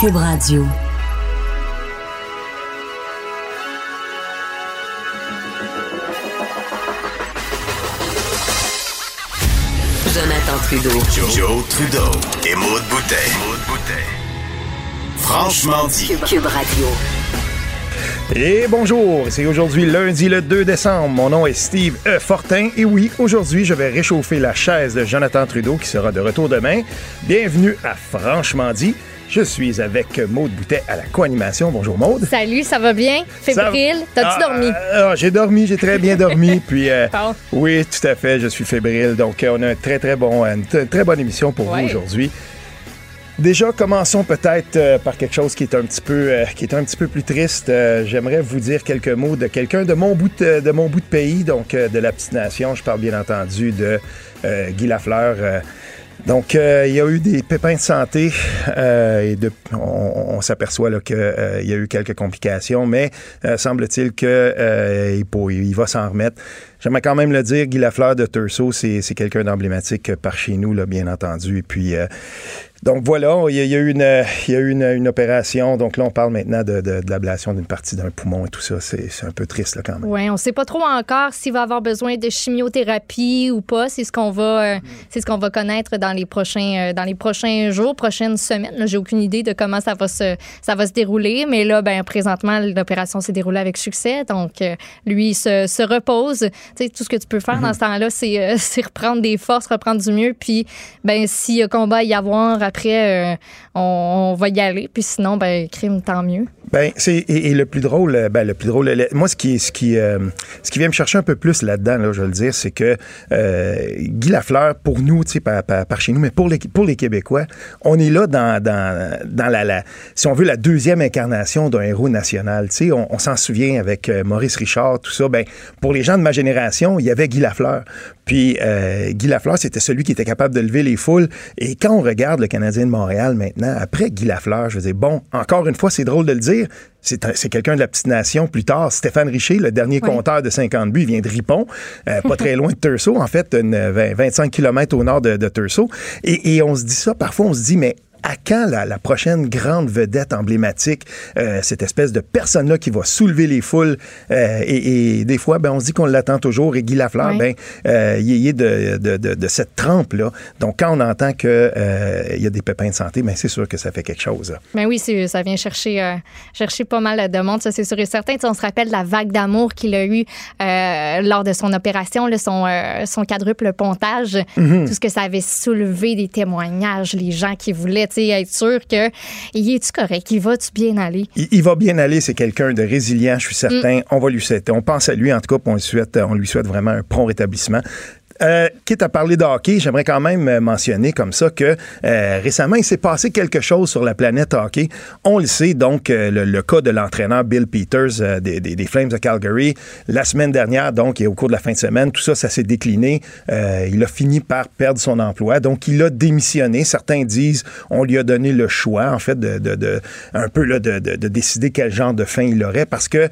Cube Radio. Jonathan Trudeau. Joe, Trudeau et Maude Boutet. Franchement dit. Cube Radio. Et bonjour, c'est aujourd'hui lundi le 2 décembre. Mon nom est Steve E. Fortin et oui, aujourd'hui, je vais réchauffer la chaise de Jonathan Trudeau qui sera de retour demain. Bienvenue à Franchement dit. Je suis avec Maude Boutet à la co-animation. Bonjour Maude. Salut, ça va bien? Fébrile? T'as-tu Ah, dormi? ah, j'ai dormi, j'ai très bien dormi. Puis euh, oui, tout à fait, je suis fébrile. Donc euh, on a un très très bon, une très bonne émission pour Ouais. vous aujourd'hui. Déjà, commençons peut-être euh, par quelque chose qui est un petit peu, euh, qui est un petit peu plus triste. Euh, J'aimerais vous dire quelques mots de quelqu'un de mon bout de, de mon bout de pays, donc euh, de la petite nation. Je parle bien entendu de euh, Guy Lafleur. Euh, donc, euh, il y a eu des pépins de santé euh, et on, on s'aperçoit qu'il y a eu quelques complications, mais euh, semble-t-il qu'il il, va s'en remettre. J'aimerais quand même le dire, Guy Lafleur de Tursault, c'est quelqu'un d'emblématique par chez nous, là, bien entendu. Et puis, euh, donc voilà, il y a, il y a eu, une, il y a eu une, une opération. Donc là, on parle maintenant de, de, de l'ablation d'une partie d'un poumon et tout ça. C'est un peu triste là, quand même. Oui, on sait pas trop encore s'il va avoir besoin de chimiothérapie ou pas. C'est ce qu'on va, euh, c'est ce qu'on va connaître dans les prochains, euh, dans les prochains jours, prochaines semaines. J'ai aucune idée de comment ça va se, ça va se dérouler, mais là, ben présentement, l'opération s'est déroulée avec succès. Donc, euh, lui, il se, se repose. Tu sais, tout ce que tu peux faire dans ce temps-là, c'est, c'est reprendre des forces, reprendre du mieux. Puis, ben s'il y a combat à y avoir après, euh, on, va y aller. Puis sinon, ben crime, tant mieux. Ben, c'est et, le plus drôle, euh, ben le plus drôle. le- moi, ce qui, ce qui, euh, ce qui vient me chercher un peu plus là-dedans, là, je vais le dire, c'est que Guy Lafleur, pour nous, tu sais, par, par, chez nous, mais pour les, pour les Québécois, on est là dans, dans, dans la, si on veut, la deuxième incarnation d'un héros national. Tu sais, on, on s'en souvient avec Maurice Richard, tout ça. Ben, pour les gens de ma génération, il y avait Guy Lafleur. Puis euh, Guy Lafleur, c'était celui qui était capable de lever les foules. Et quand on regarde le Canadien de Montréal maintenant, après Guy Lafleur, je veux dire, bon, encore une fois, c'est drôle de le dire, c'est un- c'est quelqu'un de la petite nation. Plus tard, Stéphane Richer, le dernier Oui. compteur de 50 buts, il vient de Ripon, euh, pas très loin de Tursault, en fait, une, 20 25 km au nord de, de et on se dit ça, parfois on se dit, mais à quand la, la prochaine grande vedette emblématique, euh, cette espèce de personne-là qui va soulever les foules? euh, et, et des fois, ben, on se dit qu'on l'attend toujours. Et Guy Lafleur, Oui. ben, euh, il est de, de, de, de cette trempe-là. Donc, quand on entend qu'il y a des pépins de santé, ben, c'est sûr que ça fait quelque chose. Mais oui, c'est- ça vient chercher, chercher pas mal de monde, ça c'est sûr et certain. Tu sais, on se rappelle de la vague d'amour qu'il a eue lors de son opération, là, son, son quadruple pontage. Tout ce que ça avait soulevé, des témoignages, les gens qui voulaient sais, être sûrs que il est-tu correct, il va-tu bien aller? Il, il va bien aller, c'est quelqu'un de résilient, je suis certain. On va lui souhaiter. On pense à lui, en tout cas, puis on lui souhaite, on lui souhaite vraiment un prompt rétablissement. Euh, quitte à parler de hockey, j'aimerais quand même euh, mentionner comme ça que euh, récemment, il s'est passé quelque chose sur la planète hockey. On le sait, donc, euh, le, cas de l'entraîneur Bill Peters euh, des, Flames de Calgary. La semaine dernière, donc, et au cours de la fin de semaine, tout ça, ça s'est décliné. Il a fini par perdre son emploi. Donc, il a démissionné. Certains disent on lui a donné le choix, en fait, de, de- de- un peu là, de, de- de décider quel genre de fin il aurait, parce que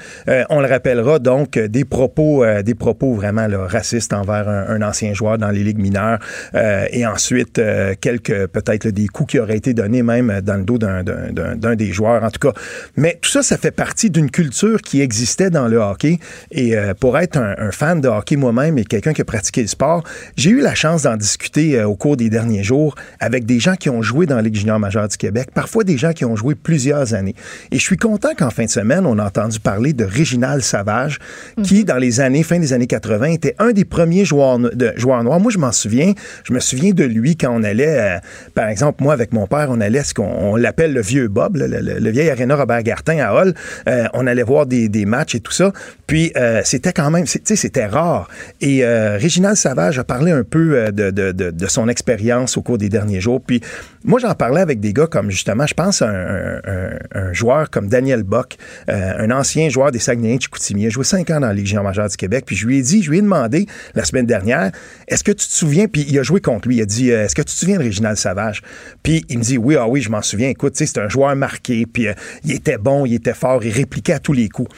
on le rappellera donc des propos, des propos vraiment là, racistes envers un ancien joueur dans les ligues mineures, euh, et ensuite euh, quelques peut-être des coups qui auraient été donnés même dans le dos d'un- des joueurs, en tout cas. Mais tout ça, ça fait partie d'une culture qui existait dans le hockey. Et euh, pour être un, un fan de hockey moi-même et quelqu'un qui a pratiqué le sport, j'ai eu la chance d'en discuter au cours des derniers jours avec des gens qui ont joué dans la Ligue junior majeure du Québec, parfois des gens qui ont joué plusieurs années. Et je suis content qu'en fin de semaine, on a entendu parler de Réginald Savage, qui, dans les années, fin des années 80, était un des premiers joueurs, no- de, joueurs noirs. Moi, je m'en souviens. Je me souviens de lui quand on allait, euh, par exemple, moi, avec mon père, on allait ce qu'on on l'appelle le vieux Bob, le, le- le vieil aréna Robert Gartin à Hall. Euh, on allait voir des, des matchs et tout ça. Puis, euh, c'était quand même, tu sais, c'était rare. Et Réginald Savage a parlé un peu de, de- de- son expérience au cours des derniers jours. Puis, moi, j'en parlais avec des gars comme, justement, je pense un, joueur comme Daniel Bock, un ancien joueur des Saguenayens de Chicoutimi. Il a joué cinq ans dans la junior majeure du Québec. Puis, je lui ai dit, je lui ai demandé la semaine dernière, est-ce que tu te souviens, puis il a joué contre lui, il a dit, euh, est-ce que tu te souviens de Réginald Savage? Puis, il me dit, oui, ah oui, je m'en souviens. Écoute, c'est un joueur marqué, puis euh, il était bon, il était fort, il répliquait à tous les coups.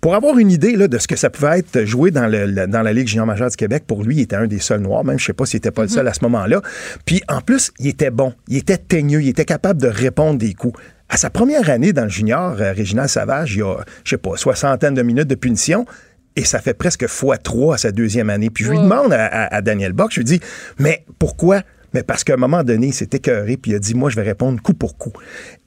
Pour avoir une idée de ce que ça pouvait être joué dans, la Ligue junior majeure du Québec, pour lui, il était un des seuls noirs, même je sais pas s'il était pas le seul à ce moment-là. Puis en plus, il était bon, il était teigneux, il était capable de répondre des coups. À sa première année dans le junior, euh, Savage, il y a, je sais pas, soixantaine de minutes de punition. Et ça fait presque fois trois à sa deuxième année. Puis je lui Wow. demande à, à- à Daniel Bock, je lui dis, mais pourquoi? Mais parce qu'à un moment donné, il s'est écœuré, puis il a dit, moi, je vais répondre coup pour coup.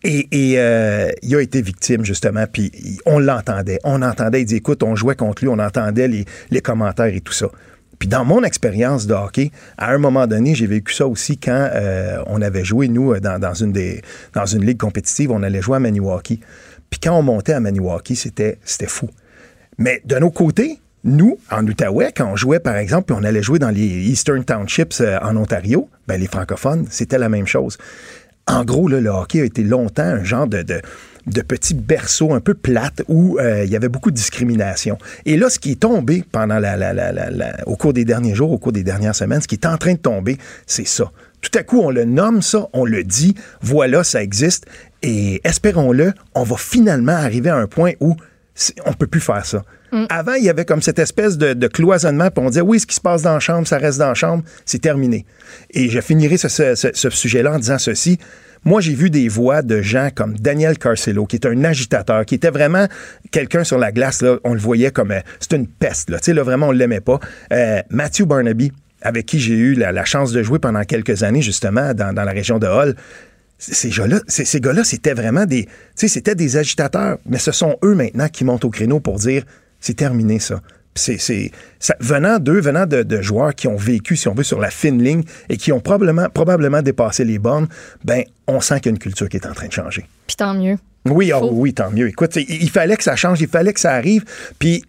Et, et, euh, il a été victime, justement, puis on l'entendait. On entendait, il dit, écoute, on jouait contre lui, on entendait les, les commentaires et tout ça. Puis dans mon expérience de hockey, à un moment donné, j'ai vécu ça aussi quand euh, on avait joué, nous, euh, dans, dans une des, dans une ligue compétitive, on allait jouer à Maniwaki. Puis quand on montait à Maniwaki, c'était c'était fou. Mais de nos côtés, nous, en Outaouais, quand on jouait, par exemple, puis on allait jouer dans les Eastern Townships euh, en Ontario, ben, les francophones, c'était la même chose. En gros, là, le hockey a été longtemps un genre de, de, petit berceau un peu plate où euh, il y avait beaucoup de discrimination. Et là, ce qui est tombé pendant la, au cours des derniers jours, au cours des dernières semaines, ce qui est en train de tomber, c'est ça. Tout à coup, on le nomme ça, on le dit, voilà, ça existe, et espérons-le, on va finalement arriver à un point où on peut plus faire ça. Avant, il y avait comme cette espèce de, de cloisonnement, puis on disait oui, ce qui se passe dans la chambre, ça reste dans la chambre, c'est terminé. Et je finirai ce, ce- ce- ce sujet-là en disant ceci. Moi, j'ai vu des voix de gens comme Daniel Carcelo, qui est un agitateur, qui était vraiment quelqu'un sur la glace, là, on le voyait comme euh, c'est une peste, là, tu sais, là, vraiment, on l'aimait pas. Euh, Matthew Barnaby, avec qui j'ai eu la, la chance de jouer pendant quelques années, justement, dans, dans la région de Hull, ces gars-là, ces, ces gars-là, c'était vraiment des, tu sais, c'était des agitateurs, mais ce sont eux maintenant qui montent au créneau pour dire, c'est terminé ça. C'est, venant d'eux, venant de, de joueurs qui ont vécu, si on veut, sur la fine ligne et qui ont probablement, probablement dépassé les bornes, ben, on sent qu'il y a une culture qui est en train de changer. Puis tant mieux. Oui, oh, Faut- oui, tant mieux. Écoute, il, il fallait que ça change, il fallait que ça arrive. Puis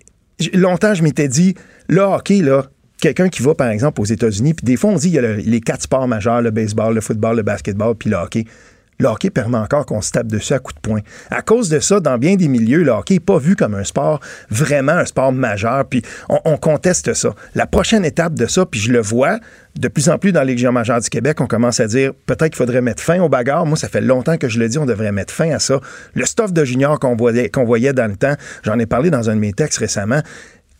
longtemps, je m'étais dit, le hockey, là, quelqu'un qui va, par exemple, aux États-Unis, puis des fois, on dit, il y a le- les quatre sports majeurs, le baseball, le football, le basketball, puis le hockey. Permet encore qu'on se tape dessus à coups de poing. À cause de ça, dans bien des milieux, le hockey n'est pas vu comme un sport, vraiment un sport majeur, puis on, on conteste ça. La prochaine étape de ça, puis je le vois, de plus en plus dans les Légion majeure du Québec, on commence à dire peut-être qu'il faudrait mettre fin aux bagarres. Moi, ça fait longtemps que je le dis, on devrait mettre fin à ça. Le stuff de junior qu'on voyait, voyait dans le temps, j'en ai parlé dans un de mes textes récemment.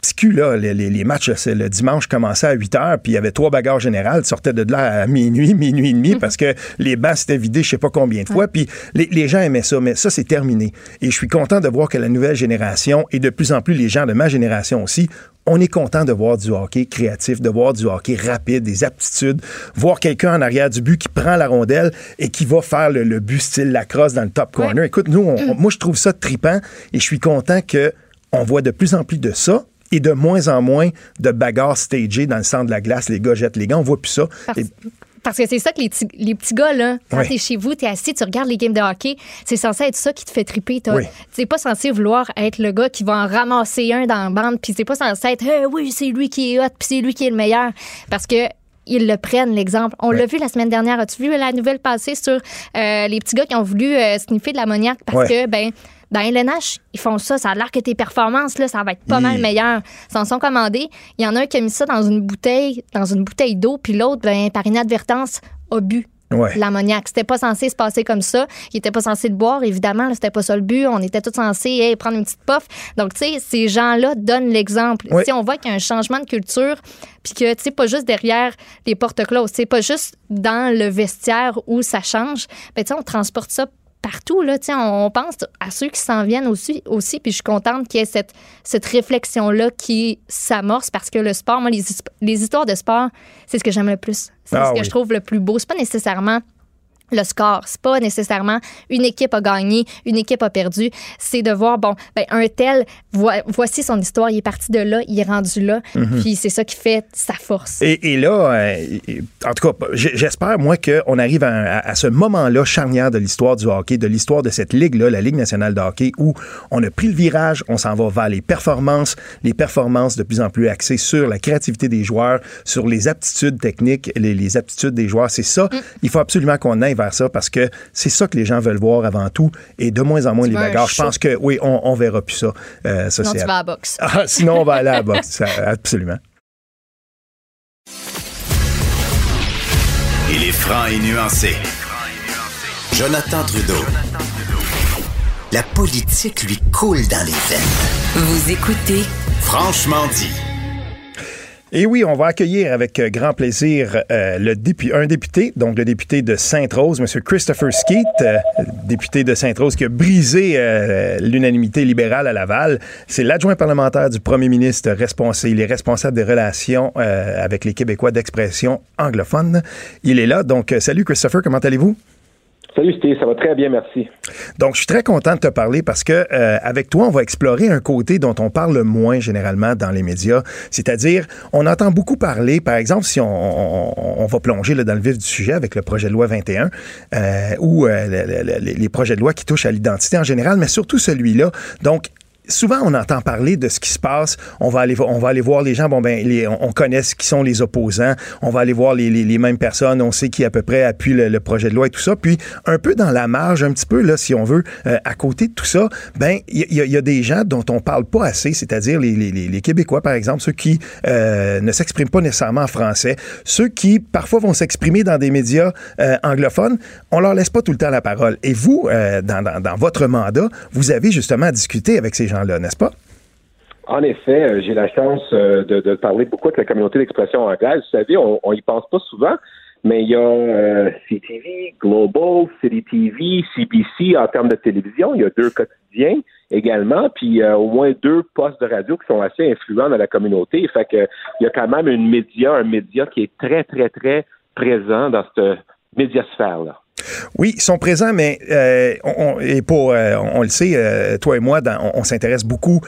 Petit cul, là, les, les- les matchs, le dimanche commençaient à 8 heures, puis il y avait trois bagarres générales, sortais de là à minuit, minuit et demi, parce que les bancs s'étaient vidés je sais pas combien de fois, puis les, les gens aimaient ça, mais ça, c'est terminé. Et je suis content de voir que la nouvelle génération, et de plus en plus les gens de ma génération aussi, on est content de voir du hockey créatif, de voir du hockey rapide, des aptitudes, voir quelqu'un en arrière du but qui prend la rondelle et qui va faire le, le but style lacrosse dans le top corner. Écoute, nous, on- on- moi, je trouve ça tripant et je suis content que on voit de plus en plus de ça et de moins en moins de bagarres stagées dans le centre de la glace. Les gars jettent les gars, on voit plus ça. Parce, Et- parce que c'est ça que les, petits- les petits gars, là, quand t'es chez vous, t'es assis, tu regardes les games de hockey, c'est censé être ça qui te fait triper. T'as- Oui. T'es pas censé vouloir être le gars qui va en ramasser un dans la bande, puis c'est pas censé être Hey, oui, c'est lui qui est hot, puis c'est lui qui est le meilleur. Parce que ils le prennent, l'exemple. On l'a vu la semaine dernière. As-tu vu la nouvelle passée sur euh, les petits gars qui ont voulu euh, sniffer de l'ammoniac? Parce Ouais. que, ben, dans LNH, ils font ça. Ça a l'air que tes performances, là, ça va être pas mal meilleur. Ils s'en sont commandés. Il y en a un qui a mis ça dans une bouteille, dans une bouteille d'eau, puis l'autre, ben, par inadvertance, a bu Ouais. l'ammoniac. C'était pas censé se passer comme ça. Il était pas censé le boire, évidemment. là, C'était pas ça le but. On était tous censés hey, prendre une petite puff. Donc, tu sais, ces gens-là donnent l'exemple. Oui. Si on voit qu'il y a un changement de culture, puis que, tu sais, pas juste derrière les portes closes, c'est pas juste dans le vestiaire où ça change, ben, tu sais, on transporte ça partout là, on, pense à ceux qui s'en viennent aussi aussi puis je suis contente qu'il y ait cette cette réflexion là qui s'amorce parce que le sport moi les, les histoires de sport, c'est ce que j'aime le plus. C'est Ah ce que oui. je trouve le plus beau, c'est pas nécessairement le score. C'est pas nécessairement une équipe a gagné, une équipe a perdu. C'est de voir, bon, ben, un tel, voi- voici son histoire, il est parti de là, il est rendu là. Mhm. Puis c'est ça qui fait sa force. Et, et là, euh, en tout cas, j'espère, moi, qu'on arrive à, ce moment-là charnière de l'histoire du hockey, de l'histoire de cette ligue-là, la Ligue nationale de hockey, où on a pris le virage, on s'en va vers les performances, les performances de plus en plus axées sur la créativité des joueurs, sur les aptitudes techniques, les, les aptitudes des joueurs. C'est ça. Il faut absolument qu'on aille vers ça parce que c'est ça que les gens veulent voir avant tout. Et de moins en moins Tu les bagarres. Je pense que, oui, on, on verra plus ça. Euh, ça Sinon, c'est tu vas à la boxe. ah, sinon, on va aller à la boxe. Ça, absolument. Il est franc et nuancé. Jonathan Trudeau. La politique lui coule dans les veines. Vous écoutez Franchement dit. Et oui, on va accueillir avec euh, grand plaisir euh, le un député, donc le député de Sainte-Rose, M. Christopher Skeet, euh, député de Sainte-Rose qui a brisé l'unanimité libérale à Laval. C'est l'adjoint parlementaire du premier ministre. Il est responsable des relations avec les Québécois d'expression anglophone. Il est là. Donc, salut Christopher, comment allez-vous? Salut Steve, ça va très bien, merci. Donc, je suis très content de te parler parce que euh, avec toi, on va explorer un côté dont on parle moins généralement dans les médias, c'est-à-dire on entend beaucoup parler, par exemple, si on, va plonger dans le vif du sujet avec le projet de loi 21 euh, ou euh, les projets de loi qui touchent à l'identité en général, mais surtout celui-là. Donc, souvent, on entend parler de ce qui se passe. On va aller, on va voir les gens. Bon, ben, on, connaît ce qui sont les opposants. On va aller voir les, mêmes personnes. On sait qui à peu près appuie le, projet de loi et tout ça. Puis, un peu dans la marge, un petit peu, là, si on veut, euh, à côté de tout ça, ben, il y, a des gens dont on parle pas assez, c'est-à-dire les, Québécois, par exemple, ceux qui euh, ne s'expriment pas nécessairement en français, ceux qui, parfois, vont s'exprimer dans des médias euh, anglophones. On leur laisse pas tout le temps la parole. Et vous, dans, dans votre mandat, vous avez justement discuté avec ces gens n'est-ce pas? En effet, euh, j'ai la chance euh, de, parler beaucoup avec la communauté d'expression anglaise. Vous savez, on, n'y pense pas souvent, mais il y a euh, CTV, Global, City TV, CBC en termes de télévision. Il y a deux quotidiens également, puis au moins deux postes de radio qui sont assez influents dans la communauté. Fait que il y a quand même une média, un média qui est très, très, très présent dans cette médiasphère-là. Oui, ils sont présents, mais euh, on, et pour, euh, on, le sait, euh, toi et moi, on, s'intéresse beaucoup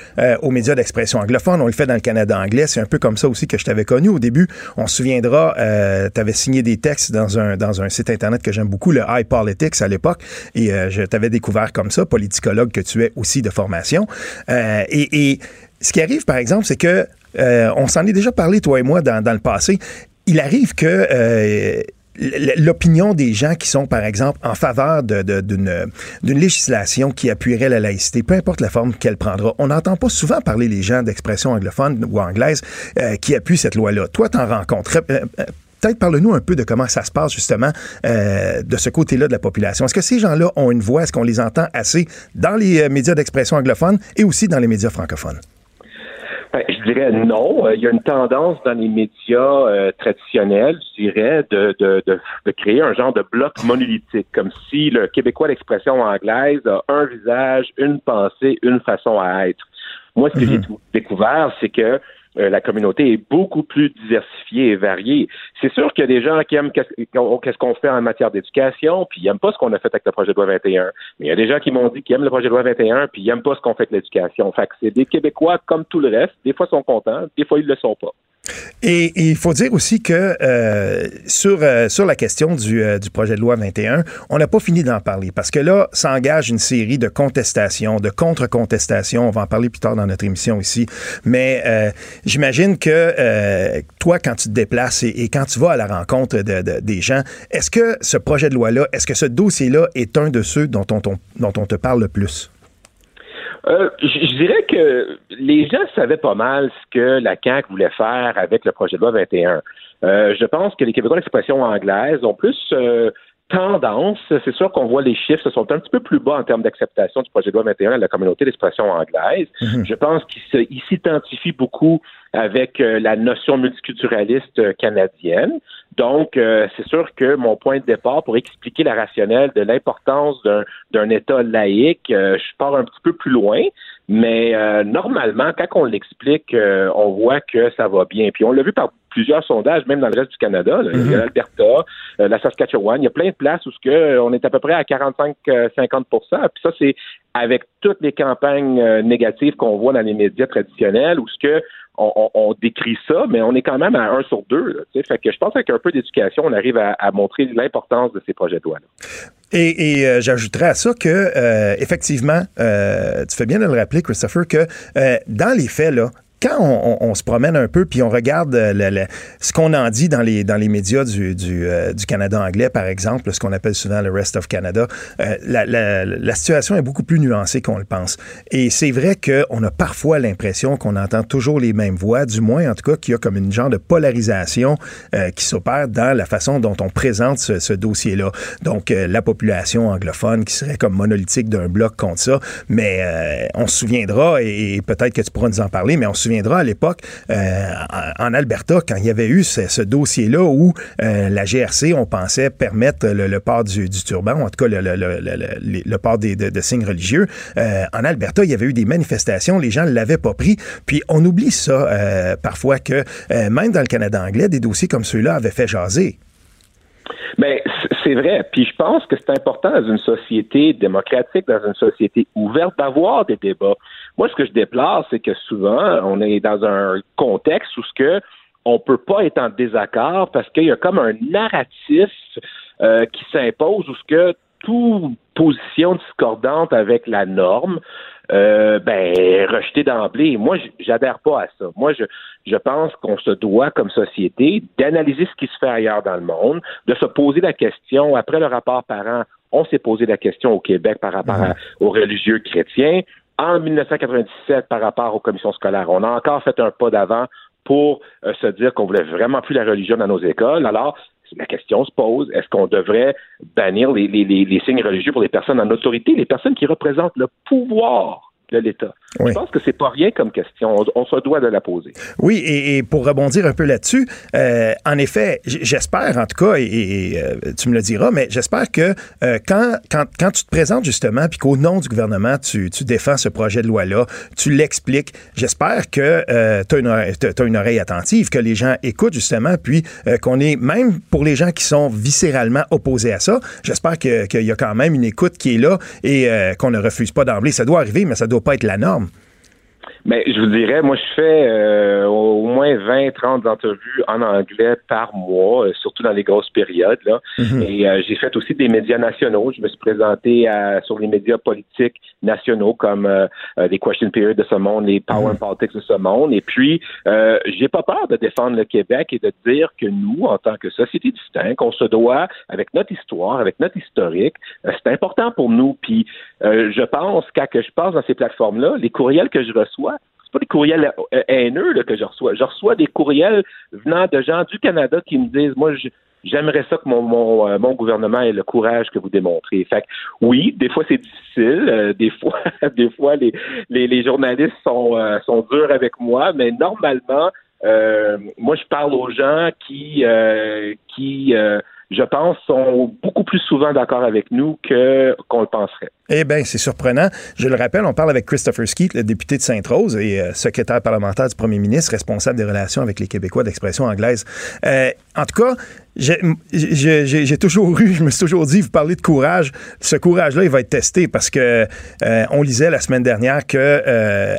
aux médias d'expression anglophone. On le fait dans le Canada anglais. C'est un peu comme ça aussi que je t'avais connu au début. On se souviendra, tu avais signé des textes dans un, dans un site Internet que j'aime beaucoup, le High Politics à l'époque, et je t'avais découvert comme ça, politicologue que tu es aussi de formation. Et, et, ce qui arrive, par exemple, c'est que on s'en est déjà parlé, toi et moi, dans, dans le passé. Il arrive que l'opinion des gens qui sont, par exemple, en faveur d'une législation qui appuierait la laïcité, peu importe la forme qu'elle prendra. On n'entend pas souvent parler les gens d'expression anglophone ou anglaise euh, qui appuient cette loi-là. Toi, t'en rencontres. Euh, euh, peut-être parle-nous un peu de comment ça se passe justement de ce côté-là de la population. Est-ce que ces gens-là ont une voix? Est-ce qu'on les entend assez dans les médias d'expression anglophone et aussi dans les médias francophones? Ben, je dirais non. Euh, il y a une tendance dans les médias euh, traditionnels, je dirais, de, de, de, de, créer un genre de bloc monolithique, comme si le Québécois l'expression anglaise a un visage, une pensée, une façon à être. Moi, ce que j'ai mhm. découvert, c'est que euh, la communauté est beaucoup plus diversifiée et variée. C'est sûr qu'il y a des gens qui aiment qu'est-ce qu'on fait en matière d'éducation, puis ils n'aiment pas ce qu'on a fait avec le projet de loi 21. Mais il y a des gens qui m'ont dit qu'ils aiment le projet de loi 21, puis ils n'aiment pas ce qu'on fait avec l'éducation. Fait que c'est des Québécois comme tout le reste. Des fois, ils sont contents, des fois, ils ne le sont pas. Et, il faut dire aussi que euh, sur, euh, sur la question du, euh, du, projet de loi 21, on n'a pas fini d'en parler parce que là, s'engage une série de contestations, de contre-contestations. On va en parler plus tard dans notre émission ici. Mais j'imagine que toi, quand tu te déplaces et, quand tu vas à la rencontre de, des gens, est-ce que ce projet de loi-là, est-ce que ce dossier-là est un de ceux dont on, dont on te parle le plus? Euh, je dirais que les gens savaient pas mal ce que la CAQ voulait faire avec le projet de loi 21. Euh, je pense que les Québécois d'expression anglaise ont plus euh, tendance, c'est sûr qu'on voit les chiffres, sont un petit peu plus bas en termes d'acceptation du projet de loi 21 à la communauté d'expression anglaise. Mhm. Je pense qu'ils s'identifient beaucoup avec la notion multiculturaliste canadienne. Donc, euh, c'est sûr que mon point de départ pour expliquer la rationnelle de l'importance d'un État laïque, euh, je pars un petit peu plus loin, mais euh, normalement, quand on l'explique, on voit que ça va bien. Puis on l'a vu par plusieurs sondages, même dans le reste du Canada. Il y a mm-hmm. l'Alberta, la Saskatchewan, il y a plein de places où ce que on est à peu près à 45-50% Puis ça, c'est avec toutes les campagnes négatives qu'on voit dans les médias traditionnels, où ce que on, décrit ça, mais on est quand même à un sur deux. fait je pense qu'avec un peu d'éducation, on arrive à, montrer l'importance de ces projets de loi. Et, euh, j'ajouterais à ça que, euh, effectivement, euh, tu fais bien de le rappeler, Christopher, que dans les faits, là, quand on, se promène un peu puis on regarde euh, ce qu'on en dit dans les, dans les médias du, du, euh, du, Canada anglais, par exemple, ce qu'on appelle souvent le Rest of Canada, euh, la, la, la, situation est beaucoup plus nuancée qu'on le pense. Et c'est vrai qu'on a parfois l'impression qu'on entend toujours les mêmes voix, du moins en tout cas qu'il y a comme une genre de polarisation qui s'opère dans la façon dont on présente ce, ce dossier-là. Donc la population anglophone qui serait comme monolithique d'un bloc contre ça, mais on se souviendra, et, et peut-être que tu pourras nous en parler, mais on se souviendras à l'époque, en Alberta, quand il y avait eu ce, dossier-là où la GRC, on pensait permettre le, port du, turban, en tout cas le, port des, de, signes religieux, en Alberta, il y avait eu des manifestations, les gens ne l'avaient pas pris. Puis on oublie ça parfois que même dans le Canada anglais, des dossiers comme ceux-là avaient fait jaser. Mais c'est vrai. Puis je pense que c'est important dans une société démocratique, dans une société ouverte, d'avoir des débats. Moi, ce que je déplore, c'est que souvent, on est dans un contexte où ce que on peut pas être en désaccord parce qu'il y a comme un narratif euh, qui s'impose où ce que toute position discordante avec la norme euh, ben rejeté d'emblée. Moi, j'adhère pas à ça. Moi, je, je pense qu'on se doit, comme société, d'analyser ce qui se fait ailleurs dans le monde, de se poser la question. Après le rapport parent, on s'est posé la question au Québec par rapport aux religieux chrétiens. En 1997, par rapport aux commissions scolaires, on a encore fait un pas d'avant pour euh, se dire qu'on voulait vraiment plus la religion dans nos écoles. Alors, la question se pose, est-ce qu'on devrait bannir les, signes religieux pour les personnes en autorité, les personnes qui représentent le pouvoir? De l'État? Je pense que c'est pas rien comme question. On, se doit de la poser. Oui, et, pour rebondir un peu là-dessus, euh, en effet, j'espère en tout cas, et, euh, tu me le diras, mais j'espère que euh, quand, quand, quand, tu te présentes justement, puis qu'au nom du gouvernement, tu, tu, défends ce projet de loi-là, tu l'expliques, j'espère que tu as, une oreille attentive, que les gens écoutent justement, puis qu'on est, même pour les gens qui sont viscéralement opposés à ça, j'espère qu'il y a quand même une écoute qui est là et qu'on ne refuse pas d'emblée. Ça doit arriver, mais ça doit pas être la norme. Mais je vous dirais, moi, je fais euh, au moins 20, 30 entrevues en anglais par mois, euh, surtout dans les grosses périodes. Là. Mhm. Et euh, j'ai fait aussi des médias nationaux. Je me suis présenté sur les médias politiques nationaux comme les Question Period de ce monde, les Power mhm. Politics de ce monde. Et puis, j'ai pas peur de défendre le Québec et de dire que nous, en tant que société distincte, on se doit, avec notre histoire, avec notre historique, c'est important pour nous. Puis, je pense qu'à que je passe dans ces plateformes-là, les courriels que je reçois, pas des courriels euh, haineux que je reçois. Je reçois des courriels venant de gens du Canada qui me disent, moi, j'aimerais ça que mon, mon, euh, mon, gouvernement ait le courage que vous démontrez. Fait oui, des fois c'est difficile, euh, des fois, des fois les, les, les journalistes sont, sont durs avec moi, mais normalement, moi je parle aux gens qui qui je pense, sont beaucoup plus souvent d'accord avec nous que qu'on le penserait. Eh bien, c'est surprenant. Je le rappelle, on parle avec Christopher Skeet, le député de Sainte-Rose et euh, secrétaire parlementaire du premier ministre, responsable des relations avec les Québécois d'expression anglaise. Euh, en tout cas, j'ai toujours eu, je me suis toujours dit, vous parlez de courage. Ce courage-là, il va être testé parce que euh, on lisait la semaine dernière que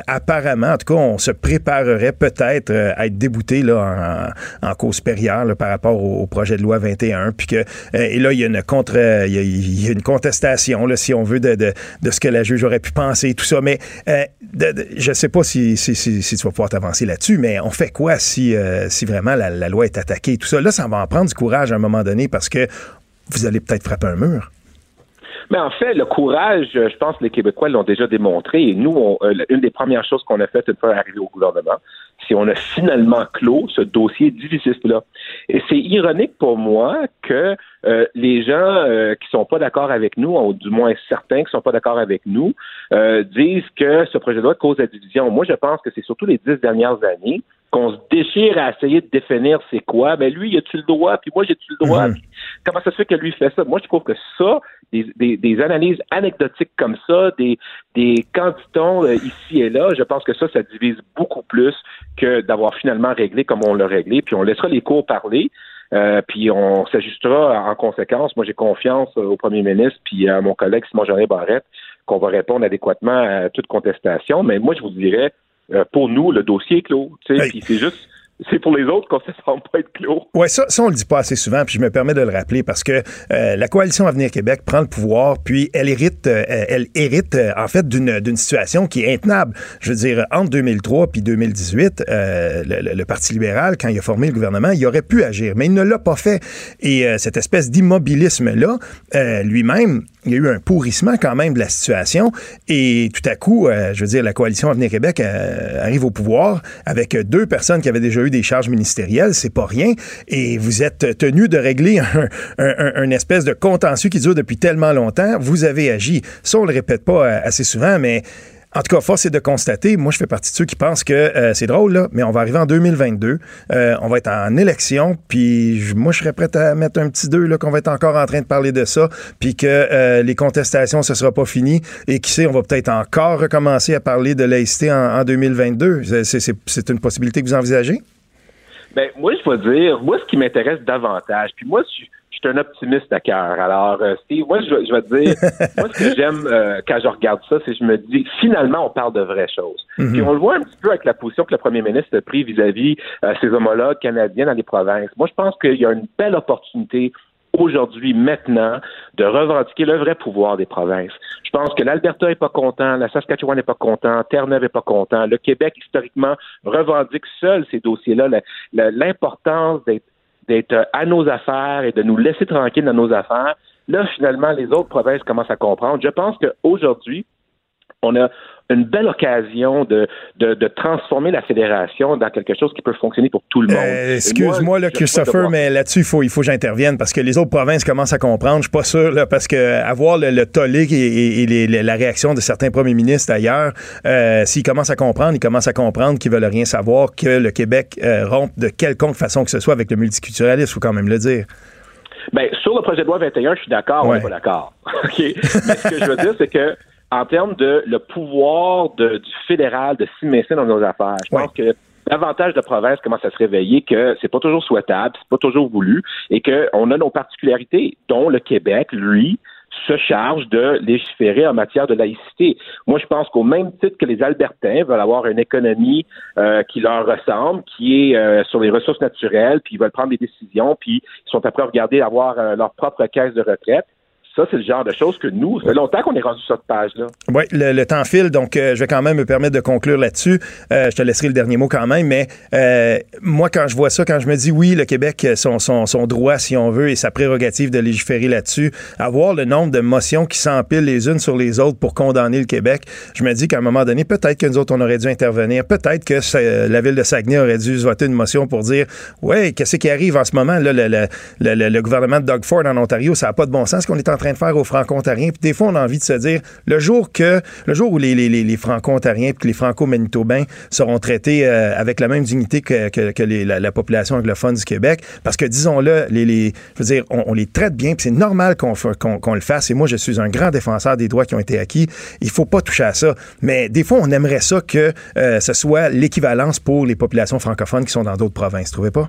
apparemment, en tout cas, on se préparerait peut-être à être débouté en, cause supérieure par rapport au, projet de loi 21, puis que et là il y a une contestation si on veut de, de, ce que la juge aurait pu penser tout ça. Mais de, je sais pas si, tu vas pouvoir t'avancer là-dessus, mais on fait quoi si si vraiment la, loi est attaquée tout ça? Là, ça va en prendre du courage à un moment donné parce que vous allez peut-être frapper un mur. Mais en fait, le courage, je pense que les Québécois l'ont déjà démontré. Et nous, euh, une des premières choses qu'on a faites une fois arrivé au gouvernement, c'est qu'on a finalement clos ce dossier divisiste-là. Et c'est ironique pour moi que euh, les gens euh, qui sont pas d'accord avec nous, ou du moins certains qui sont pas d'accord avec nous, disent que ce projet de loi cause la division. Moi, je pense que c'est surtout les dix dernières années qu'on se déchire à essayer de définir c'est quoi, mais lui, il a-tu le droit, puis moi, j'ai-tu le droit? Mhm. comment ça se fait que lui fait ça? Moi, je trouve que ça, des, analyses anecdotiques comme ça, des, des candidats euh, ici et là, je pense que ça, ça divise beaucoup plus que d'avoir finalement réglé comme on l'a réglé, puis on laissera les cours parler. Euh, puis on s'ajustera en conséquence. Moi, j'ai confiance au premier ministre puis à mon collègue Simon-Jean Barrette qu'on va répondre adéquatement à toute contestation. Mais moi, je vous dirais, euh, pour nous, le dossier est clos. Puis c'est juste c'est pour les autres qu'on ne se semble pas être clos. Oui, ça, ça, on le dit pas assez souvent, puis je me permets de le rappeler parce que euh, la coalition Avenir Québec prend le pouvoir, puis elle hérite, euh, elle hérite en fait d'une, situation qui est intenable. Je veux dire, entre 2003 puis 2018, le, le, Parti libéral, quand il a formé le gouvernement, il aurait pu agir, mais il ne l'a pas fait. Et cette espèce d'immobilisme-là, lui-même, il y a eu un pourrissement quand même de la situation et tout à coup, euh, je veux dire, la coalition Avenir Québec euh, arrive au pouvoir avec deux personnes qui avaient déjà eu des charges ministérielles, c'est pas rien, et vous êtes tenu de régler un, espèce de contentieux qui dure depuis tellement longtemps. Vous avez agi. Ça, on le répète pas euh, assez souvent, mais En tout cas, force est de constater, moi je fais partie de ceux qui pensent que euh, c'est drôle, là, mais on va arriver en 2022, euh, on va être en élection, puis moi je serais prêt à mettre un petit 2, qu'on va être encore en train de parler de ça, puis que euh, les contestations, ce sera pas fini, et qui sait, on va peut-être encore recommencer à parler de laïcité en, 2022. C'est une possibilité que vous envisagez? Ben, moi, je vais dire, moi, ce qui m'intéresse davantage, puis moi, je suis un optimiste à cœur. Alors, euh, Steve, moi, je, je vais te dire, moi, ce que j'aime euh, quand je regarde ça, c'est que je me dis, finalement, on parle de vraies choses. Mhm. Puis on le voit un petit peu avec la position que le premier ministre a pris vis-à-vis euh, ses homologues canadiens dans les provinces. Moi, je pense qu'il y a une belle opportunité aujourd'hui, maintenant, de revendiquer le vrai pouvoir des provinces. Je pense que l'Alberta n'est pas content, la Saskatchewan n'est pas content, Terre-Neuve n'est pas content. Le Québec, historiquement, revendique seul ces dossiers-là. L'importance d'être d'être euh, à nos affaires et de nous laisser tranquilles dans nos affaires. Là, finalement, les autres provinces commencent à comprendre. Je pense qu'aujourd'hui, on a une belle occasion de, de, transformer la fédération dans quelque chose qui peut fonctionner pour tout le monde. Euh, excuse-moi, Christopher, mais là-dessus, il faut, il faut que j'intervienne parce que les autres provinces commencent à comprendre. Je suis pas sûr, là, parce que avoir le, le tollé et, la réaction de certains premiers ministres ailleurs, euh, s'ils commencent à comprendre, ils commencent à comprendre qu'ils veulent rien savoir, que le Québec euh, rompe de quelconque façon que ce soit avec le multiculturalisme, il faut quand même le dire. Bien, sur le projet de loi 21, je suis d'accord, on n'est pas d'accord. OK? Mais ce que je veux dire, c'est que en termes de le pouvoir de, du fédéral de s'immiscer dans nos affaires. Je pense que davantage de provinces commencent à se réveiller que c'est pas toujours souhaitable, c'est pas toujours voulu, et qu'on a nos particularités, dont le Québec, lui, se charge de légiférer en matière de laïcité. Moi, je pense qu'au même titre que les Albertains veulent avoir une économie euh, qui leur ressemble, qui est euh, sur les ressources naturelles, puis ils veulent prendre des décisions, puis ils sont après à regarder avoir euh, leur propre caisse de retraite. Ça, c'est le genre de choses que nous, ça fait longtemps qu'on est rendu sur cette page-là. Oui, le, temps file, donc euh, je vais quand même me permettre de conclure là-dessus. Euh, je te laisserai le dernier mot quand même, mais euh, moi, quand je vois ça, quand je me dis oui, le Québec, son, son, droit, si on veut, et sa prérogative de légiférer là-dessus, avoir le nombre de motions qui s'empilent les unes sur les autres pour condamner le Québec, je me dis qu'à un moment donné, peut-être que nous autres, on aurait dû intervenir, peut-être que la ville de Saguenay aurait dû voter une motion pour dire, ouais, qu'est-ce qui arrive en ce moment, là, le, gouvernement de Doug Ford en Ontario, ça n'a pas de bon sens qu'on est en train de faire aux Franco-Ontariens. Puis des fois, on a envie de se dire, le jour que, où les, les, les Franco-Ontariens et les Franco-Manitobains seront traités euh, avec la même dignité que, la, population anglophone du Québec, parce que disons-le, les, on, les traite bien, c'est normal qu'on le fasse. Et moi, je suis un grand défenseur des droits qui ont été acquis. Il faut pas toucher à ça. Mais des fois, on aimerait ça que euh, ce soit l'équivalence pour les populations francophones qui sont dans d'autres provinces. Trouvez pas?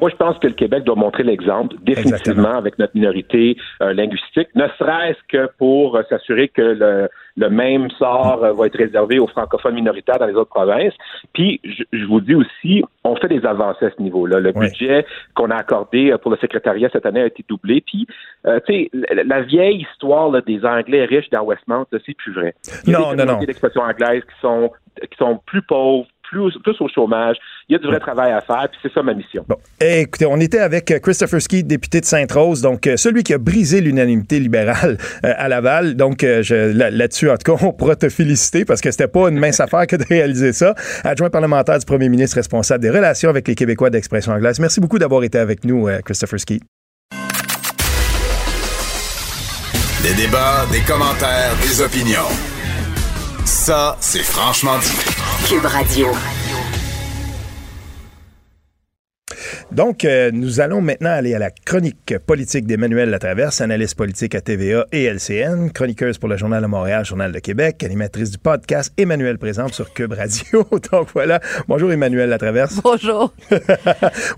Moi, je pense que le Québec doit montrer l'exemple, définitivement, avec notre minorité euh, linguistique, ne serait-ce que pour euh, s'assurer que le, le, même sort euh, va être réservé aux francophones minoritaires dans les autres provinces. Puis, je, vous dis aussi, on fait des avancées à ce niveau-là. Le budget qu'on a accordé pour le secrétariat cette année a été doublé. Puis, tu sais, la, vieille histoire des Anglais riches dans Westmount, c'est plus vrai. Il y a non, des non, non. d'expressions anglaises qui sont qui sont plus pauvres, plus, au chômage. Il y a du vrai travail à faire, puis c'est ça ma mission. Bon. Eh, écoutez, on était avec euh, Christopher Ski, député de Sainte-Rose, donc euh, celui qui a brisé l'unanimité libérale euh, à Laval. Donc là-dessus, en tout cas, on pourra te féliciter parce que c'était pas une mince affaire que de réaliser ça. Adjoint parlementaire du premier ministre responsable des relations avec les Québécois d'expression anglaise. Merci beaucoup d'avoir été avec nous, Christopher Ski. Des débats, des commentaires, des opinions. Ça, c'est franchement dit. Cube Radio. Donc, euh, nous allons maintenant aller à la chronique politique d'Emmanuel Latraverse, analyste politique à TVA et LCN, chroniqueuse pour le Journal de Montréal, Journal de Québec, animatrice du podcast Emmanuel présente sur Cube Radio. Donc voilà. Bonjour Emmanuel Latraverse. Bonjour.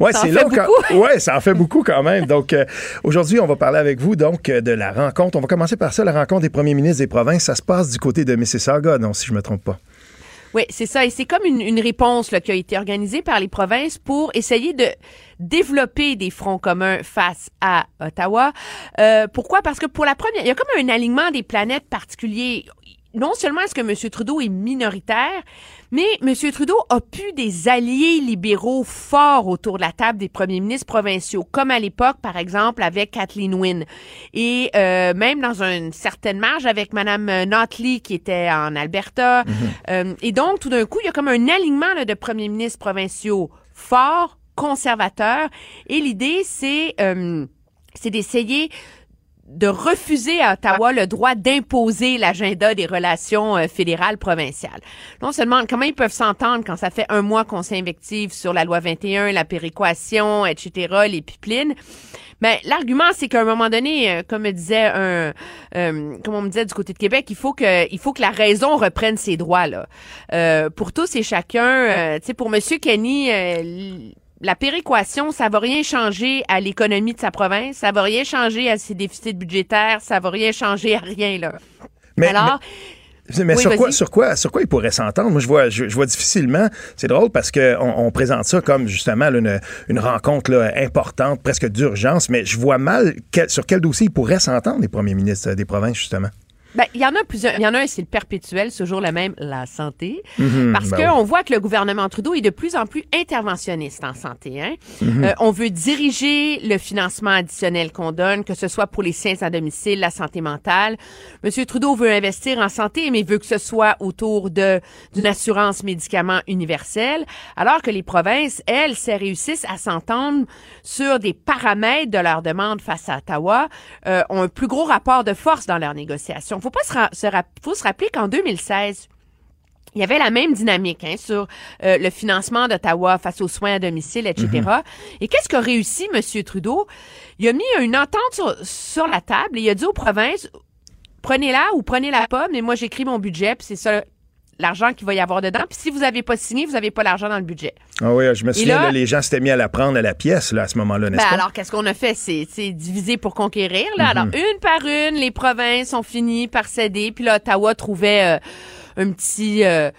ouais, c'est là quand... Ouais, ça en fait beaucoup quand même. Donc euh, aujourd'hui, on va parler avec vous donc de la rencontre. On va commencer par ça, la rencontre des premiers ministres des provinces. Ça se passe du côté de Mississauga, non, si je me trompe pas. Oui, c'est ça. Et c'est comme une, réponse qui a été organisée par les provinces pour essayer de développer des fronts communs face à Ottawa. Euh, pourquoi? Parce que pour la première, il y a comme un alignement des planètes particulier. Non seulement est-ce que M. Trudeau est minoritaire, mais M. Trudeau a pu des alliés libéraux forts autour de la table des premiers ministres provinciaux, comme à l'époque, par exemple, avec Kathleen Wynne. Et euh, même dans une certaine marge avec Mme Notley, qui était en Alberta. Mhm. Euh, et donc, tout d'un coup, il y a comme un alignement là, de premiers ministres provinciaux forts, conservateurs. Et l'idée, c'est... Euh, c'est d'essayer de refuser à Ottawa le droit d'imposer l'agenda des relations euh, fédérales provinciales. on se demande comment ils peuvent s'entendre quand ça fait un mois qu'on s'invective sur la loi 21, la péréquation, etc., les pipelines? Mais l'argument, c'est qu'à un moment donné, euh, comme me disait un, euh, comme on me disait du côté de Québec, il faut que, il faut que la raison reprenne ses droits là. Euh, pour tous et chacun, tu sais, pour Monsieur Kenny la péréquation, ça va rien changer à l'économie de sa province, ça va rien changer à ses déficits budgétaires, ça va rien changer à rien là. Mais, Alors, mais sur, quoi, sur, quoi, sur quoi ils pourraient s'entendre? Moi, je vois, je, vois difficilement. C'est drôle parce qu'on on présente ça comme justement une, une, rencontre là, importante, presque d'urgence, mais je vois mal sur quel dossier ils pourraient s'entendre, les premiers ministres des provinces, justement. Ben, il y en a plusieurs. Il y en a un, c'est le perpétuel, ce jour le même, la santé. Mhm, parce ben qu'on voit que le gouvernement Trudeau est de plus en plus interventionniste en santé. Hein? Mhm. Euh, on veut diriger le financement additionnel qu'on donne, que ce soit pour les soins à domicile, la santé mentale. Monsieur Trudeau veut investir en santé, mais veut que ce soit autour de d'une assurance médicaments universelle, alors que les provinces, elles, se réussissent à s'entendre sur des paramètres de leur demande face à Ottawa, euh, ont un plus gros rapport de force dans leurs négociations faut pas se, faut se rappeler qu'en 2016, il y avait la même dynamique hein, sur euh, le financement d'Ottawa face aux soins à domicile, etc. Mm-hmm. Et qu'est-ce qu'a réussi M. Trudeau? Il a mis une entente sur, la table et il a dit aux provinces, prenez-la ou prenez-la pas, mais moi j'écris mon budget, puis c'est ça l'argent qu'il va y avoir dedans. Puis si vous n'avez pas signé, vous n'avez pas l'argent dans le budget. Ah oui, je me souviens, les gens s'étaient mis à la prendre à la pièce là, à ce moment-là, n'est-ce ben, Alors, qu'est-ce qu'on a fait? C'est diviser pour conquérir. Là. Alors, mhm. une par une, les provinces ont fini par céder. Puis là, Ottawa trouvait euh, un petit... Euh,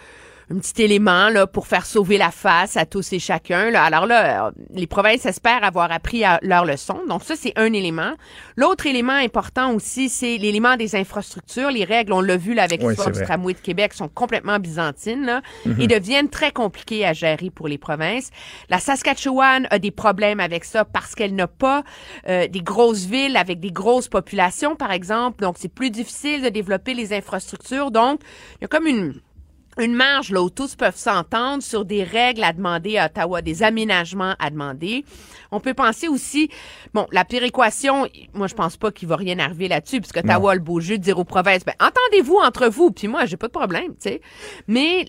un petit élément là pour faire sauver la face à tous et chacun. Là. Alors là, euh, les provinces espèrent avoir appris à leur leçon. Donc ça, c'est un élément. L'autre élément important aussi, c'est l'élément des infrastructures. Les règles, on l'a vu là, avec l'histoire du tramway de Québec, sont complètement byzantines là, mhm. et deviennent très compliquées à gérer pour les provinces. La Saskatchewan a des problèmes avec ça parce qu'elle n'a pas euh, des grosses villes avec des grosses populations, par exemple. Donc, c'est plus difficile de développer les infrastructures. Donc, il y a comme une une marge là où tous peuvent s'entendre sur des règles à demander à Ottawa, des aménagements à demander. On peut penser aussi, bon, la péréquation, moi je pense pas qu'il va rien arriver là-dessus, puisque Ottawa le beau jeu de dire aux provinces, ben, entendez-vous entre vous, puis moi j'ai pas de problème, tu sais. Mais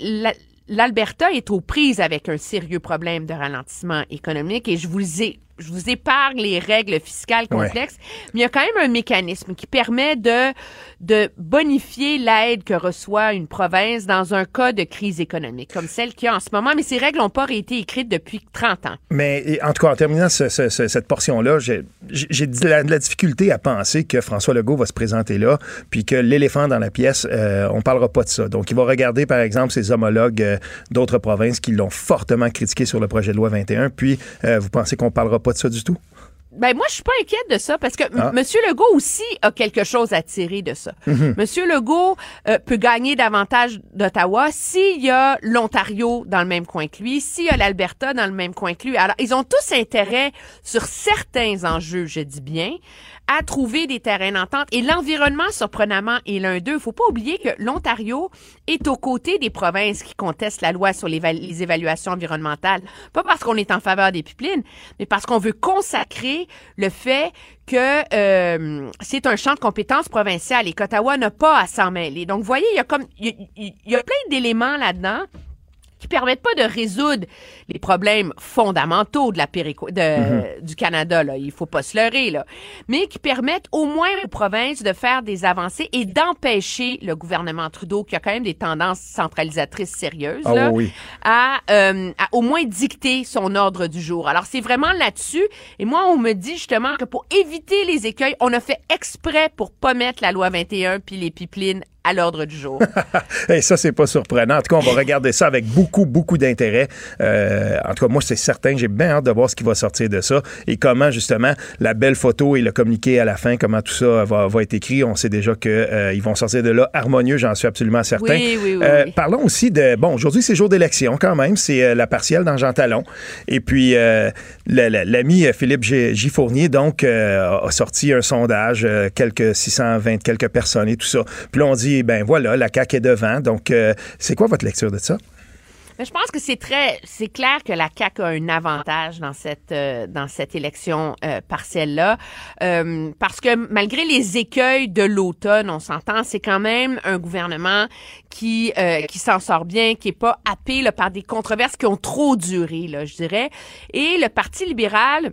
l'Alberta est aux prises avec un sérieux problème de ralentissement économique et je vous ai je vous épargne les règles fiscales complexes, mais il y a quand même un mécanisme qui permet de, de bonifier l'aide que reçoit une province dans un cas de crise économique, comme celle qu'il y a en ce moment, mais ces règles n'ont pas été écrites depuis 30 ans. Mais en tout cas, en terminant cette portion-là, j'ai de la, la, difficulté à penser que François Legault va se présenter là, puis que l'éléphant dans la pièce, euh, on parlera pas de ça. Donc, il va regarder, par exemple, ses homologues euh, d'autres provinces qui l'ont fortement critiqué sur le projet de loi 21, puis euh, vous pensez qu'on parlera pas pas de ça du tout? Ben moi, je suis pas inquiète de ça parce que ah. M. Legault aussi a quelque chose à tirer de ça. Monsieur M. Legault euh, peut gagner davantage d'Ottawa s'il y a l'Ontario dans le même coin que lui, s'il y a l'Alberta dans le même coin que lui. Alors, ils ont tous intérêt sur certains enjeux, je dis bien, à trouver des terrains d'entente. Et l'environnement, surprenamment, est l'un d'eux. Faut pas oublier que l'Ontario est aux côtés des provinces qui contestent la loi sur les, évaluations environnementales. Pas parce qu'on est en faveur des pipelines, mais parce qu'on veut consacrer le fait que euh, c'est un champ de compétences provincial et qu'Ottawa n'a pas à s'en mêler. Donc, vous voyez, il y a comme il y a plein d'éléments là-dedans qui permettent pas de résoudre les problèmes fondamentaux de la périco de, mhm. du Canada là, il faut pas se leurrer là, mais qui permettent au moins aux provinces de faire des avancées et d'empêcher le gouvernement Trudeau qui a quand même des tendances centralisatrices sérieuses ah là, à, euh, à au moins dicter son ordre du jour. Alors c'est vraiment là-dessus et moi on me dit justement que pour éviter les écueils, on a fait exprès pour pas mettre la loi 21 puis les pipelines à l'ordre du jour. Et ça, c'est pas surprenant. En tout cas, on va regarder ça avec beaucoup, beaucoup d'intérêt. Euh, en tout cas, moi, c'est certain. J'ai bien hâte de voir ce qui va sortir de ça et comment, justement, la belle photo et le communiqué à la fin, comment tout ça va, va être écrit. On sait déjà qu'ils euh, vont sortir de là harmonieux, j'en suis absolument certain. Oui, oui, oui, euh, Parlons aussi de... Bon, aujourd'hui, c'est jour d'élection quand même. C'est la partielle dans Jean Talon. Et puis, l'ami Philippe Giffournier, donc, a sorti un sondage, quelques 620 quelques personnes et tout ça. Puis là, on dit ben voilà, la CAQ est devant. Donc, euh, c'est quoi votre lecture de ça? Mais je pense que c'est très, c'est clair que la CAQ a un avantage dans cette euh, dans cette élection euh, partielle là, parce que malgré les écueils de l'automne, on s'entend, c'est quand même un gouvernement qui qui s'en sort bien, qui est pas happé là, par des controverses qui ont trop duré, là, je dirais. Et le Parti libéral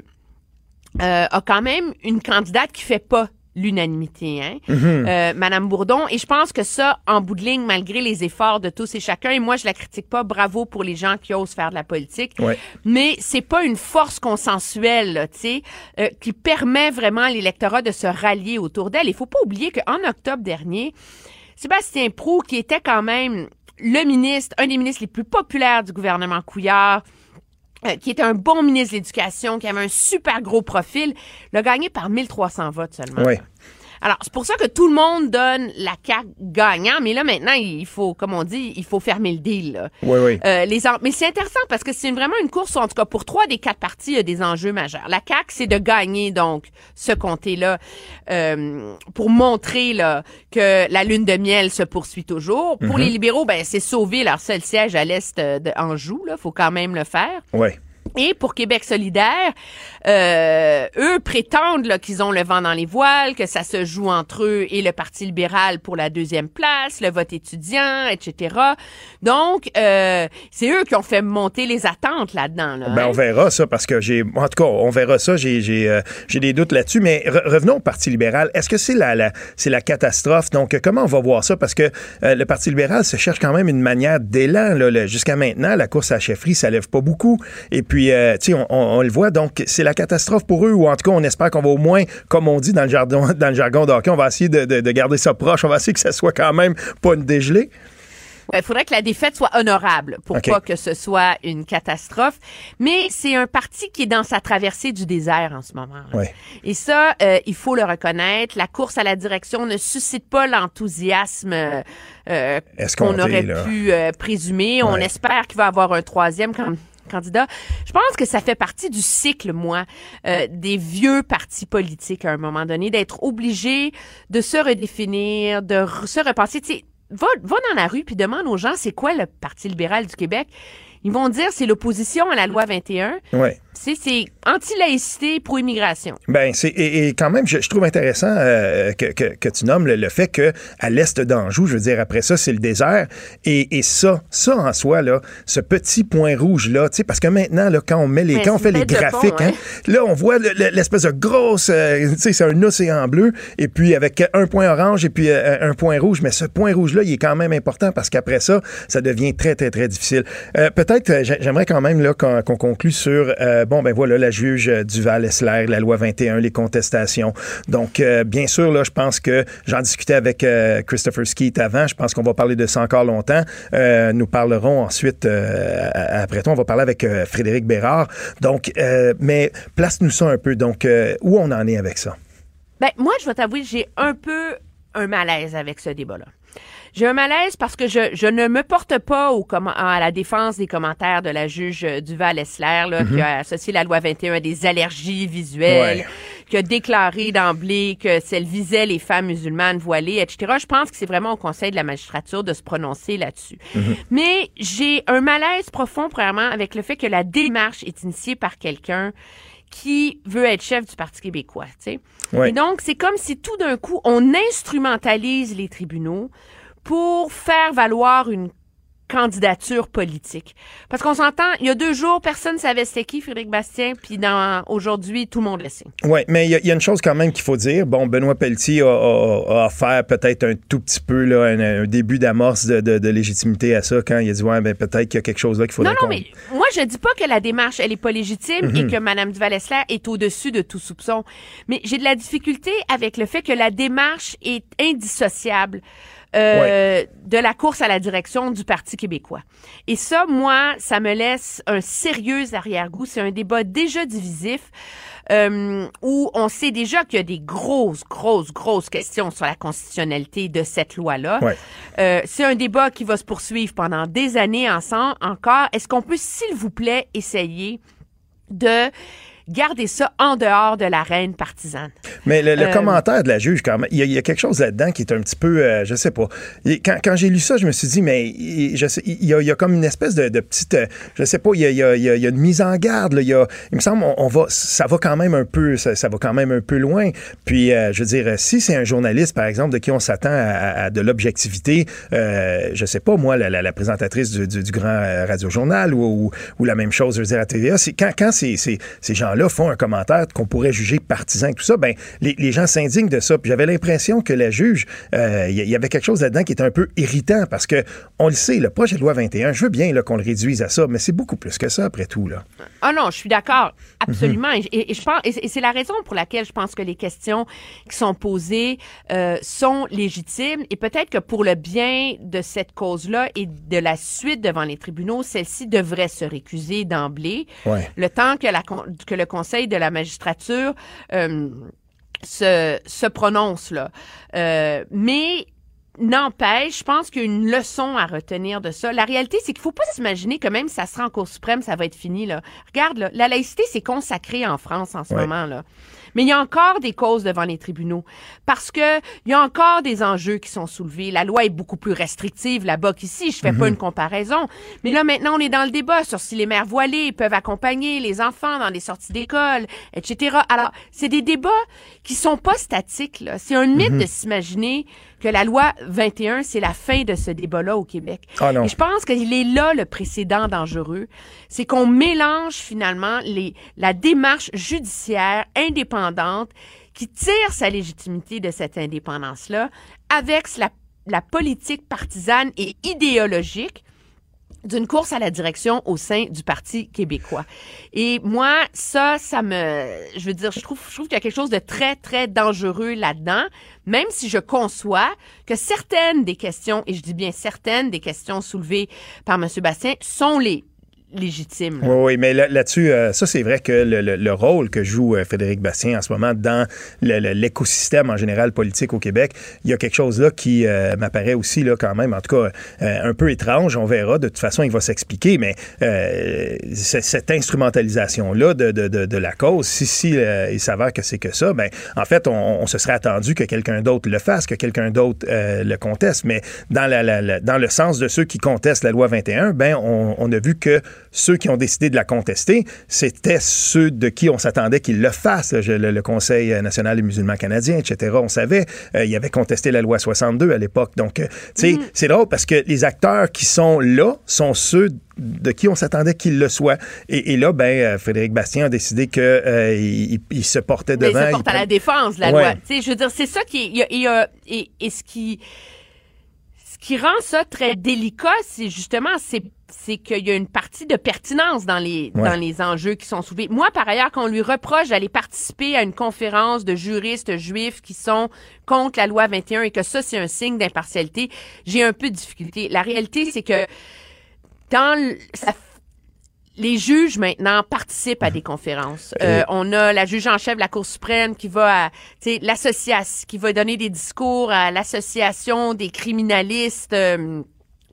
a quand même une candidate qui fait pas l'unanimité, hein, euh, Madame Bourdon. Et je pense que ça, en bout de ligne, malgré les efforts de tous et chacun, et moi je la critique pas, bravo pour les gens qui osent faire de la politique, Ouais. mais c'est pas une force consensuelle, tu sais, euh, qui permet vraiment à l'électorat de se rallier autour d'elle. Il faut pas oublier qu'en octobre dernier, Sébastien Prou, qui était quand même le ministre, un des ministres les plus populaires du gouvernement Couillard, qui était un bon ministre de l'Éducation, qui avait un super gros profil, l'a gagné par 1300 votes seulement. Ouais. Alors, c'est pour ça que tout le monde donne la carte gagnant, mais là, maintenant, il faut, comme on dit, il faut fermer le deal. Là. Oui, oui. Euh, les en- Mais c'est intéressant parce que c'est vraiment une course, en tout cas, pour trois des quatre parties, il y a des enjeux majeurs. La CAQ, c'est de gagner, donc, ce comté-là, euh, pour montrer là, que la lune de miel se poursuit toujours. Pour les libéraux, ben, c'est sauver leur seul siège à l'est euh, de Anjou. Là, faut quand même le faire. Ouais. Et pour Québec solidaire, euh, eux prétendent là, qu'ils ont le vent dans les voiles, que ça se joue entre eux et le Parti libéral pour la deuxième place, le vote étudiant, etc. Donc, euh, c'est eux qui ont fait monter les attentes là-dedans. Là, Ben, hein. on verra ça parce que j'ai. En tout cas, on verra ça. J'ai j'ai, euh, j'ai des doutes là-dessus. Mais re- revenons au Parti libéral. Est-ce que c'est la, la c'est la catastrophe? Donc, comment on va voir ça? Parce que euh, le Parti libéral se cherche quand même une manière d'élan. là. Jusqu'à maintenant, la course à la chefferie, ça lève pas beaucoup. Et puis, euh, tu sais, on, on- on le voit. Donc, c'est la catastrophe pour eux. Ou en tout cas, on espère qu'on va au moins, comme on dit dans le jargon, dans le jargon de hockey, on va essayer de, de- de garder ça proche. On va essayer que ça soit quand même pas une dégelée. Il faudrait que la défaite soit honorable pour pas que ce soit une catastrophe. Mais c'est un parti qui est dans sa traversée du désert en ce moment. là. Ouais. Et ça, euh, il faut le reconnaître. La course à la direction ne suscite pas l'enthousiasme euh, qu'on aurait là. pu euh, présumer. On espère qu'il va y avoir un troisième can- candidat. Je pense que ça fait partie du cycle, moi, euh, des vieux partis politiques à un moment donné, d'être obligé de se redéfinir, de se repenser. Tu sais, va, va dans la rue puis demande aux gens c'est quoi le Parti libéral du Québec? Ils vont dire c'est l'opposition à la loi 21. Ouais. C'est anti-laïcité, pro-immigration. Ben, c'est et, et quand même, je, je trouve intéressant euh, que, que, que tu nommes le, le fait que à l'est d'Anjou, je veux dire, après ça, c'est le désert. Et, et ça, ça en soi, là, ce petit point rouge là, tu sais, parce que maintenant, là, quand on met les, Mais quand on fait les graphiques, pont, hein, hein. là, on voit le- le- l'espèce de grosse, euh, tu sais, c'est un océan bleu, et puis avec un point orange et puis euh, un point rouge. Mais ce point rouge là, il est quand même important parce qu'après ça, ça devient très, très, très difficile. Peut-être, j'ai- j'aimerais quand même là qu'on conclue sur, bon, ben voilà, la juge euh, Duval-Essler, la loi 21, les contestations. Donc, euh, bien sûr, là, je pense que j'en discutais avec euh, Christopher Skeet avant. Je pense qu'on va parler de ça encore longtemps. Euh, nous parlerons ensuite, euh, après toi, on va parler avec euh, Frédéric Bérard. Donc, euh, mais place-nous ça un peu. Donc, euh, où on en est avec ça? Ben, moi, je vais t'avouer, j'ai un peu un malaise avec ce débat-là. J'ai un malaise parce que je, je ne me porte pas au à la défense des commentaires de la juge euh, Duval-Essler, là, qui a associé la loi 21 à des allergies visuelles, Ouais. qui a déclaré d'emblée que elle visait les femmes musulmanes voilées, etc. Je pense que c'est vraiment au Conseil de la magistrature de se prononcer là-dessus. Mais j'ai un malaise profond, premièrement, avec le fait que la démarche est initiée par quelqu'un qui veut être chef du Parti québécois, tu sais. Ouais. Et donc, c'est comme si tout d'un coup, on instrumentalise les tribunaux pour faire valoir une candidature politique. Parce qu'on s'entend, il y a deux jours, personne savait c'était qui Frédéric Bastien, puis dans aujourd'hui, tout le monde le sait. Oui, mais il y, a- il y a une chose quand même qu'il faut dire. Bon, Benoît Pelletier a, a- a offert peut-être un tout petit peu là, un, un début d'amorce de, de- de légitimité à ça quand il a dit ouais, ben peut-être qu'il y a quelque chose là qu'il faudrait Non, non, mais moi, je dis pas que la démarche, elle est pas légitime Mhm. et que Mme Duval-Essler est au-dessus de tout soupçon. Mais j'ai de la difficulté avec le fait que la démarche est indissociable. Euh, de la course à la direction du Parti québécois. Et ça, moi, ça me laisse un sérieux arrière-goût. C'est un débat déjà divisif euh, où on sait déjà qu'il y a des grosses, grosses, grosses questions sur la constitutionnalité de cette loi-là. Ouais. Euh, c'est un débat qui va se poursuivre pendant des années ensemble encore. Est-ce qu'on peut, s'il vous plaît, essayer de garder ça en dehors de l'arène partisane. Mais le, le Euh, commentaire de la juge, quand même, il y, a- il y a quelque chose là-dedans qui est un petit peu, euh, je sais pas. Quand, quand j'ai lu ça, je me suis dit, mais il, y a, il y a comme une espèce de, de petite, euh, je sais pas, il y a, y une mise en garde. là. Il, y a, il me semble, on, on va, ça va quand même un peu, ça, ça va quand même un peu loin. Puis, euh, je veux dire, si c'est un journaliste, par exemple, de qui on s'attend à, de l'objectivité, euh, je sais pas, moi, la, la- la présentatrice du, du- du grand euh, radio-journal ou, ou, ou la même chose, je veux dire, à TVA, quand, quand ces, ces gens-là font un commentaire qu'on pourrait juger partisan et tout ça, ben, les, les gens s'indignent de ça. Puis j'avais l'impression que la juge, euh, il y, y avait quelque chose là-dedans qui était un peu irritant parce que, on le sait, le projet de loi 21, je veux bien là, qu'on le réduise à ça, mais c'est beaucoup plus que ça, après tout. Là. Ah non, je suis d'accord, absolument. Et- et, et je pense, et, c'est la raison pour laquelle je pense que les questions qui sont posées euh, sont légitimes. Et peut-être que pour le bien de cette cause-là et de la suite devant les tribunaux, celle-ci devrait se récuser d'emblée. Ouais. Le temps que, la, que le Conseil de la magistrature euh, se, se prononce là. Euh, mais N'empêche, je pense qu'il y a une leçon à retenir de ça. La réalité, c'est qu'il faut pas s'imaginer que même si ça sera en Cour suprême, ça va être fini. Là. Regarde, là, la laïcité, c'est consacré en France en ce Ouais. moment. là. Mais il y a encore des causes devant les tribunaux parce que il y a encore des enjeux qui sont soulevés. La loi est beaucoup plus restrictive là-bas qu'ici. Je fais pas une comparaison. Mais là, maintenant, on est dans le débat sur si les mères voilées peuvent accompagner les enfants dans les sorties d'école, etc. Alors, c'est des débats qui sont pas statiques. là. C'est un mythe de s'imaginer que la loi 21, c'est la fin de ce débat-là au Québec. Non. Et je pense qu'il est là le précédent dangereux. C'est qu'on mélange finalement les, la démarche judiciaire indépendante qui tire sa légitimité de cette indépendance-là avec la, la politique partisane et idéologique d'une course à la direction au sein du Parti québécois. Et moi, ça, ça me, je veux dire, je trouve, je trouve qu'il y a quelque chose de très, très dangereux là-dedans, même si je conçois que certaines des questions, et je dis bien certaines des questions soulevées par M. Bastien, sont les légitimes. là. Oui, oui, mais là- là-dessus, euh, ça, c'est vrai que le, le- le rôle que joue euh, Frédéric Bastien en ce moment dans l'écosystème en général politique au Québec, il y a quelque chose là qui euh, m'apparaît aussi, là, quand même, en tout cas, un peu étrange. On verra. De toute façon, il va s'expliquer, mais cette instrumentalisation-là de, de- de- la cause, si, si il s'avère que c'est que ça, ben, en fait, on, se serait attendu que quelqu'un d'autre le fasse, que quelqu'un d'autre le conteste, mais dans, dans le sens de ceux qui contestent la loi 21, ben, on, on a vu que ceux qui ont décidé de la contester, c'était ceux de qui on s'attendait qu'ils le fassent. Le, le Conseil national des musulmans canadiens, etc. On savait, euh, il avait contesté la loi 62 à l'époque. Donc, euh, tu sais, c'est drôle parce que les acteurs qui sont là sont ceux de qui on s'attendait qu'ils le soient. Et, et là, ben, euh, Frédéric Bastien a décidé que euh, il, il se portait Mais devant. il se porte il à la défense la Ouais. loi. Tu sais, je veux dire, c'est ça qui y a- il y a- et, et ce qui, ce qui rend ça très délicat, c'est justement, c'est, c'est qu'il y a une partie de pertinence dans les, Ouais. dans les enjeux qui sont soulevés. Moi, par ailleurs, quand on lui reproche d'aller participer à une conférence de juristes juifs qui sont contre la loi 21 et que ça, c'est un signe d'impartialité, j'ai un peu de difficulté. La réalité, c'est que dans le- ça les juges maintenant participent à des conférences. Euh, on a la juge en chef de la Cour suprême qui va, tu sais, l'association, qui va donner des discours à l'association des criminalistes. euh,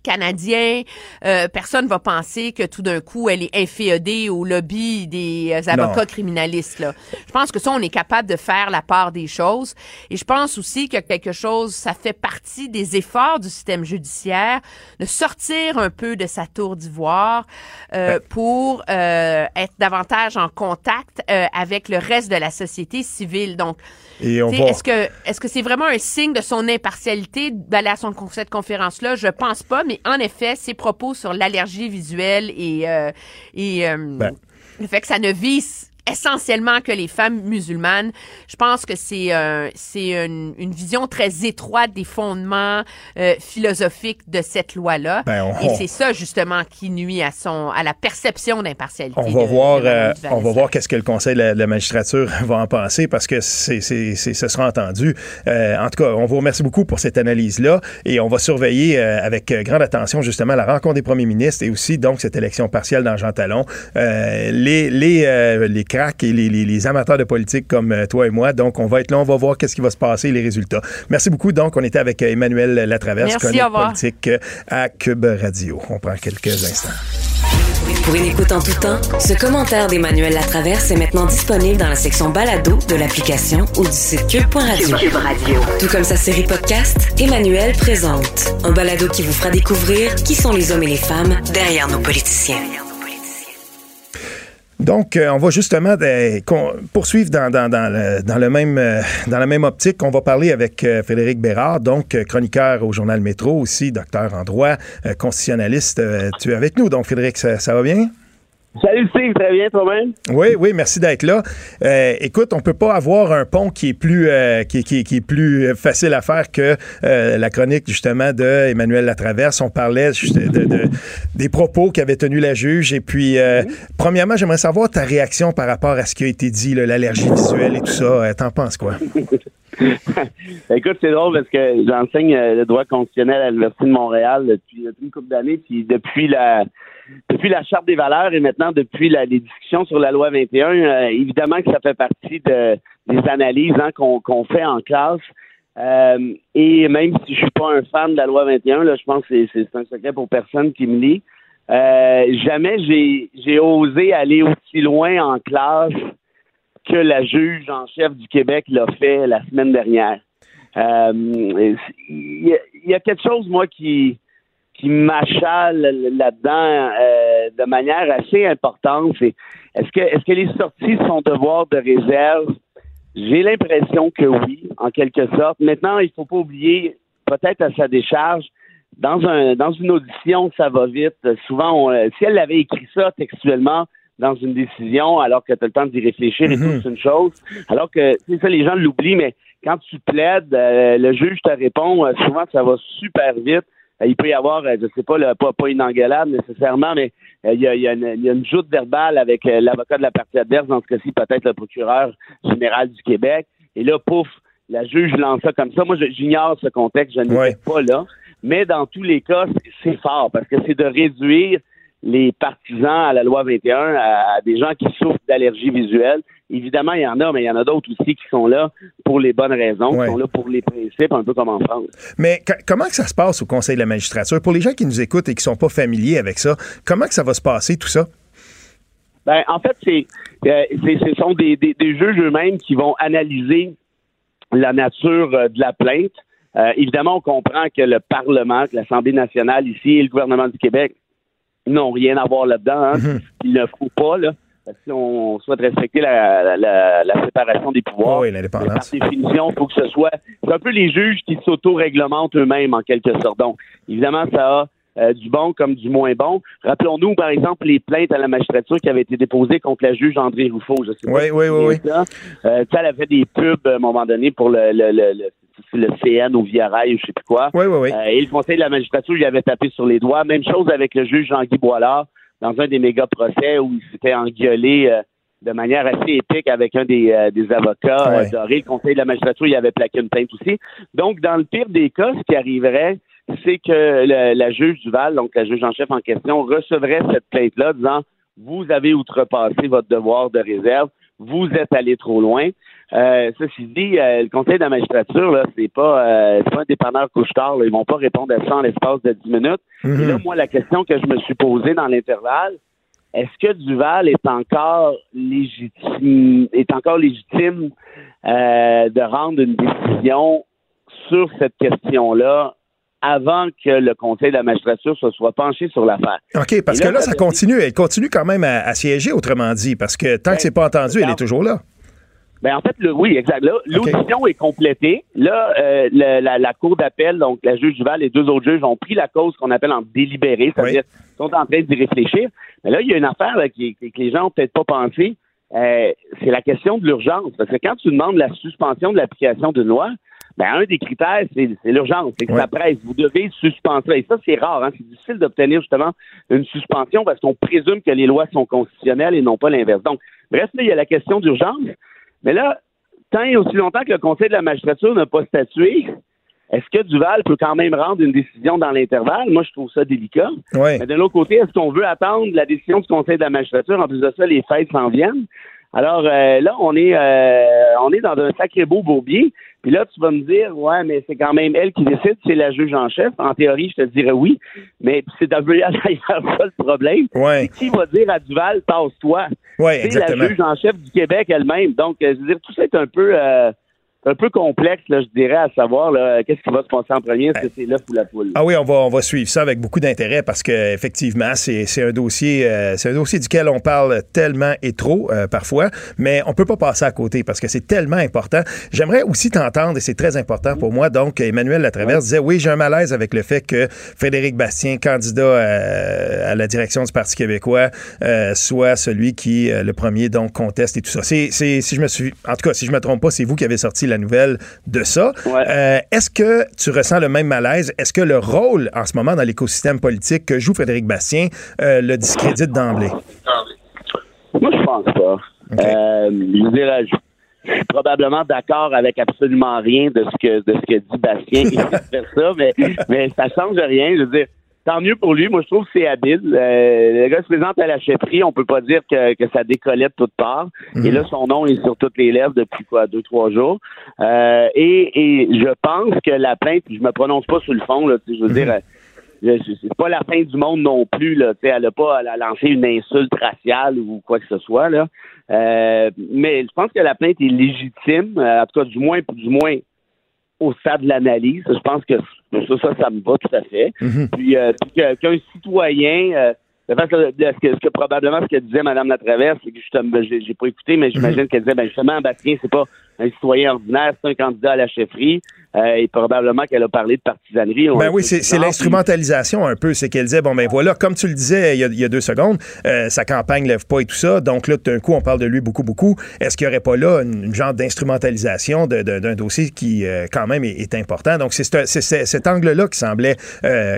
canadiens, euh, personne va penser que tout d'un coup elle est inféodée au lobby des euh, avocats Non. criminalistes. Là. Je pense que ça, on est capable de faire la part des choses. Et je pense aussi que quelque chose, ça fait partie des efforts du système judiciaire de sortir un peu de sa tour d'ivoire euh, pour euh, être davantage en contact euh, avec le reste de la société civile. Donc, est-ce que est-ce que c'est vraiment un signe de son impartialité d'aller à son, cette conférence-là? Je pense pas, mais en effet, ses propos sur l'allergie visuelle et, euh, et euh, Ben. le fait que ça ne vise essentiellement que les femmes musulmanes, je pense que c'est euh, c'est une, une vision très étroite des fondements euh, philosophiques de cette loi-là. Ben, on- et c'est ça justement qui nuit à son à la perception d'impartialité. On va voir, euh, on va voir qu'est-ce que le Conseil de la, de la magistrature va en penser parce que c'est, ce sera entendu. Euh, en tout cas, on vous remercie beaucoup pour cette analyse-là et on va surveiller euh, avec grande attention justement la rencontre des premiers ministres et aussi donc cette élection partielle dans Jean Talon. Euh, les, les, euh, les cracks et les, les- les amateurs de politique comme euh, toi et moi. Donc, on va être là, on va voir qu'est-ce qui va se passer, les résultats. Merci beaucoup. Donc, on était avec euh, Emmanuel Latraverse, chronique politique euh, à Cube Radio. On prend quelques instants. Pour une écoute en tout temps, ce commentaire d'Emmanuel Latraverse est maintenant disponible dans la section balado de l'application ou du site cube.radio. Cube Radio. Tout comme sa série podcast, Emmanuel présente. Un balado qui vous fera découvrir qui sont les hommes et les femmes derrière nos politiciens. Donc, euh, on va justement con- poursuivre euh, dans la même optique. On va parler avec euh, Frédéric Bérard, donc chroniqueur au journal Métro, aussi docteur en droit, constitutionnaliste. Tu es avec nous, donc Frédéric, ça va bien? Salut Steve, très bien toi-même? Oui, oui, merci d'être là. Euh, écoute, on peut pas avoir un pont qui est plus euh, qui, qui- qui est plus facile à faire que euh, la chronique justement de Emmanuel Latraverse. On parlait juste de, de- des propos qu'avait tenus la juge. Et puis, euh, premièrement, j'aimerais savoir ta réaction par rapport à ce qui a été dit, l'allergie visuelle et tout ça. Euh, T'en penses quoi? Écoute, c'est drôle parce que j'enseigne euh, le droit constitutionnel à l'Université de Montréal depuis, depuis une couple d'années, puis depuis la depuis la Charte des valeurs et maintenant depuis la- les discussions sur la loi 21, euh, évidemment que ça fait partie de, des analyses hein, qu'on fait en classe. Euh, et même si je suis pas un fan de la loi 21, là, je pense que c'est- un secret pour personne qui me lit. Euh, jamais j'ai osé aller aussi loin en classe que la juge en chef du Québec l'a fait la semaine dernière. Euh, Il y, y a quelque chose, moi, qui, qui m'achale là-dedans euh, de manière assez importante. C'est est-ce que est-ce que les sorties sont devoir de réserve? J'ai l'impression que oui, en quelque sorte. Maintenant, il faut pas oublier, peut-être à sa décharge, dans un dans une audition, ça va vite. Souvent, on- si elle avait écrit ça textuellement dans une décision, alors que tu as le temps d'y réfléchir et tout, c'est une chose. Alors que, c'est ça, les gens l'oublient, mais quand tu plaides, euh, le juge te répond, euh, souvent, ça va super vite. Euh, il peut y avoir, euh, je sais pas, le- pas, pas une engueulade nécessairement, mais euh, il y, a, il y a une, il y a une joute verbale avec l'avocat de la partie adverse, dans ce cas-ci, peut-être le procureur général du Québec. Et là, pouf, la juge lance ça comme ça. Moi, j'ignore ce contexte, je n'étais Ouais. pas là. Mais dans tous les cas, c'est fort parce que c'est de réduire les partisans à la loi 21 à, à des gens qui souffrent d'allergie visuelle. Évidemment, il y en a, mais il y en a d'autres aussi qui sont là pour les bonnes raisons, Ouais. qui sont là pour les principes, un peu comme en France. Mais co- comment que ça se passe au Conseil de la magistrature? Pour les gens qui nous écoutent et qui sont pas familiers avec ça, comment que ça va se passer tout ça? Ben, en fait, c'est, euh, ce sont des, des, des juges eux-mêmes qui vont analyser la nature euh, de la plainte. Euh, évidemment, on comprend que le Parlement, que l'Assemblée nationale ici et le gouvernement du Québec n'ont rien à voir là-dedans. Hein. Il ne faut pas, là. Si on souhaite respecter la, la, la- la séparation des pouvoirs, Oui, par définition, il faut que ce soit. C'est un peu les juges qui s'auto-réglementent eux-mêmes, en quelque sorte. Donc, évidemment, ça a euh, du bon comme du moins bon. Rappelons-nous, par exemple, les plaintes à la magistrature qui avaient été déposées contre la juge André Rouffaut. Je sais pas Oui, si oui, oui, de ça. Euh, tu sais, elle avait des pubs à un moment donné pour le, le, le, le, le CN au Via Rail ou je sais plus quoi. Oui, oui, oui. Euh, et le Conseil de la magistrature lui avait tapé sur les doigts. Même chose avec le juge Jean-Guy Boilard dans un des méga procès où il s'était engueulé euh, de manière assez épique avec un des, euh, des avocats Ouais. dorés. Le Conseil de la magistrature il avait plaqué une plainte aussi. Donc, dans le pire des cas, ce qui arriverait, c'est que le- la juge Duval, donc la juge en chef en question, recevrait cette plainte-là disant vous avez outrepassé votre devoir de réserve, vous êtes allé trop loin. Euh, ceci dit, euh, le Conseil de la magistrature, là, c'est pas, euh, c'est pas un dépanneur couche-tard. Ils vont pas répondre à ça en l'espace de 10 minutes. Et là, moi, la question que je me suis posée dans l'intervalle, est-ce que Duval est encore légitime, est encore légitime euh, de rendre une décision sur cette question-là avant que le Conseil de la magistrature se soit penché sur l'affaire? OK, parce Et là, que là, ça continue. Elle continue quand même à, à siéger, autrement dit, parce que tant Ben, que c'est pas entendu, elle est toujours là. Ben en fait, le, oui, exact. L'audition est complétée. Là, euh, le- la, la cour d'appel, donc la juge Duval, les deux autres juges ont pris la cause qu'on appelle en délibéré, c'est-à-dire qu'ils sont en train d'y réfléchir. Mais là, il y a une affaire là, qui- que les gens ont peut-être pas pensé. Euh, c'est la question de l'urgence. Parce que quand tu demandes la suspension de l'application d'une loi, ben un des critères, c'est, l'urgence. C'est que ça presse. Vous devez suspendre ça. Et ça, c'est rare. Hein? C'est difficile d'obtenir justement une suspension parce qu'on présume que les lois sont constitutionnelles et non pas l'inverse. Donc, bref, là, il y a la question d'urgence. Mais là, tant et aussi longtemps que le Conseil de la magistrature n'a pas statué, est-ce que Duval peut quand même rendre une décision dans l'intervalle? Moi, je trouve ça délicat. Ouais. Mais de l'autre côté, est-ce qu'on veut attendre la décision du Conseil de la magistrature? En plus de ça, les fêtes s'en viennent. Alors euh, là, on est euh, on est dans un sacré beau bourbier. Puis là, tu vas me dire, ouais, mais c'est quand même elle qui décide, c'est la juge en chef. En théorie, je te dirais oui, mais c'est un peu d'ailleurs ça le problème. Ouais. Qui va dire à Duval, tasse-toi? Ouais, c'est la juge en chef du Québec elle-même. Donc, euh, je veux dire, tout ça est un peu... euh, un peu complexe, là, je dirais, à savoir qu'est-ce qui va se passer en premier, est-ce que c'est l'œuf ou la poule? Ah oui, on va, on va suivre ça avec beaucoup d'intérêt parce que effectivement, c'est c'est un dossier, euh, c'est un dossier duquel on parle tellement et trop euh, parfois, mais on peut pas passer à côté parce que c'est tellement important. J'aimerais aussi t'entendre et c'est très important pour moi. Donc, Emmanuel Latraverse disait oui, j'ai un malaise avec le fait que Frédéric Bastien, candidat euh, à la direction du Parti québécois, euh, soit celui qui euh, le premier donc conteste et tout ça. C'est, c'est, si je me suis, en tout cas, si je me trompe pas, c'est vous qui avez sorti la nouvelle de ça. Ouais. Euh, est-ce que tu ressens le même malaise? Est-ce que le rôle en ce moment dans l'écosystème politique que joue Frédéric Bastien euh, le discrédite d'emblée? Moi, je pense pas. Euh, je veux dire, je, suis probablement d'accord avec absolument rien de ce que de ce que dit Bastien et ça, mais, mais ça change rien. Je veux dire, tant mieux pour lui. Moi, je trouve que c'est habile. Euh, le gars se présente à la chefferie. On peut pas dire que, que ça décollait de toutes parts. Et là, son nom est sur toutes les lèvres depuis quoi, deux, trois jours. Euh, et, et je pense que la plainte, je me prononce pas sur le fond, là, tu sais, je veux dire, euh, c'est pas la fin du monde non plus. Là, tu sais, elle a pas elle a lancé une insulte raciale ou quoi que ce soit. Là. Euh, mais je pense que la plainte est légitime, euh, en tout cas du moins du moins au stade de l'analyse. Je pense que ça, ça, ça me va tout à fait. Puis, euh, puis que- qu'un citoyen de fait, ce, que, que probablement ce que disait Mme Latraverse, c'est que justement, j'ai j'ai pas écouté, mais j'imagine qu'elle disait, ben justement, Bastien, c'est pas un citoyen ordinaire, c'est un candidat à la chefferie, euh, et probablement qu'elle a parlé de partisanerie. Ben oui, c'est l'instrumentalisation un peu. C'est qu'elle disait, bon, ben voilà, comme tu le disais il y a, il y a deux secondes, euh, sa campagne lève pas et tout ça. Donc là, d'un coup, on parle de lui beaucoup, beaucoup. Est-ce qu'il n'y aurait pas là une, une genre d'instrumentalisation d'un dossier qui, euh, quand même, est, est important? Donc, c'est ce- c'est- c'est cet angle-là qui semblait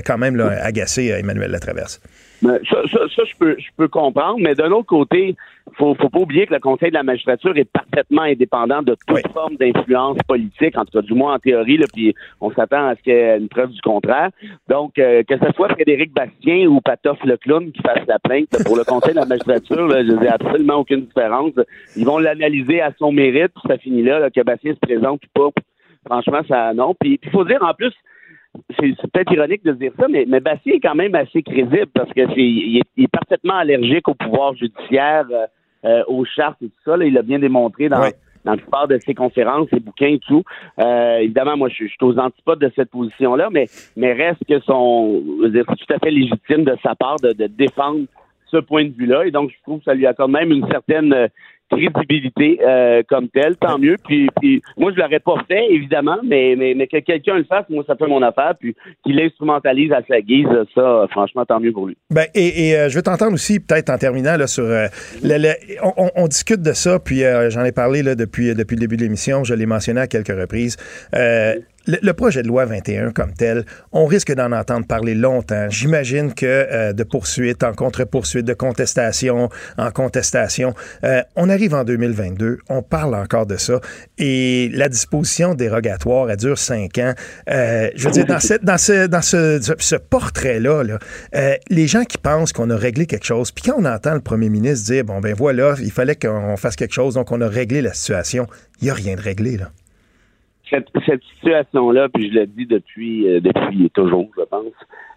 quand même là, agacer Emmanuel Latraverse. Ça, ça, ça, je peux, je peux comprendre, mais d'un autre côté, faut, faut pas oublier que le Conseil de la magistrature est parfaitement indépendant de toute Oui. forme d'influence politique, en tout cas du moins en théorie, là, puis on s'attend à ce qu'il y ait une preuve du contraire. Donc, euh, que ce soit Frédéric Bastien ou Patoff le clown qui fasse la plainte pour le Conseil de la magistrature, là, je n'ai absolument aucune différence. Ils vont l'analyser à son mérite, puis ça finit là, là, que Bastien se présente ou pas. Franchement, ça non. Puis il faut dire en plus, c'est peut-être ironique de dire ça, mais, mais Bastien est quand même assez crédible parce que c'est il est, il est parfaitement allergique au pouvoir judiciaire, euh, euh, aux chartes et tout ça. là. il l'a bien démontré dans, Oui. dans la plupart de ses conférences, ses bouquins et tout. Euh, évidemment, moi, je, suis- je suis aux antipodes de cette position-là, mais, mais reste que son, c'est tout à fait légitime de sa part de, de défendre ce point de vue-là. Et donc, je trouve que ça lui accorde même une certaine euh, crédibilité euh, comme telle. Tant mieux. Puis, moi, je l'aurais pas fait, évidemment, mais, mais, mais que quelqu'un le fasse, moi, ça fait mon affaire. Puis qu'il l'instrumentalise à sa guise, ça, franchement, tant mieux pour lui. Ben, et, euh, je veux t'entendre aussi, peut-être en terminant, là, sur. euh, on, discute de ça, puis j'en ai parlé là, depuis, depuis le début de l'émission, je l'ai mentionné à quelques reprises. Euh, le, projet de loi 21 comme tel, on risque d'en entendre parler longtemps. J'imagine que euh, de poursuite en contre-poursuite, de contestation en contestation, euh, on arrive en 2022, on parle encore de ça, et la disposition dérogatoire, elle dure cinq ans. Euh, je veux dire, dans, ce, portrait-là, là, les gens qui pensent qu'on a réglé quelque chose, puis quand on entend le premier ministre dire, bon, ben voilà, il fallait qu'on fasse quelque chose, donc on a réglé la situation, il n'y a rien de réglé, là. Cette, cette situation-là, puis je le dis depuis, euh, depuis toujours, je pense,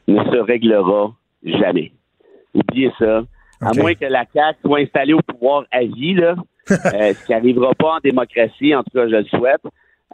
ne se réglera jamais. Oubliez ça. À moins que la CAQ soit installée au pouvoir à vie, là, euh, ce qui n'arrivera pas en démocratie, en tout cas, je le souhaite.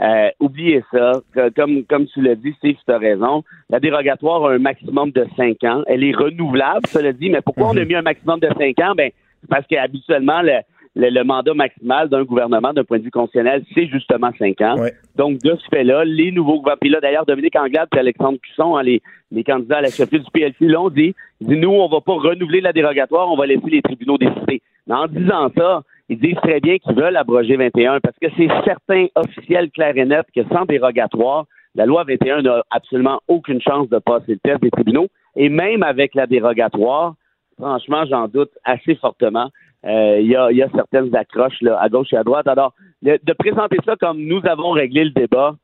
Euh, oubliez ça. Comme, comme tu l'as dit, Steve, tu as raison. La dérogatoire a un maximum de cinq ans. Elle est renouvelable, cela dit, mais pourquoi on a mis un maximum de cinq ans? Ben, c'est parce qu'habituellement, le, le, le mandat maximal d'un gouvernement, d'un point de vue constitutionnel, c'est justement cinq ans. Ouais. Donc, de ce fait-là, les nouveaux gouvernements, puis là, d'ailleurs, Dominique Anglade et Alexandre Cusson, hein, les, les candidats à la chefferie du PLC, l'ont dit. Ils disent, nous, on va pas renouveler la dérogatoire, on va laisser les tribunaux décider. Mais en disant ça, ils disent très bien qu'ils veulent abroger 21 parce que c'est certain, officiel, clair et net, que sans dérogatoire, la loi 21 n'a absolument aucune chance de passer le test des tribunaux. Et même avec la dérogatoire, franchement, j'en doute assez fortement. Euh, Il y, a, y a certaines accroches là, à gauche et à droite. Alors, de présenter ça comme nous avons réglé le débat,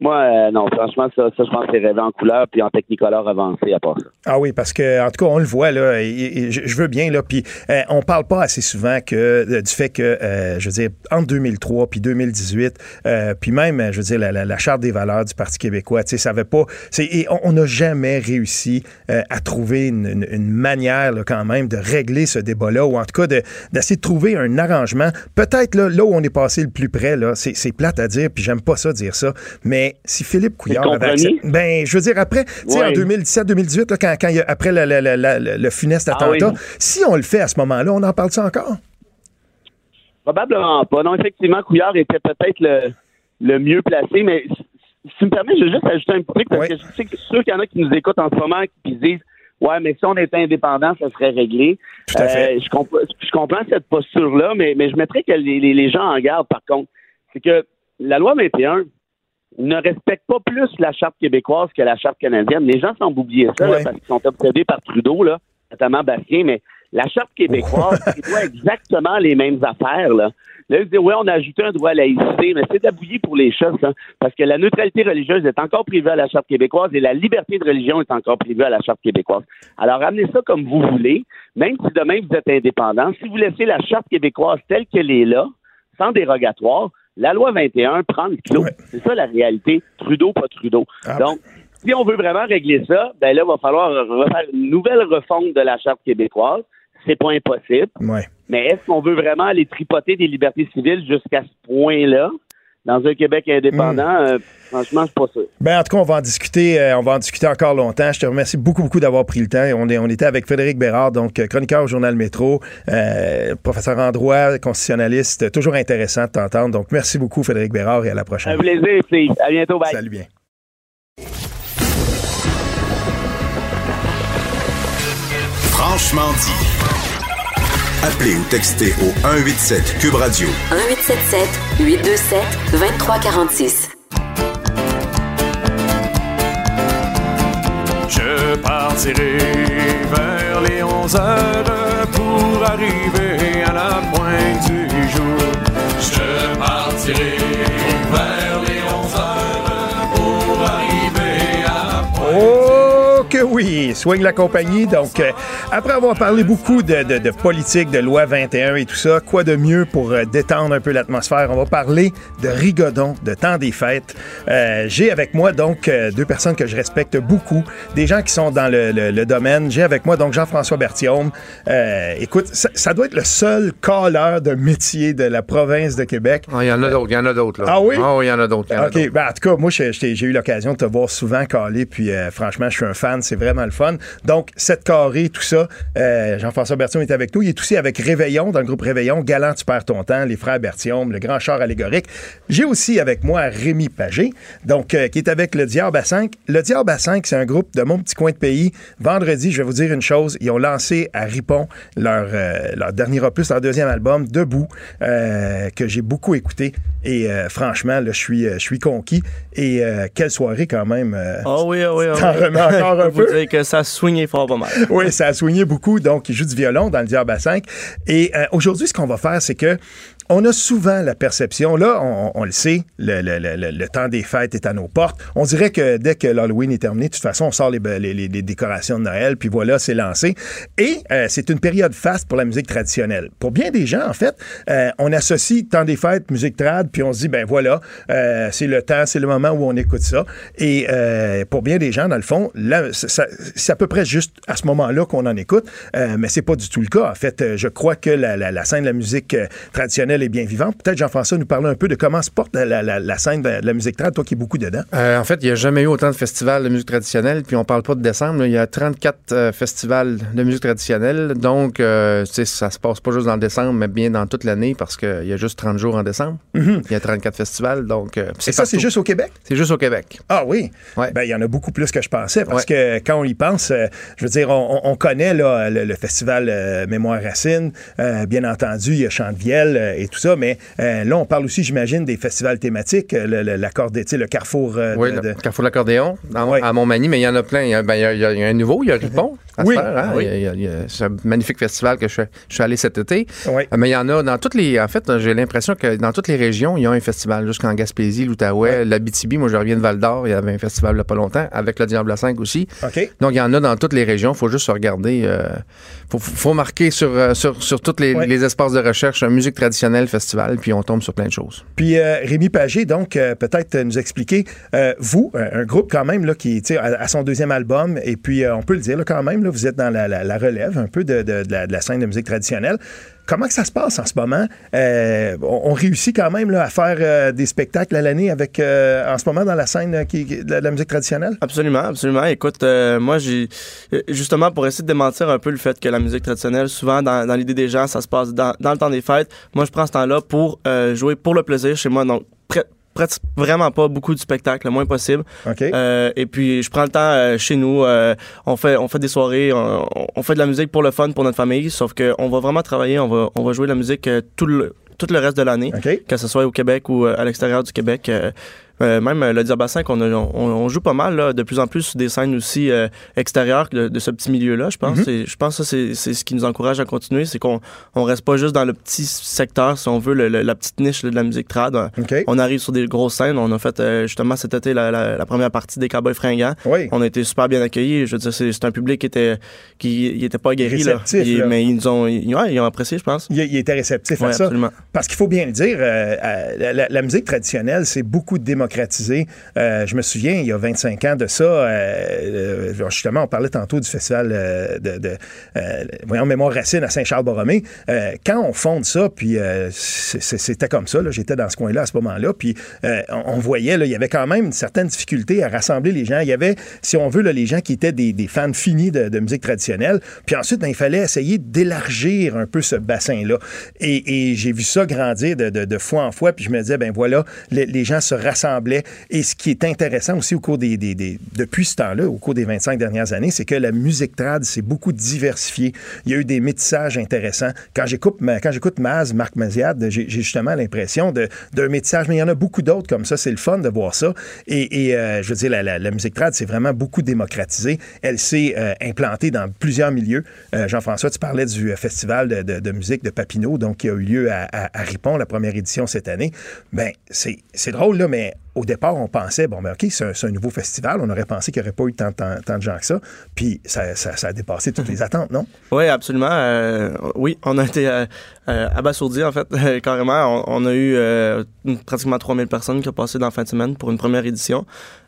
Moi, euh, non, franchement, ça, je pense que c'est rêvé en couleur puis en technicolor avancé à part ça. Ah oui, parce que en tout cas, on le voit là, et, je, veux bien là, puis euh, on parle pas assez souvent que euh, du fait que, euh, je veux dire, entre 2003 puis 2018, euh, puis même, je veux dire, la, charte des valeurs du Parti québécois, tu sais, ça avait pas, et on- n'a jamais réussi à trouver une, manière quand même de régler ce débat-là, ou en tout cas de, d'essayer de trouver un arrangement. Peut-être là, là où on est passé le plus près, là, c'est, c'est plate à dire, puis j'aime pas ça dire ça, mais si Philippe Couillard avait accepté- ben, je veux dire, après, tu sais, en Ouais. 2017-2018, là, quand, quand il y a- après le, funeste Ah attentat, oui. si on le fait à ce moment-là, on en parle ça encore? Probablement pas. Non, effectivement, Couillard était peut-être le, le mieux placé, mais si tu me permets, je vais juste ajouter un petit truc parce Oui. que je sais que sûr qu'il y en a qui nous écoutent en ce moment et qui se disent Ouais, mais si on était indépendant, ça serait réglé. Tout à fait. Euh, je, comprends, je comprends cette posture-là, mais, mais je mettrais que les, les- les gens en garde, par contre. C'est que la loi 21 ne respecte pas plus la charte québécoise que la charte canadienne. Les gens semblent oublier ça là, parce qu'ils sont obsédés par Trudeau, là, notamment Bastien, mais la charte québécoise prévoit exactement les mêmes affaires. Là. Là, ils disent, ouais, on a ajouté un droit à laïcité, mais c'est d'abouiller pour les choses, hein, parce que la neutralité religieuse est encore prévue à la Charte québécoise et la liberté de religion est encore prévue à la Charte québécoise. Alors, amenez ça comme vous voulez, même si demain vous êtes indépendant. Si vous laissez la Charte québécoise telle qu'elle est là, sans dérogatoire, la loi 21 prend le clos. Ouais. C'est ça la réalité. Trudeau, pas Trudeau. Ah. Donc, si on veut vraiment régler ça, ben là, il va falloir refaire une nouvelle refonte de la Charte québécoise. C'est pas impossible. Ouais. Mais est-ce qu'on veut vraiment aller tripoter des libertés civiles jusqu'à ce point-là? Dans un Québec indépendant? Hmm. Euh, franchement, je suis pas sûr. Ben, en tout cas, on va en discuter, euh, on va en discuter encore longtemps. Je te remercie beaucoup, beaucoup d'avoir pris le temps. On, est, on était avec Frédéric Bérard, donc euh, chroniqueur au Journal Métro, euh, professeur en droit, constitutionnaliste. Toujours intéressant de t'entendre. Donc, merci beaucoup, Frédéric Bérard, et à la Un prochaine. plaisir, Steve. À bientôt. Bye. Salut bien. Franchement dit. Appelez ou textez au 187 Cube Radio 1877 827 2346. Je partirai vers les 11 heures pour arriver à la pointe du jour. Je partirai oui, soigne la compagnie. Donc, euh, après avoir parlé beaucoup de, de- de politique, de loi 21 et tout ça, quoi de mieux pour euh, détendre un peu l'atmosphère? On va parler de rigodon, de temps des fêtes. Euh, J'ai avec moi donc deux personnes que je respecte beaucoup, des gens qui sont dans le, le- le domaine. J'ai avec moi donc Jean-François Berthiaume. Écoute, ça, ça doit être le seul calleur de métier de la province de Québec. Ah, Il y en a d'autres, il y en a d'autres. là. Ah oui? Ah oui, il y en a d'autres. OK. Ben, en tout cas, moi, j'ai eu l'occasion de te voir souvent caler, puis franchement, je suis un fan, c'est vraiment le fun. Donc, 7 carrés, tout ça. Euh, Jean-François Berthiaume est avec nous. Il est aussi avec Réveillon, dans le groupe Réveillon, Galant, tu perds ton temps, les frères Berthiaume, le grand char allégorique. J'ai aussi avec moi Rémi Pagé, donc, euh, qui est avec le Diable à 5. Le Diable à 5, c'est un groupe de mon petit coin de pays. Vendredi, je vais vous dire une chose, ils ont lancé à Ripon leur, euh, leur dernier opus, leur deuxième album, Debout, que j'ai beaucoup écouté. Et franchement, là, je suis, je suis conquis. Et quelle soirée quand même. Ah oui, ah oui, ah oui. T'en remets encore un Je peux peu? Que ça swingait fort pas mal. oui, ça a soigné beaucoup. Donc, il joue du violon dans le Diable à 5. Et euh, aujourd'hui, ce qu'on va faire, c'est que on a souvent la perception, là, on, on le sait, le, le- le- le- temps des fêtes est à nos portes. On dirait que dès que l'Halloween est terminé, de toute façon, on sort les, les- les- décorations de Noël, puis voilà, c'est lancé. Et euh, c'est une période faste pour la musique traditionnelle. Pour bien des gens, en fait, euh, on associe temps des fêtes, musique trad, puis on se dit, ben voilà, euh, c'est le temps, c'est le moment où on écoute ça. Et euh, pour bien des gens, dans le fond, c'est à peu près juste à ce moment-là qu'on en écoute, euh, mais c'est pas du tout le cas. En fait, euh, je crois que la, la- scène de la musique euh, est bien vivante. Peut-être Jean-François nous parler un peu de comment se porte la, la- la scène de, de la musique trad, toi qui es beaucoup dedans. Euh, en fait, il n'y a jamais eu autant de festivals de musique traditionnelle, puis on parle pas de décembre. Il y a 34 euh, festivals de musique traditionnelle, donc euh, tu sais, ça se passe pas juste dans le décembre, mais bien dans toute l'année, parce qu'il y a juste 30 jours en décembre. Il y a 34 festivals, donc euh. Et ça, c'est juste au Québec? C'est juste au Québec. Ah oui? Ouais. Ben, il y en a beaucoup plus que je pensais parce que quand on y pense, je veux dire, on, on- on connaît là, le, le festival Mémoire Racine, bien entendu, il y a Chantevielle euh, et tout ça, mais euh, là, on parle aussi, j'imagine, des festivals thématiques, euh, le, le, le carrefour euh, Oui, de- le de- Carrefour de l'accordéon, Ouais. à Montmagny, mais il y en a plein. Il y a, ben, il y a- il y a un nouveau, il y a Ripon. à Oui. se faire, hein. Oui. Il y a- il y a- il y a- C'est un magnifique festival que je, je suis allé cet été. Euh, Mais il y en a dans toutes les. En fait, j'ai l'impression que dans toutes les régions, il y a un festival. Jusqu'en Gaspésie, l'Outaouais, l'Abitibi. Moi, je reviens de Val d'Or. Il y avait un festival il n'y a pas longtemps, avec le Diable à 5 aussi. Donc, il y en a dans toutes les régions. Il faut juste regarder. Il faut, faut marquer sur, euh, sur, sur tous les, les espaces de recherche musique traditionnelle festival, puis on tombe sur plein de choses. Puis euh, Rémi Pagé, donc, euh, peut-être euh, nous expliquer, euh, vous, un, groupe quand même là, qui est à, à son deuxième album, et puis euh, on peut le dire là, quand même, là, vous êtes dans la, la- la relève un peu de, de- de la, de la scène de musique traditionnelle. Comment que ça se passe en ce moment? Euh, on, on réussit quand même là, à faire euh, des spectacles à l'année avec, euh, en ce moment, dans la scène euh, qui, qui- de la, de la musique traditionnelle? Absolument, absolument. Écoute, euh, moi, j'ai justement pour essayer de démentir un peu le fait que la musique traditionnelle, souvent dans, dans l'idée des gens, ça se passe dans, dans le temps des fêtes. Moi, je prends ce temps-là pour euh, jouer pour le plaisir chez moi. Donc, vraiment pas beaucoup de spectacles, le moins possible. Euh, et puis, je prends le temps euh, chez nous. euh, on fait, on fait des soirées, on, on fait de la musique pour le fun, pour notre famille. Sauf que on va vraiment travailler, on va, on va jouer de la musique tout le tout le reste de l'année, OK. que ce soit au Québec ou à l'extérieur du Québec. Euh, même euh, le Diabassin, qu'on on, on joue pas mal là, de plus en plus des scènes aussi euh, extérieures de, de ce petit milieu-là, je pense. Mhm. Et Je pense que c'est ce qui nous encourage à continuer, c'est qu'on on reste pas juste dans le petit secteur, si on veut, le- le- la petite niche là, de la musique trad. On arrive sur des grosses scènes. On a fait euh, justement cet été la, la- la première partie des Cowboys fringants. Oui. On a été super bien accueillis. Je veux dire, c'est un public qui était qui il était pas aguerri là. Réceptif, Il- là. mais ils nous ont ils, ouais, ils ont apprécié, je pense. Il, il était réceptif Ouais, à ça. Parce qu'il faut bien le dire, la, la- musique traditionnelle, c'est beaucoup Euh, je me souviens, il y a 25 ans de ça, euh, euh, justement, on parlait tantôt du festival de, de Mémoire Racine à Saint-Charles-Borromée. Euh, quand on fonde ça, puis c'était comme ça, j'étais dans ce coin-là à ce moment-là, puis on, voyait, là, il y avait quand même une certaine difficulté à rassembler les gens. Il y avait, si on veut, là, les gens qui étaient des, fans finis de, musique traditionnelle. Puis ensuite, ben, il fallait essayer d'élargir un peu ce bassin-là. Et, j'ai vu ça grandir de, fois en fois. Puis je me disais, ben voilà, les, gens se Et ce qui est intéressant aussi au cours des, depuis ce temps-là, au cours des 25 dernières années, c'est que la musique trad s'est beaucoup diversifiée. Il y a eu des métissages intéressants. Quand j'écoute, quand j'écoute Maz, Marc Maziad, j'ai justement l'impression d'un métissage. Mais il y en a beaucoup d'autres comme ça. C'est le fun de voir ça. Et, euh, je veux dire, la, musique trad, c'est vraiment beaucoup démocratisé. Elle s'est euh, implantée dans plusieurs milieux. Euh, Jean-François, tu parlais du festival de, musique de Papineau, donc qui a eu lieu à, à- Ripon, la première édition cette année. Ben, c'est drôle, là, mais au départ, on pensait, bon, ben, OK, c'est un, nouveau festival. On aurait pensé qu'il n'y aurait pas eu tant, tant- tant de gens que ça. Puis ça, ça- ça a dépassé toutes les attentes, non? Oui, absolument. Euh, oui, on a été euh, euh, abasourdis, en fait, carrément. On, on a eu euh, pratiquement 3000 personnes qui ont passé dans la fin de semaine pour une première édition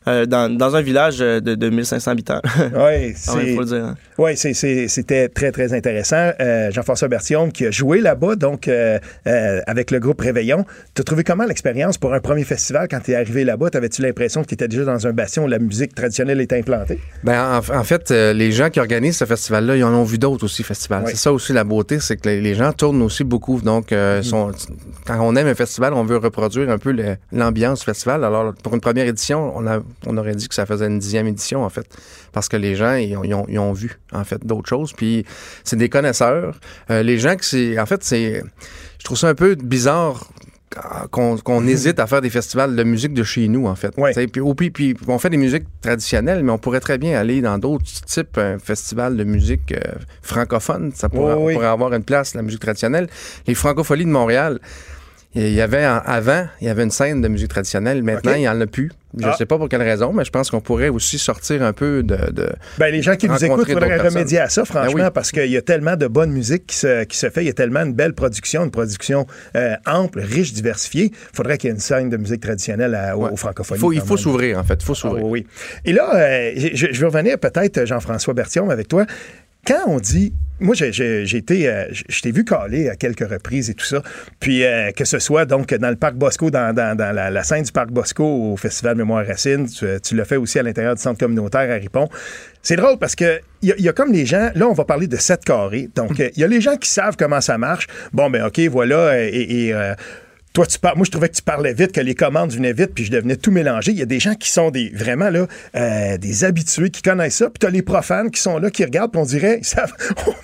euh, dans, dans un village de, de 1500 habitants. Oui, ouais, c'est. faut le dire. hein. Oui, c'est- c'est- c'était très, très intéressant. Euh, Jean-François Bertillon, qui a joué là-bas, donc euh, euh, avec le groupe Réveillon. Tu as trouvé comment l'expérience pour un premier festival quand tu es arrivé là-bas? T'avais-tu l'impression que tu étais déjà dans un bastion où la musique traditionnelle était implantée? Ben, en, en fait, euh, les gens qui organisent ce festival-là, ils en ont vu d'autres aussi, festivals. Oui. C'est ça aussi la beauté, c'est que les, les gens tournent aussi beaucoup. Donc, euh, sont- quand on aime un festival, on veut reproduire un peu l'ambiance du festival. Alors, pour une première édition, on, a, on aurait dit que ça faisait une dixième édition, en fait, parce que les gens, ils ont, ils ont- ils ont vu, en fait, d'autres choses. Puis, c'est des connaisseurs. Euh, les gens qui, c'est, en fait, c'est, je trouve ça un peu bizarre qu'on qu'on hésite à faire des festivals de musique de chez nous, en fait. Ouais. Puis, ou puis, puis on fait des musiques traditionnelles, mais on pourrait très bien aller dans d'autres types, un festival de musique euh, francophone. Ça pourrait, Oui, oui. on pourrait avoir une place, la musique traditionnelle. Les francopholies de Montréal, il y avait avant, il y avait une scène de musique traditionnelle. Maintenant, il n'y en a plus. Je ne Ah. sais pas pour quelle raison, mais je pense qu'on pourrait aussi sortir un peu de. de- Ben, les gens qui nous écoutent, il faudrait remédier à ça, franchement, Ben oui. parce qu'il y a tellement de bonne musique qui se, qui se fait, il y a tellement de belle production, une production euh, ample, riche, diversifiée. Il faudrait qu'il y ait une scène de musique traditionnelle à, aux, Ouais. aux francophonies. il faut, s'ouvrir, en fait. Il faut Ah, s'ouvrir. oui, oui. Et là, euh, je, je vais revenir peut-être, Jean-François Bertillon, avec toi. Quand on dit. Moi, j'ai- été. euh, je t'ai vu caler à quelques reprises et tout ça. Puis euh, que ce soit donc dans le parc Bosco, dans, dans- dans la, la scène du parc Bosco au Festival Mémoire Racine, tu, euh, tu l'as fait aussi à l'intérieur du centre communautaire à Ripon. C'est drôle parce que il y, a- il y a comme les gens. Là, on va parler de 7 carrés. Donc, euh, il y a les gens qui savent comment ça marche. Bon, ben OK, voilà. Et. et, euh, toi, tu parles. Moi, je trouvais que tu parlais vite, que les commandes venaient vite, puis je devenais tout mélangé. Il y a des gens qui sont des vraiment là, euh, des habitués qui connaissent ça, puis t'as les profanes qui sont là, qui regardent, puis on dirait, savent,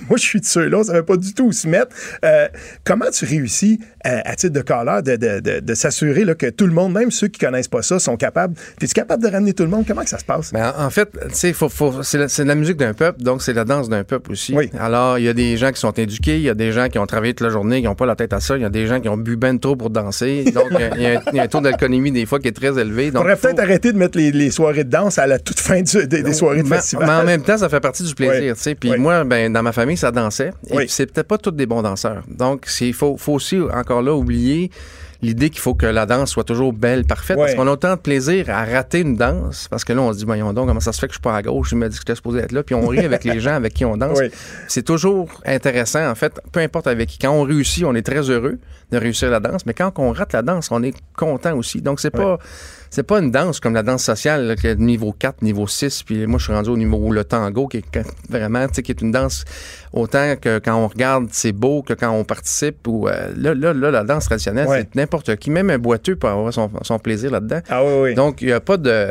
moi, je suis de ceux-là, on savait pas du tout où se mettre. Euh, comment tu réussis, euh, à titre de caller, de, de, de, de s'assurer là, que tout le monde, même ceux qui connaissent pas ça, sont capables. Es-tu capable de ramener tout le monde? Comment que ça se passe? Mais en fait, tu sais, faut, faut- c'est la, c'est la musique d'un peuple, donc c'est la danse d'un peuple aussi. Oui. Alors, il y a des gens qui sont éduqués, il y a des gens qui ont travaillé toute la journée, qui n'ont pas la tête à ça, il y a des gens qui ont bu ben trop pour danser. Donc, il y a- il y, a un- taux d'alcoolémie des fois qui est très élevé. On pourrait faut- peut-être arrêter de mettre les, les soirées de danse à la toute fin du- des, des soirées de festival. mais en même temps, ça fait partie du plaisir. Puis moi, ben, dans ma famille, ça dansait. Et c'est peut-être pas tous des bons danseurs. Donc, il faut, faut aussi, encore là, oublier l'idée qu'il faut que la danse soit toujours belle, parfaite. Parce qu'on a autant de plaisir à rater une danse. Parce que là, on se dit, voyons donc, comment ça se fait que je suis pas à gauche? Je me dis que j'étais supposé être là. Puis on rit avec les gens avec qui on danse. C'est toujours intéressant, en fait, peu importe avec qui. Quand on réussit, on est très heureux de réussir la danse. Mais quand on rate la danse, on est content aussi. Donc, c'est pas. C'est pas une danse comme la danse sociale, là, qui est niveau 4, niveau 6, puis moi je suis rendu au niveau le tango, qui est vraiment, tu sais, qui est une danse autant que quand on regarde, c'est beau que quand on participe. Ou euh, là, là, là, la danse traditionnelle, Ouais. c'est n'importe qui, même un boiteux peut avoir son, son plaisir là-dedans. Ah oui, oui. Donc, il n'y a pas de.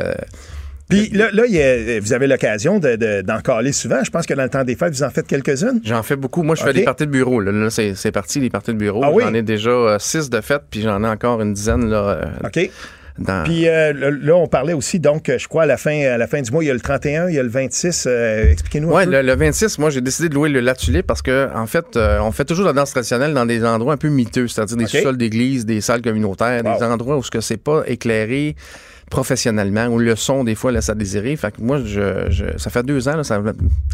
Puis là, là il y a- vous avez l'occasion de- de- d'en caler souvent. Je pense que dans le temps des fêtes, vous en faites quelques-unes. J'en fais beaucoup. Moi, je fais des parties de bureau. Là, c'est parti, les parties de bureau. Ah oui? J'en ai déjà euh, six de fêtes, puis j'en ai encore une dizaine là, euh, OK. Dans. Puis euh, là, on parlait aussi, donc, euh, je crois, à la fin, à la fin du mois, il y a le 31, il y a le 26. euh, Expliquez-nous un Ouais, peu. le, le 26, moi, j'ai décidé de louer le La Tulipe parce que, en fait, euh, on fait toujours la danse traditionnelle dans des endroits un peu miteux, c'est-à-dire des sous-sols d'église, des salles communautaires, Wow. des endroits où ce que c'est pas éclairé professionnellement, où le son, des fois, laisse à désirer. Fait que moi, je, je- ça fait deux ans, là, ça,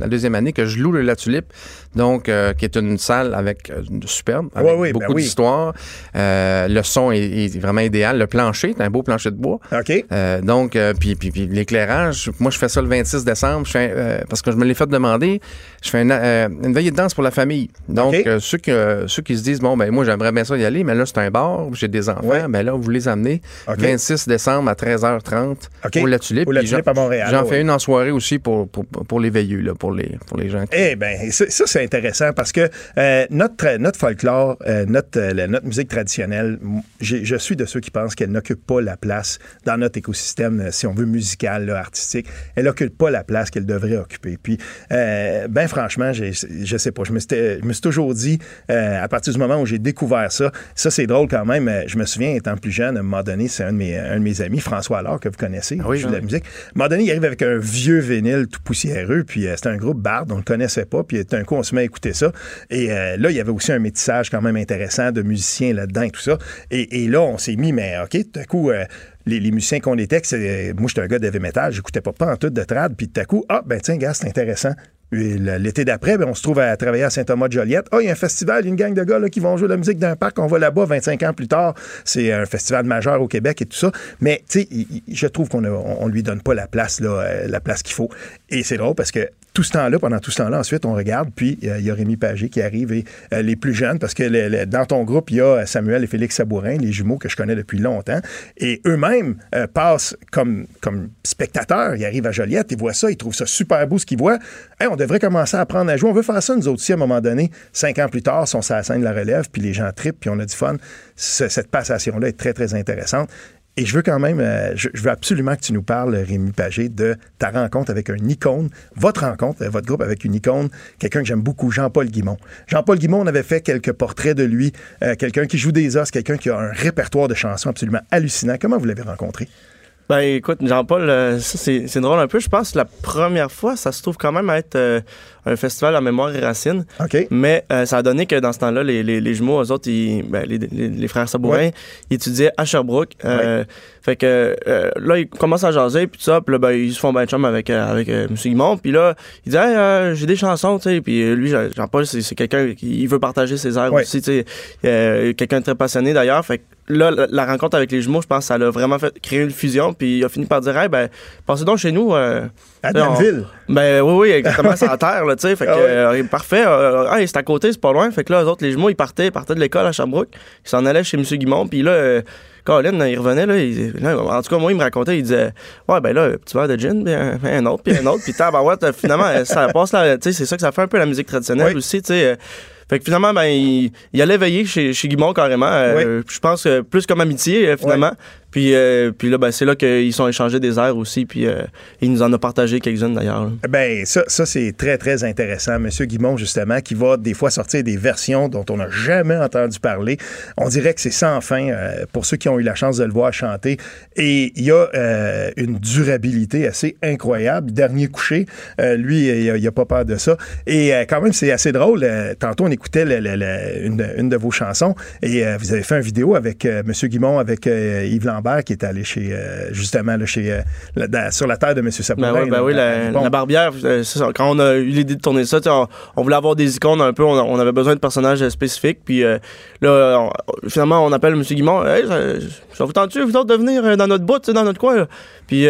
la deuxième année que je loue le La Tulipe, donc, euh, qui est une salle avec euh, superbe, avec Ouais, oui, ben beaucoup oui. d'histoire. Euh, le son est, est vraiment idéal. Le plancher, c'est un beau plancher de bois. OK. Donc, puis, puis, puis l'éclairage, moi, je fais ça le 26 décembre, je fais, parce que je me l'ai fait demander, je fais une, une veillée de danse pour la famille. Donc, ceux, qui, ceux qui se disent, bon, ben moi, j'aimerais bien ça y aller, mais là, c'est un bar, j'ai des enfants, Ouais. ben là, vous les amenez OK. 26 décembre à 13h30 OK. au La Tulipe. La à Montréal, J'en ouais. fais une en soirée aussi pour, pour, pour les veilleux, là, pour, les, pour les gens qui... Eh bien, ça, ça, c'est intéressant parce que euh, notre, notre folklore, euh, notre, euh, notre musique traditionnelle, je suis de ceux qui pensent qu'elle n'occupe pas la place dans notre écosystème, si on veut, musical, là, artistique. Elle n'occupe pas la place qu'elle devrait occuper. Puis, ben franchement, je sais pas, je me suis, je me suis toujours dit, à partir du moment où j'ai découvert ça, ça c'est drôle quand même, je me souviens, étant plus jeune, à un moment donné, c'est un, de mes- un de mes amis, François Allard, que vous connaissez, Ah oui, joue de la musique. À un moment donné, il arrive avec un vieux vinyle tout poussiéreux, puis euh, c'était un groupe Bard, on le connaissait pas, puis d'un coup, on se met à écouter ça. Et euh, là, il y avait aussi un métissage quand même intéressant de musiciens là-dedans et tout ça. Et, et là, on s'est mis, mais OK, tout à coup, euh, les, les musiciens qu'on que c'est- moi, j'étais un gars de heavy metal, j'écoutais pas, pas en tout de trad, puis tout à coup, ah, ben tiens, gars, c'est intéressant. L'été d'après, ben, on se trouve à travailler à Saint-Thomas-de-Joliette. Ah, il y a un festival, une gang de gars qui vont jouer la musique d'un parc. On va là-bas 25 ans plus tard. C'est un festival majeur au Québec et tout ça. Mais, tu sais, je trouve qu'on on lui donne pas la place, euh, la place qu'il faut. Et c'est drôle parce que tout ce temps-là, pendant tout ce temps-là, ensuite, on regarde, puis euh, il y a Rémi Pagé qui arrive et euh, les plus jeunes, parce que dans ton groupe, il y a Samuel et Félix Sabourin, les jumeaux que je connais depuis longtemps, et eux-mêmes euh, passent comme, spectateurs. Ils arrivent à Joliette, ils voient ça, ils trouvent ça super beau ce qu'ils voient. Hey, on devrait commencer à apprendre à jouer. On veut faire ça, nous aussi, à un moment donné. Cinq ans plus tard, sont sur de la relève, puis les gens trippent, puis on a du fun. Ce- cette passation-là est très, très intéressante. Et je veux quand même, euh, je, veux absolument que tu nous parles, Rémi Pagé, de ta rencontre avec un icône, votre rencontre, euh, votre groupe avec une icône, quelqu'un que j'aime beaucoup, Jean-Paul Guimont. Jean-Paul Guimont, on avait fait quelques portraits de lui, euh, quelqu'un qui joue des os, quelqu'un qui a un répertoire de chansons absolument hallucinant. Comment vous l'avez rencontré? Ben écoute, Jean-Paul, euh, ça c'est drôle un peu. Je pense que la première fois, ça se trouve quand même à être euh, un festival en mémoire et racines. OK. Mais euh, ça a donné que dans ce temps-là, les, les, les jumeaux, eux autres, ils- ben, les, frères Sabourin, Ouais. ils étudiaient à Sherbrooke. Fait que là, ils commencent à jaser, puis ça. Puis là, ben, ils se font ben chum avec, avec M. Guimond. Puis là, il dit hey, euh, j'ai des chansons, tu sais. Puis lui, Jean- Jean-Paul, c'est quelqu'un qui veut partager ses airs Ouais. aussi, tu sais. Quelqu'un de très passionné d'ailleurs. Fait que là, la, la rencontre avec les jumeaux, je pense que ça l'a vraiment fait créer une fusion. Puis il a fini par dire hey, ben, passez donc chez nous. euh, À Danville. ben oui, oui, exactement, c'est en terre, là, tu sais. Fait que, Ah ouais. euh, parfait. euh, ah, c'est à côté, c'est pas loin. Fait que là, eux autres, les jumeaux, ils partaient, ils partaient de l'école à Sherbrooke. Ils s'en allaient chez M. Guimond. Puis là, euh, Colin, il revenait, là, il- là, en tout cas, moi, il me racontait, il disait, ouais, ben là, petit verre de gin, puis un, un autre, puis un autre, puis tabarouette, finalement, ça passe là, tu sais, c'est ça que ça fait un peu la musique traditionnelle Oui. aussi, tu sais. Fait que finalement, ben, il, il allait veiller chez, chez Guimond carrément. euh, Je pense que plus comme amitié, euh, finalement. Puis, euh, puis là, ben, c'est là qu'ils sont échangés des airs aussi. Puis euh, il nous en a partagé quelques-unes d'ailleurs. là. Ben, ça, ça c'est très, très intéressant. Monsieur Guimond, justement, qui va des fois sortir des versions dont on n'a jamais entendu parler. On dirait que c'est sans fin euh, pour ceux qui ont eu la chance de le voir chanter. Et il y a euh, une durabilité assez incroyable. Dernier couché, euh, lui, il n'a pas peur de ça. Et quand même, c'est assez drôle. Tantôt, on écoutait une, une de vos chansons et vous avez fait une vidéo avec Monsieur Guimond, avec Yves Lambert, qui est allé chez, euh, justement, là, chez, euh, la- sur la terre de Monsieur Sabourin. Ben, ben là, oui, la, dans- bon. la barbière, euh, ça. Quand on a eu l'idée de tourner ça, on, on voulait avoir des icônes un peu, on, avait besoin de personnages spécifiques. Puis euh, là, on- finalement, on appelle M. Guimond, hey, ça, ça vous tente-tu, vous de venir dans notre bout, dans notre coin? Puis,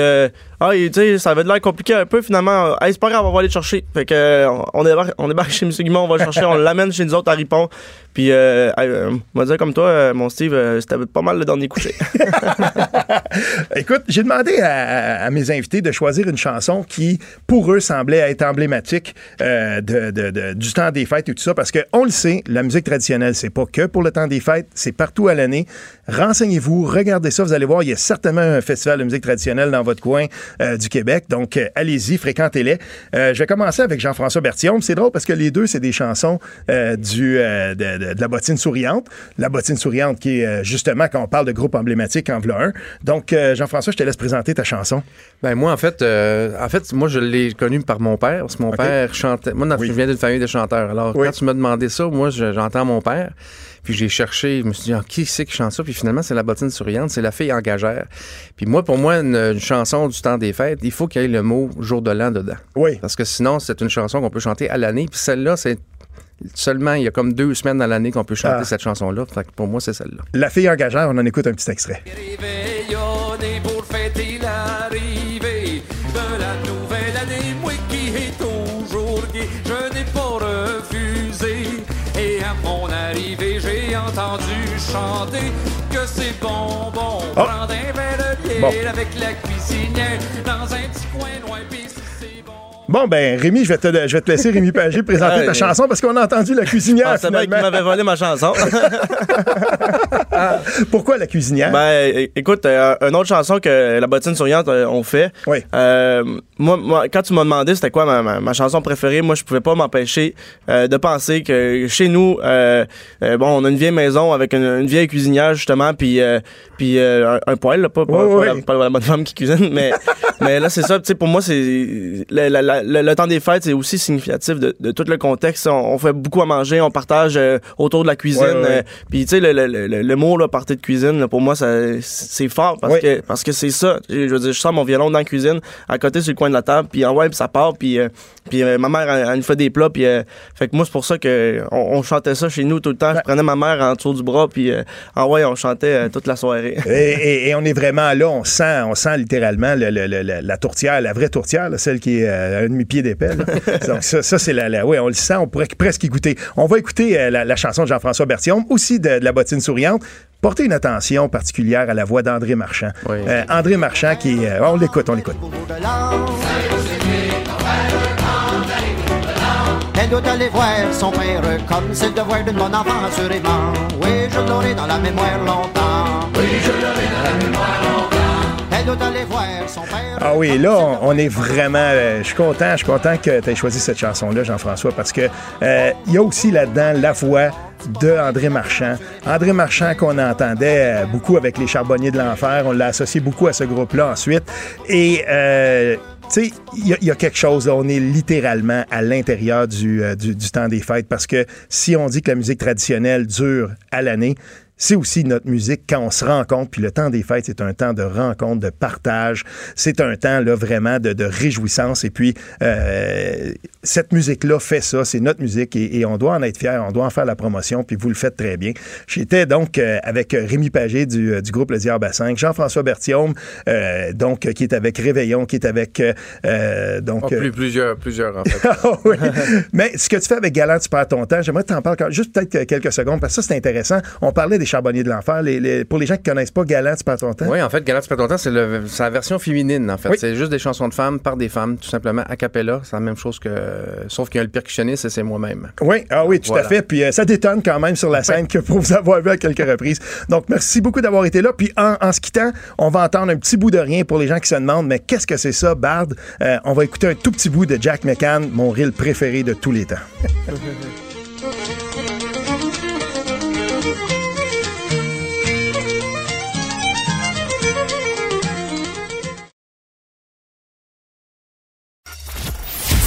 ah, tu sais, ça avait de l'air compliqué un peu, finalement. Hey, c'est pas grave, on va aller le chercher. Fait que, euh, on débarque, on débarque chez M. Guimond, on va le chercher, on l'amène chez nous autres à Ripon. Puis, euh, euh, on va dire comme toi, euh, mon Steve, c'était pas mal le dernier coucher. Écoute, j'ai demandé à, mes invités de choisir une chanson qui, pour eux, semblait être emblématique de, de- de- du temps des fêtes et tout ça, parce qu'on le sait, la musique traditionnelle, c'est pas que pour le temps des fêtes, c'est partout à l'année. Renseignez-vous, regardez ça, vous allez voir, il y a certainement un festival de musique traditionnelle dans votre coin euh, du Québec, donc euh, allez-y, fréquentez-les. Euh, je vais commencer avec Jean-François Berthiaume. C'est drôle parce que les deux, c'est des chansons du, de, de- de la bottine souriante. La bottine souriante qui est justement quand on parle de groupe emblématique en v'là un. Donc, Jean-François, je te laisse présenter ta chanson. Ben moi en fait, en fait moi je l'ai connu par mon père parce que mon père chantait. Moi Oui. je viens d'une famille de chanteurs. Alors Oui. quand tu m'as demandé ça, moi je- j'entends mon père. Puis j'ai cherché, je me suis dit ah, qui c'est qui chante ça? Puis finalement c'est la bottine souriante, c'est la fille engagère. Puis moi pour moi une, une chanson du temps des fêtes, il faut qu'il y ait le mot jour de l'an dedans. Oui. Parce que sinon c'est une chanson qu'on peut chanter à l'année. Puis celle-là c'est seulement il y a comme deux semaines dans l'année qu'on peut chanter Ah. cette chanson-là. Fait que pour moi c'est celle-là. La fille engagère, on en écoute un petit extrait. Réveillonner entendu chanter que c'est bon, bon, prendre un verre de bière Bon. avec la cuisinière dans un petit coin loin, bon. Ben, Rémi, je vais te, je vais te laisser Rémi Pagé présenter Ouais. ta chanson parce qu'on a entendu la cuisinière. Ah, c'est vrai qu'il m'avait volé ma chanson. Pourquoi la cuisinière? Ben, écoute, euh, une autre chanson que la bottine souriante euh, ont fait. Oui. Euh, moi, moi, quand tu m'as demandé c'était quoi ma, ma- ma chanson préférée, moi, je pouvais pas m'empêcher euh, de penser que chez nous, bon, on a une vieille maison avec une, une vieille cuisinière justement, puis puis un, un poêle, là, pas, pas, Oui, pas oui. La, pas la bonne femme qui cuisine, mais mais là c'est ça. Tu sais, pour moi, c'est le, la- la- le- le temps des fêtes, c'est aussi significatif de, de tout le contexte. On, on fait beaucoup à manger, on partage euh, autour de la cuisine. Ouais, ouais, ouais. euh, puis tu sais, le, le, le, le mot là, partie de cuisine, là, pour moi, c'est fort parce que parce que c'est ça. Je veux dire, je sors mon violon dans la cuisine, à côté sur le coin de la table, puis en ouais, puis ça part, puis euh, puis euh, ma mère elle, elle nous fait des plats, puis fait que moi c'est pour ça que on, chantait ça chez nous tout le temps. Je prenais ma mère en dessous du bras, puis en ouais, on chantait toute la soirée. Et, et- et on est vraiment là, on sent, on sent littéralement le- le- le- la tourtière, la vraie tourtière, là, celle qui est demi-pied d'épais. Donc ça, ça, c'est la, la- oui, on le sent, on pourrait presque y goûter. On va écouter euh, la, la chanson de Jean-François Berthiaume, aussi de, de la bottine souriante. Portez une attention particulière à la voix d'André Marchand. Oui. Euh, André Marchand qui, euh, on l'écoute, on l'écoute. Elle doit aller voir son père comme c'est le devoir d'une bonne enfant, assurément. Oui, je l'aurai dans la mémoire longtemps. Oui, je l'aurai dans la mémoire longtemps. Ah oui, là, on, est vraiment. euh, je suis content, je suis content que tu aies choisi cette chanson-là, Jean-François, parce que euh, il y a aussi là-dedans la voix de André Marchand. André Marchand qu'on entendait euh, beaucoup avec les Charbonniers de l'Enfer, on l'a associé beaucoup à ce groupe-là ensuite. Et tu sais, il y, a- quelque chose, on est littéralement à l'intérieur du, du temps des fêtes parce que si on dit que la musique traditionnelle dure à l'année, c'est aussi notre musique quand on se rencontre. Puis le temps des fêtes, c'est un temps de rencontre, de partage. C'est un temps là vraiment de, de réjouissance. Et puis euh, cette musique-là fait ça. C'est notre musique et, et on doit en être fiers. On doit en faire la promotion. Puis vous le faites très bien. J'étais donc euh, avec Rémi Pagé du, du groupe Le Diable à 5, Jean-François Berthiaume, euh, donc euh, qui est avec Réveillon, qui est avec euh, euh, donc euh, plus, plusieurs, plusieurs en fait. ah oui. Mais ce que tu fais avec Galant, tu perds ton temps. J'aimerais que tu en parles quand- juste peut-être que quelques secondes, parce que ça, c'est intéressant. On parlait des Charbonnier de l'Enfer. Les- les- pour les gens qui connaissent pas Galant, tu perds ton temps. Oui, en fait, Galant, tu perds ton temps, c'est la version féminine, en fait. Oui. C'est juste des chansons de femmes par des femmes, tout simplement, a cappella. C'est la même chose que. Sauf qu'il y a le percussionniste et c'est moi-même. Oui, ah oui, tout Voilà. à fait. Puis euh, ça détonne quand même sur la scène que pour vous avoir vu à quelques reprises. Donc, merci beaucoup d'avoir été là. Puis en, en se quittant, on va entendre un petit bout de rien pour les gens qui se demandent, mais qu'est-ce que c'est ça, Bard? Euh, on va écouter un tout petit bout de Jack McCann, mon reel préféré de tous les temps.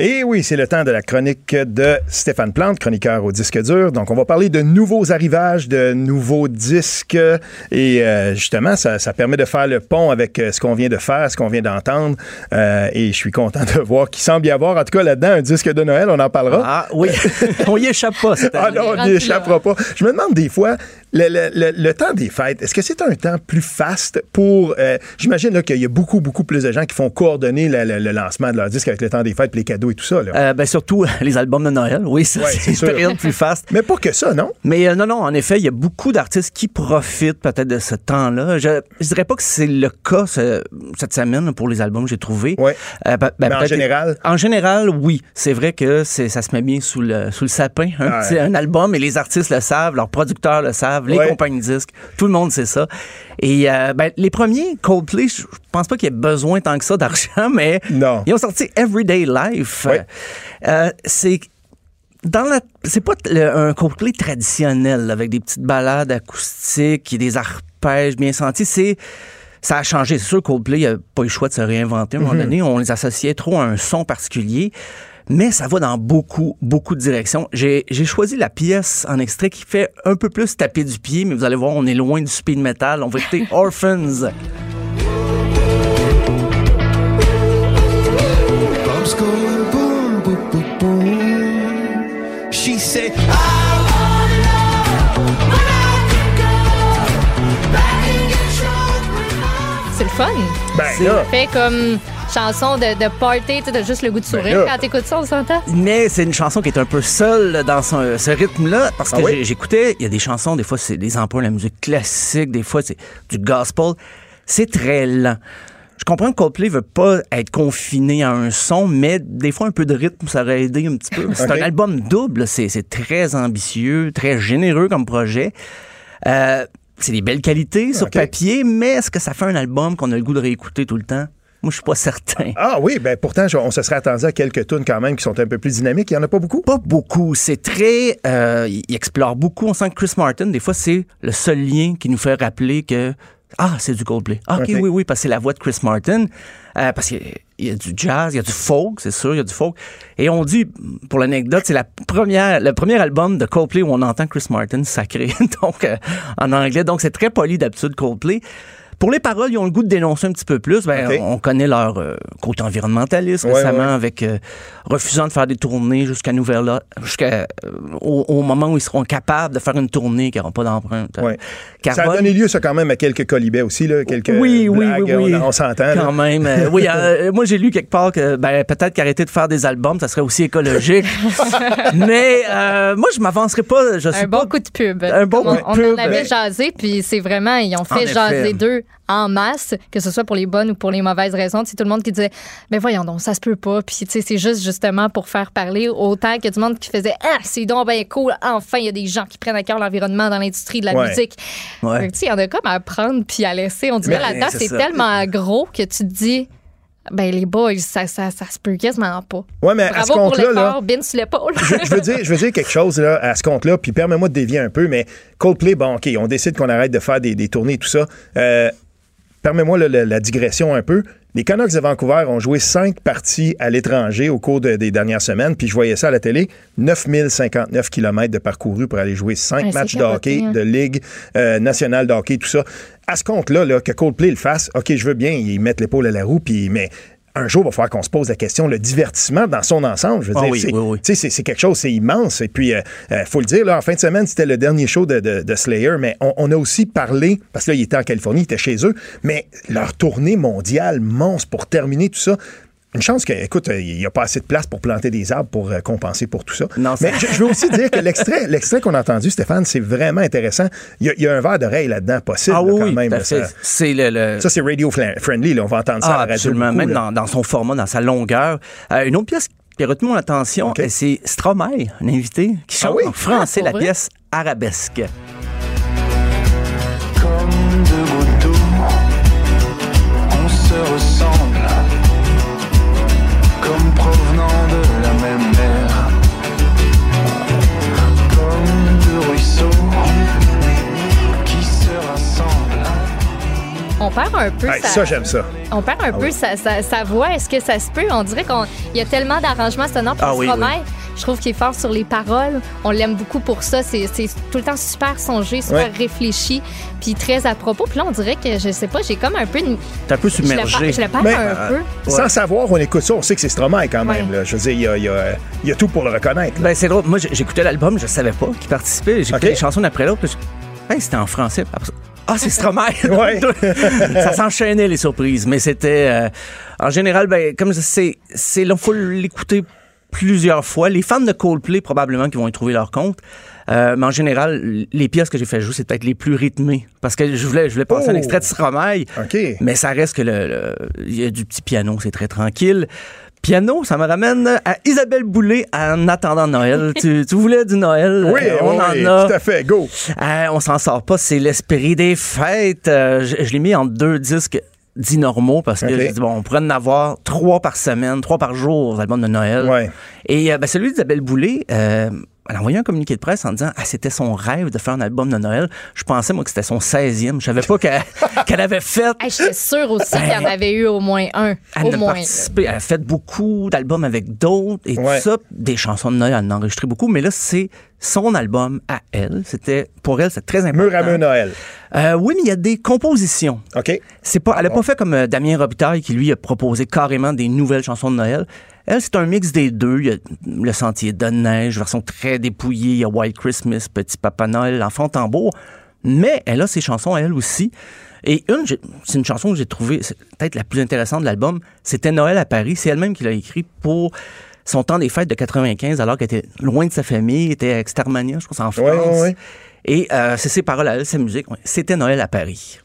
Et oui, c'est le temps de la chronique de Stéphane Plante, chroniqueur au disque dur. Donc, on va parler de nouveaux arrivages, de nouveaux disques. Et euh, justement, ça, ça permet de faire le pont avec euh, ce qu'on vient de faire, ce qu'on vient d'entendre. Euh, et je suis content de voir qu'il semble y avoir, en tout cas là-dedans, un disque de Noël. On en parlera. Ah oui, on y échappe pas cette Ah année. non, on n'y échappera pas. Je me demande des fois, le, le- le- le temps des fêtes, est-ce que c'est un temps plus faste pour... euh, J'imagine qu'il y a beaucoup, beaucoup plus de gens qui font coordonner le, lancement de leur disque avec le temps des fêtes, puis les cadeaux et tout ça. Là? Euh, ben surtout les albums de Noël, oui, ça, Ouais, c'est une période plus faste. Mais pas que ça, non? Mais euh, non, non, en effet, il y a beaucoup d'artistes qui profitent peut-être de ce temps-là. Je, je dirais pas que c'est le cas ce- cette semaine pour les albums que j'ai trouvés. Ouais. Euh, ben- ben, Mais en général? En général, oui. C'est vrai que ça se met bien sous le, sous le sapin, un, Ouais. petit- un album, et les artistes le savent, leurs producteurs le savent, les Ouais. compagnies disques, tout le monde sait ça. Et euh, ben, les premiers, Coldplay, je pense pas qu'il y ait besoin tant que ça d'argent, mais Non. ils ont sorti Everyday Life. Ouais. Euh, c'est dans la c'est pas le- un Coldplay traditionnel avec des petites balades acoustiques et des arpèges bien sentis, c'est ça a changé. C'est sûr Coldplay n'a pas eu le choix de se réinventer à un moment donné. On les associait trop à un son particulier. Mais ça va dans beaucoup, beaucoup de directions. J'ai j'ai choisi la pièce en extrait qui fait un peu plus taper du pied, mais vous allez voir, on est loin du speed metal. On va écouter Orphans. She said, C'est le fun. Ben là, Fait comme chanson de, de party, tu as juste le goût de sourire Ben là. quand t'écoutes ça, on s'entend? Mais c'est une chanson qui est un peu seule dans son- ce rythme-là, parce que Ah oui? j'ai- j'écoutais, il y a des chansons, des fois c'est des emprunts de la musique classique, des fois c'est du gospel. C'est très lent. Je comprends que Coldplay veut pas être confiné à un son, mais des fois un peu de rythme, ça aurait aidé un petit peu. C'est un album double, c'est c'est très ambitieux, très généreux comme projet. Euh, c'est des belles qualités sur papier, mais est-ce que ça fait un album qu'on a le goût de réécouter tout le temps? Moi, je suis pas certain. ah oui, ben pourtant, on se serait attendu à quelques tunes quand même qui sont un peu plus dynamiques. Il n'y en a pas beaucoup? Pas beaucoup. C'est très. euh, il explore beaucoup. On sent que Chris Martin, des fois, c'est le seul lien qui nous fait rappeler que. Ah, c'est du Coldplay. Ah, Ok. oui, oui, parce que c'est la voix de Chris Martin. Euh, parce qu'il y a- y du jazz, il y a du folk, c'est sûr, il y a du folk. Et on dit, pour l'anecdote, c'est la première, le premier album de Coldplay où on entend Chris Martin sacré, donc euh, en anglais. Donc c'est très poli d'habitude Coldplay. Pour les paroles, ils ont le goût de dénoncer un petit peu plus. Ben. On connaît leur euh, côté environnementaliste Ouais, récemment ouais. avec euh, refusant de faire des tournées jusqu'à nouvelle jusqu'à euh, au, au moment où ils seront capables de faire une tournée qui n'aura pas d'empreinte. Ouais. Ça a donné lieu, ça, quand même, à quelques colibets aussi, là, quelques oui, oui, blagues, oui, oui. On, on s'entend. là. Quand même. euh, oui, euh, moi, j'ai lu quelque part que ben, peut-être qu'arrêter de faire des albums, ça serait aussi écologique. Mais euh, moi, je m'avancerai pas. Je suis Un bon pas- coup de pub. Un bon on, coup de on pub. en avait jasé, puis c'est vraiment, ils ont En fait effet. jaser d'eux en masse, que ce soit pour les bonnes ou pour les mauvaises raisons. C'est tout le monde qui disait, mais voyons donc, ça se peut pas. Puis, tu sais, c'est juste justement pour faire parler autant que du monde qui faisait, ah, c'est donc bien cool. Enfin, il y a des gens qui prennent à cœur l'environnement dans l'industrie de la Ouais. musique. Ouais. Tu sais, il y en a comme à prendre puis à laisser. On dirait là-dedans, c'est tellement gros que tu te dis, ben, les boys, ça, ça, ça se peut quasiment pas. Ouais, mais à ce compte-là, là, bin sur l'épaule. je, je veux dire, je veux dire quelque chose là, à ce compte-là, puis permets-moi de dévier un peu, mais Coldplay, bon, OK, on décide qu'on arrête de faire des, des tournées et tout ça. Euh, permets-moi la, la digression un peu. Les Canucks de Vancouver ont joué cinq parties à l'étranger au cours de- des dernières semaines, puis je voyais ça à la télé, 9059 km de parcouru pour aller jouer cinq Ouais, matchs de hockey, hein. de Ligue euh, nationale de hockey, tout ça. À ce compte-là, là, que Coldplay le fasse, OK, je veux bien, ils mettent l'épaule à la roue, puis mais un jour, il va falloir qu'on se pose la question, le divertissement dans son ensemble, je veux Ah dire, oui, c'est, oui, oui. c'est, quelque chose, c'est immense. Et puis, il faut le dire, là, en fin de semaine, c'était le dernier show de, de- de Slayer, mais on, on a aussi parlé, parce que là, il était en Californie, il était chez eux, mais leur tournée mondiale monstre pour terminer tout ça. Une chance que, écoute, euh, il n'y a pas assez de place pour planter des arbres pour euh, compenser pour tout ça. Non, Mais je, je veux aussi dire que l'extrait, l'extrait qu'on a entendu, Stéphane, c'est vraiment intéressant. Il y a, il y a un verre d'oreille là-dedans possible, Ah oui, quand même. là, ça, C'est le, le- ça, c'est radio friendly. Là. On va entendre ça à Ah, la radio. absolument. beaucoup, Même dans, dans son format, dans sa longueur. Euh, une autre pièce qui a retenu mon attention, c'est Stromae, un invité, qui Ah chante oui? en français Ah, la pièce Arabesque. On perd un peu sa, ça, j'aime ça. on perd un peu sa, sa- sa voix. Est-ce que ça se peut? On dirait qu'il y a tellement d'arrangements sonores pour Ah oui, Stromae. Je trouve qu'il est fort sur les paroles. On l'aime beaucoup pour ça. C'est tout le temps super songé, super Ouais. réfléchi, puis très à propos. Puis là, on dirait que, je sais pas, j'ai comme un peu... de- T'es un peu Je le perds- submergé. je le perds Mais, un euh, peu. Sans savoir, on écoute ça, on sait que c'est Stromae quand même. Ouais. là. Je veux dire, il y a, il y a- il y a tout pour le reconnaître. Ben, c'est drôle. Moi, j'écoutais l'album, je savais pas qu'il participait. J'écoutais les chansons après l'autre. puis je- Hey, c'était en français. Ah, c'est Stromae. Ouais. ça s'enchaînait les surprises, mais c'était euh, en général, ben comme sais, c'est là faut l'écouter plusieurs fois. Les fans de Coldplay probablement qui vont y trouver leur compte. Euh, mais en général, les pièces que j'ai fait jouer, c'est peut-être les plus rythmées. Parce que je voulais, je voulais passer Oh! un extrait de Stromae. OK. Mais ça reste que le, le- il y a du petit piano, c'est très tranquille. Piano, ça me ramène à Isabelle Boulay en attendant Noël. tu, tu voulais du Noël? Oui, euh, on oui, en a. tout à fait. Go. Euh, on s'en sort pas, c'est l'esprit des fêtes. Euh, je je l'ai mis en deux disques dits normaux parce que j'ai dit, bon, on pourrait en avoir trois par semaine, trois par jour, aux albums de Noël. Ouais. Et euh, ben, celui d'Isabelle Boulay, euh, elle a envoyé un communiqué de presse en disant ah, c'était son rêve de faire un album de Noël. Je pensais, moi, que c'était son 16e. Je savais pas qu'elle qu'elle avait fait. Hey, J'étais sûre aussi qu'il y en avait eu au moins un. Elle au a moins. participé, elle a fait beaucoup d'albums avec d'autres et Ouais. tout ça, des chansons de Noël, elle en a enregistré beaucoup, mais là, c'est son album à elle. C'était, pour elle, c'est très important. Mur à mur Noël. Euh, oui, mais il y a des compositions. OK. C'est pas, elle a pas fait comme euh, Damien Robitaille qui lui a proposé carrément des nouvelles chansons de Noël. Elle, c'est un mix des deux. Il y a Le Sentier de neige, version très dépouillée. Il y a White Christmas, Petit Papa Noël, L'Enfant Tambour. Mais elle a ses chansons à elle aussi. Et une, c'est une chanson que j'ai trouvée c'est peut-être la plus intéressante de l'album. C'était Noël à Paris. C'est elle-même qui l'a écrit pour son temps des fêtes de 95, alors qu'elle était loin de sa famille, était à Extermania, je pense, en France. Ouais, ouais, ouais. Et euh, c'est ses paroles à elle, sa musique. Ouais. C'était Noël à Paris.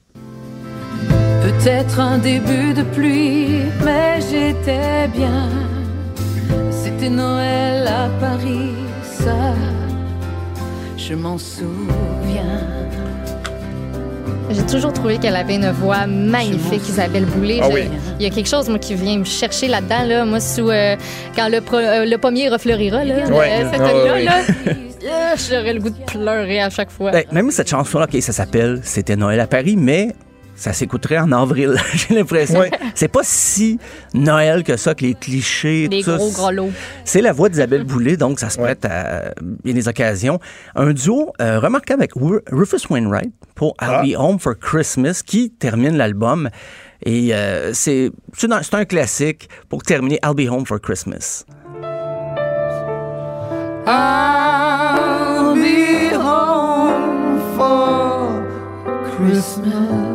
Peut-être un début de pluie, mais j'étais bien. C'était Noël à Paris, ça, je m'en souviens. J'ai toujours trouvé qu'elle avait une voix magnifique, Isabelle Boulay. Ah oui. Il y a quelque chose, moi, qui vient me chercher là-dedans. Là. Moi, sous, euh, quand le, pro- euh, le pommier refleurira, là, Ouais. euh, cette ouais, là, euh, j'aurais le goût de pleurer à chaque fois. Ben, même cette chanson-là, OK, ça s'appelle C'était Noël à Paris, mais ça s'écouterait en avril, j'ai l'impression. Ouais. C'est pas si Noël que ça, que les clichés. Des tout ça. gros gros lots. C'est la voix d'Isabelle Boulay, donc ça se prête à bien des occasions. Un duo euh, remarquable avec Ru- Rufus Wainwright pour I'll Ah. Be Home for Christmas qui termine l'album. Et euh, c'est c'est un, c'est un classique pour terminer I'll Be Home for Christmas. I'll be home for Christmas.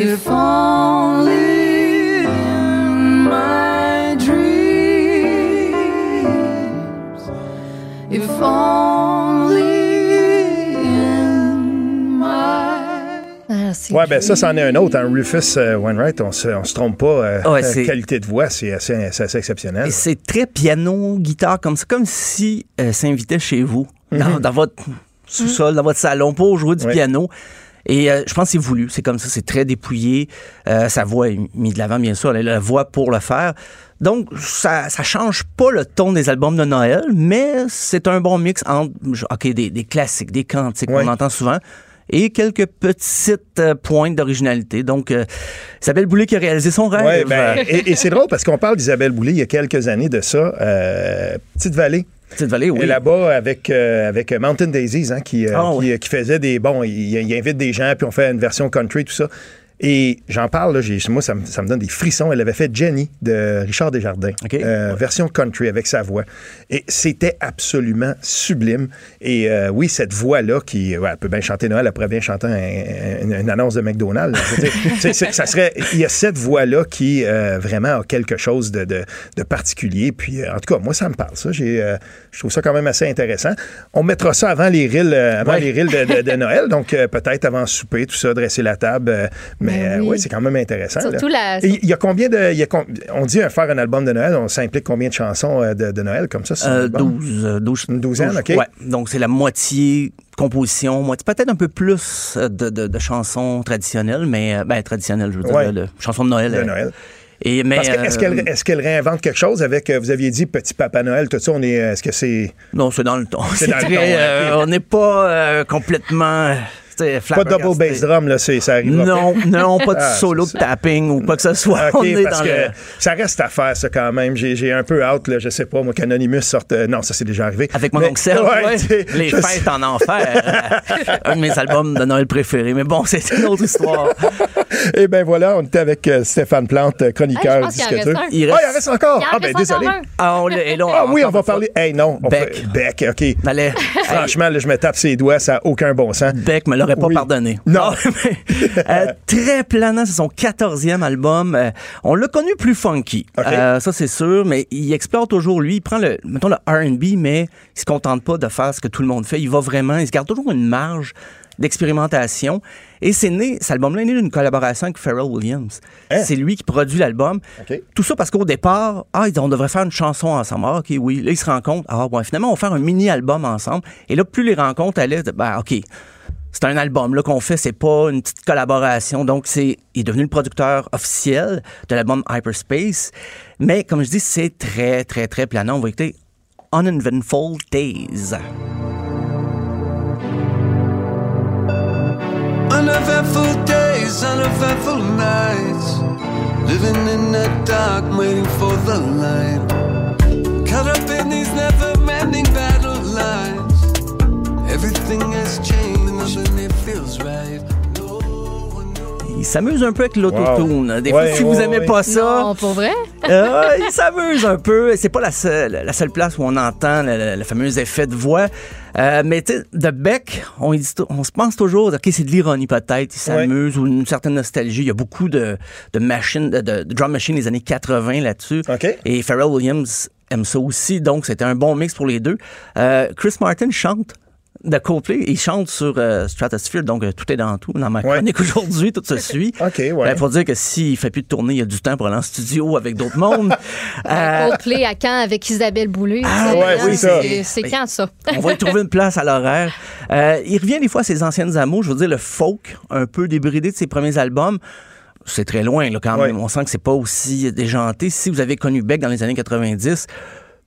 If only in my dreams. If only in my Ah, Ouais, ben ça, c'en est un autre. Hein. Rufus euh, Wainwright, on se, on se trompe pas. euh, Ouais, euh, qualité de voix, c'est assez, exceptionnel. Et c'est très piano, guitare, comme ça, comme si euh, s'invitait chez vous, dans, dans votre sous-sol, dans votre salon, pour jouer du Ouais. piano. Et euh, je pense que c'est voulu. C'est comme ça, c'est très dépouillé. Euh, sa voix est mise de l'avant, bien sûr. Elle a la voix pour le faire. Donc, ça, ça change pas le ton des albums de Noël, mais c'est un bon mix entre ok des, des classiques, des cantiques Ouais. qu'on entend souvent, et quelques petites euh, pointes d'originalité. Donc, euh, Isabelle Boulay qui a réalisé son rêve. Ouais, ben, et, et c'est drôle parce qu'on parle d'Isabelle Boulay il y a quelques années de ça. euh, Petite Vallée. Petite Vallée, oui. Et là-bas, avec, euh, avec Mountain Daisies, hein, qui, euh, Ah, qui, oui. qui faisait des. Bon, il, il invite des gens, puis on fait une version country, tout ça. Et j'en parle, là, moi, ça me, ça me donne des frissons. Elle avait fait Jenny de Richard Desjardins, euh, version country avec sa voix. Et c'était absolument sublime. Et euh, oui, cette voix-là, qui ouais, elle peut bien chanter Noël, elle pourrait bien chanter un- un- une annonce de McDonald's. ça serait, il y a cette voix-là qui euh, vraiment a quelque chose de, de- de particulier. Puis, en tout cas, moi, ça me parle. Ça, je trouve ça quand même assez intéressant. On mettra ça avant les rilles, euh, avant Ouais. les rilles de, Noël. Donc, peut-être avant souper, tout ça, dresser la table. Mais Ben oui. oui, c'est quand même intéressant. Surtout là. la- Il y a combien de. il y a com- on dit euh, faire un album de Noël, on s'implique combien de chansons euh, de, de Noël comme ça? Euh, album? 12, euh, 12, Une douzaine, 12, OK. Ouais, donc c'est la moitié composition, moitié peut-être un peu plus euh, de, de- de chansons traditionnelles, mais euh, ben traditionnelles, je veux dire, Ouais. chansons de Noël. De euh. Noël. Et mais Parce que, est-ce euh, qu'elle est-ce qu'elle réinvente quelque chose avec, euh, vous aviez dit Petit Papa Noël, tout ça, on est, euh, est-ce que c'est... Non, c'est dans le ton. C'est dans le ton, euh, on n'est pas euh, complètement. Pas double flabbergasté. bass drum, là, c'est, ça arrive Non, non, pas de Ah, solo de tapping ou quoi que ce soit. OK, on est parce dans que le... ça reste à faire, ça, quand même. J'ai, j'ai un peu hâte, là, je sais pas, moi, qu'Anonymous sorte... euh, non, ça, c'est déjà arrivé. Avec mon oncle Serge, Ouais, Les fêtes sais. en enfer. un de mes albums de Noël préférés. Mais bon, c'est une autre histoire. Et ben voilà, on était avec euh, Stéphane Plante, euh, chroniqueur Hey, disqueteur. reste un. Il Ah, reste- il reste encore. Il en ah, ben désolé. Ah, on l'a- et là, Ah oui, on va parler. Hey, non. on Beck. Beck, OK. Franchement, là, je me tape ses doigts, ça n'a aucun bon sens. Beck me pas Oui. pardonné. Non. Euh, très planant, c'est son 14e album. Euh, on l'a connu plus funky. Euh, ça, c'est sûr, mais il explore toujours, lui. Il prend le, mettons, le R&B, mais il se contente pas de faire ce que tout le monde fait. Il va vraiment, il se garde toujours une marge d'expérimentation. Et c'est né, cet album-là est né d'une collaboration avec Pharrell Williams. Hein? C'est lui qui produit l'album. Tout ça parce qu'au départ, ah, on devrait faire une chanson ensemble. Ah, OK, oui. Là, ils se rencontrent. Ah, bon, finalement, on va faire un mini-album ensemble. Et là, plus les rencontres allaient, ben, OK. C'est un album là qu'on fait, c'est pas une petite collaboration. Donc, c'est, il est devenu le producteur officiel de l'album Hyperspace. Mais, comme je dis, c'est très, très, très planant. On va écouter Uneventful Days. Uneventful days, uneventful nights. Living in the dark, waiting for the light. Caught up in these never ending battle lines. Everything has changed, Il s'amuse un peu avec l'autotune. Des fois, Ouais, si ouais, vous aimez ouais. pas ça, Non, pour vrai? Euh, il s'amuse un peu. C'est pas la seule, la seule place où on entend le, le- le fameux effet de voix. Euh, mais tu sais, de Beck, on, se pense toujours, OK, c'est de l'ironie peut-être, il s'amuse ou une certaine nostalgie. Il y a beaucoup de, de machines, de, de drum machines des années 80 là-dessus. OK. Et Pharrell Williams aime ça aussi, donc c'était un bon mix pour les deux. Euh, Chris Martin chante de Coldplay, il chante sur euh, Stratosphere, donc euh, tout est dans tout. Dans ma Ouais. chronique aujourd'hui, tout se suit. OK, ouais. Ben, pour dire que s'il fait plus de tournée, il y a du temps pour aller en studio avec d'autres mondes. Euh, Coldplay à Caen avec Isabelle Boulay? Ah C'est- ouais, c'est ça. c'est- Mais- quand ça? on va y trouver une place à l'horaire. Euh, il revient des fois à ses anciennes amours, je veux dire le folk, un peu débridé de ses premiers albums. C'est très loin là, quand Ouais. même. On sent que c'est pas aussi déjanté. Si vous avez connu Beck dans les années 90,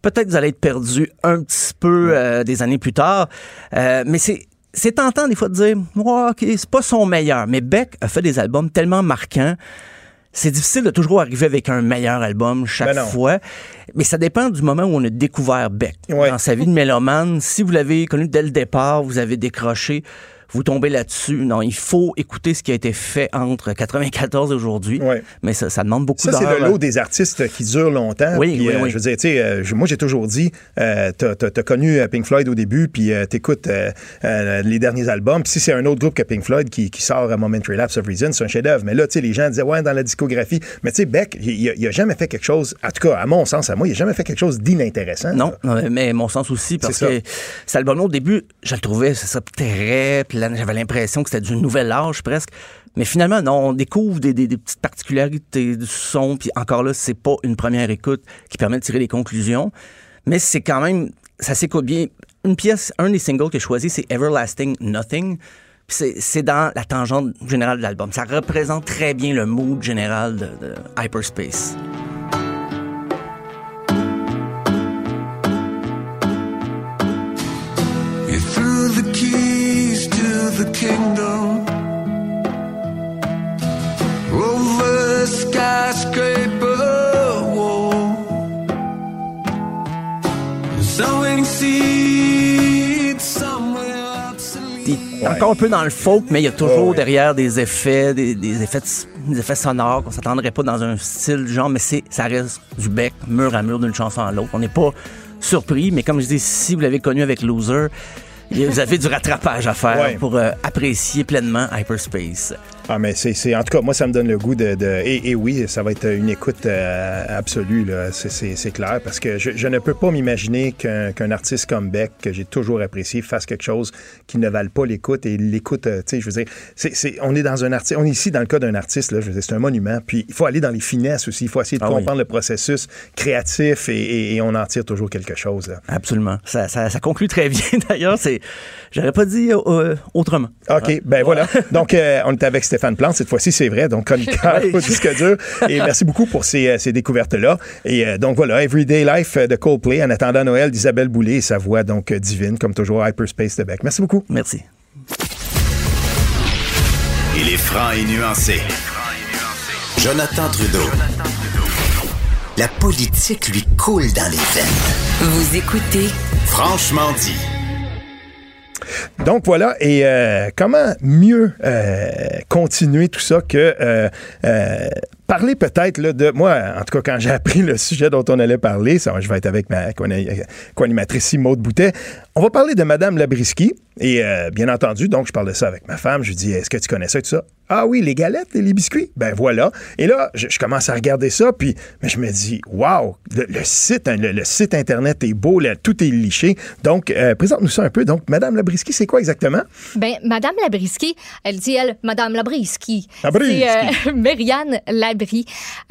peut-être vous allez être perdu un petit peu euh, des années plus tard. Euh, mais c'est c'est tentant des fois de dire, ouais, ok, c'est pas son meilleur. Mais Beck a fait des albums tellement marquants. C'est difficile de toujours arriver avec un meilleur album chaque Ben fois. Mais ça dépend du moment où on a découvert Beck Ouais. dans sa vie de mélomane. Si vous l'avez connu dès le départ, vous avez décroché, vous tombez là-dessus. Non, il faut écouter ce qui a été fait entre 94 et aujourd'hui. Ouais. Mais ça, ça demande beaucoup Ça, c'est le lot des artistes qui durent longtemps. Oui, Puis, oui, euh, oui. Je veux dire, tu sais, euh, moi, j'ai toujours dit, euh, t'as as, connu Pink Floyd au début, puis euh, t'écoutes les derniers albums. Puis si c'est un autre groupe que Pink Floyd qui, qui sort à Momentary Lapse of Reason, c'est un chef-d'œuvre. Mais là, tu sais, les gens disaient, ouais, dans la discographie. Mais tu sais, Beck, il, il a- jamais fait quelque chose, en tout cas, à mon sens, à moi, il a jamais fait quelque chose d'inintéressant. Non, mais mon sens aussi, parce ça. que cet album-là, au début, je le trouvais, c'est ça, très plein. J'avais l'impression que c'était du nouvel âge presque. Mais finalement, non, on découvre des, petites particularités du son. Puis encore là, c'est pas une première écoute qui permet de tirer des conclusions. Mais c'est quand même, ça s'écoute bien. Une pièce, un des singles que j'ai choisi, c'est Everlasting Nothing. C'est- dans la tangente générale de l'album. Ça représente très bien le mood général de Hyperspace. The kingdom over a skyscraper wall. Sowing seeds somewhere obsolete. Puis est encore un peu dans le folk, mais il y a toujours derrière des effets, des, des effets, des effets sonores qu'on s'attendrait pas dans un style du genre, mais c'est, ça reste du bec, mur à mur d'une chanson à l'autre. On n'est pas surpris, mais comme je dis, si vous l'avez connu avec Loser, vous avez du rattrapage à faire Ouais. pour euh, apprécier pleinement Hyperspace. Ah, mais c'est, en tout cas, moi, ça me donne le goût de. de- et, et oui, ça va être une écoute euh, absolue, là. C'est, clair, parce que je, je ne peux pas m'imaginer qu'un, artiste comme Beck, que j'ai toujours apprécié, fasse quelque chose qui ne vale pas l'écoute. Et l'écoute, euh, tu sais, je veux dire, c'est, on est dans un artiste, on est ici dans le cas d'un artiste, là, je veux dire, c'est un monument. Puis il faut aller dans les finesses aussi, il faut essayer de Ah oui. comprendre le processus créatif et, et- et on en tire toujours quelque chose, là. Absolument. Ça, ça, ça conclut très bien d'ailleurs. C'est, j'aurais pas dit euh, autrement. OK, ben voilà. Donc, euh, on est avec Stéphane Plante. Cette fois-ci, c'est vrai. Donc, chroniqueur au disque dur. Et merci beaucoup pour ces, euh, ces découvertes-là. Et euh, donc, voilà, Everyday Life euh, de Coldplay en attendant Noël d'Isabelle Boulay et sa voix, donc, divine, comme toujours, Hyperspace de Beck. Merci beaucoup. Merci. Il est franc et nuancé. Jonathan Trudeau. La politique lui coule dans les veines. Vous écoutez Franchement dit. Donc voilà, et euh, comment mieux euh, continuer tout ça que euh, parler peut-être de moi, en tout cas quand j'ai appris le sujet dont on allait parler, ça, je vais être avec ma co- co-animatrice Maude Boutet, on va parler de Madame Labriski, et euh, bien entendu, donc je parle de ça avec ma femme, je lui dis, est-ce que tu connais ça et tout ça? Ah oui, les galettes et les biscuits? Ben voilà. Et là, je, je commence à regarder ça, puis mais je me dis, waouh, le, le site, hein, le, le site Internet est beau, là, tout est liché. Donc, euh, présente-nous ça un peu. Donc, Madame Labriski, c'est quoi exactement? Ben, Madame Labriski, elle dit, elle, Madame Labriski. Labriski. C'est euh, Marianne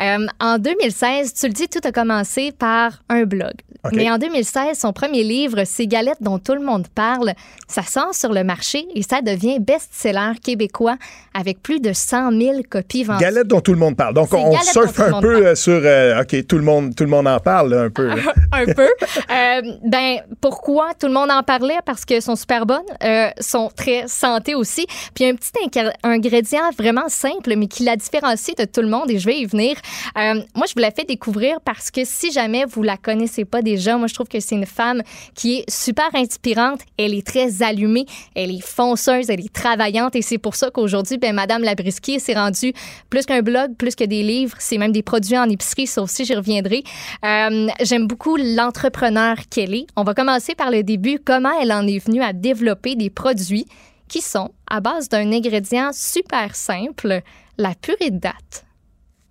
Euh, en 2016, tu le dis, tout a commencé par un blog. Mais en 2016, son premier livre, Ces galettes dont tout le monde parle, ça sort sur le marché et ça devient best-seller québécois avec plus de 100 000 copies vendues. Galettes dont tout le monde parle. Donc, on surfe un peu parle. euh, sur. euh, OK, tout le, monde, tout le monde en parle, là, un peu. un peu. Euh, ben, pourquoi tout le monde en parlait? Parce qu'elles sont super bonnes, euh, sont très santé aussi. Puis un petit ingr- ingrédient vraiment simple, mais qui la différencie de tout le monde, et je vais y venir. Euh, moi, je vous la fais découvrir parce que si jamais vous la connaissez pas déjà, moi, je trouve que c'est une femme qui est super inspirante. Elle est très allumée, elle est fonceuse, elle est travaillante, et c'est pour ça qu'aujourd'hui, ben, Madame Labriski s'est rendue plus qu'un blog, plus que des livres, c'est même des produits en épicerie, ça aussi, j'y reviendrai. Euh, J'aime beaucoup l'entrepreneur qu'elle est. On va commencer par le début. Comment elle en est venue à développer des produits qui sont à base d'un ingrédient super simple, la purée de date?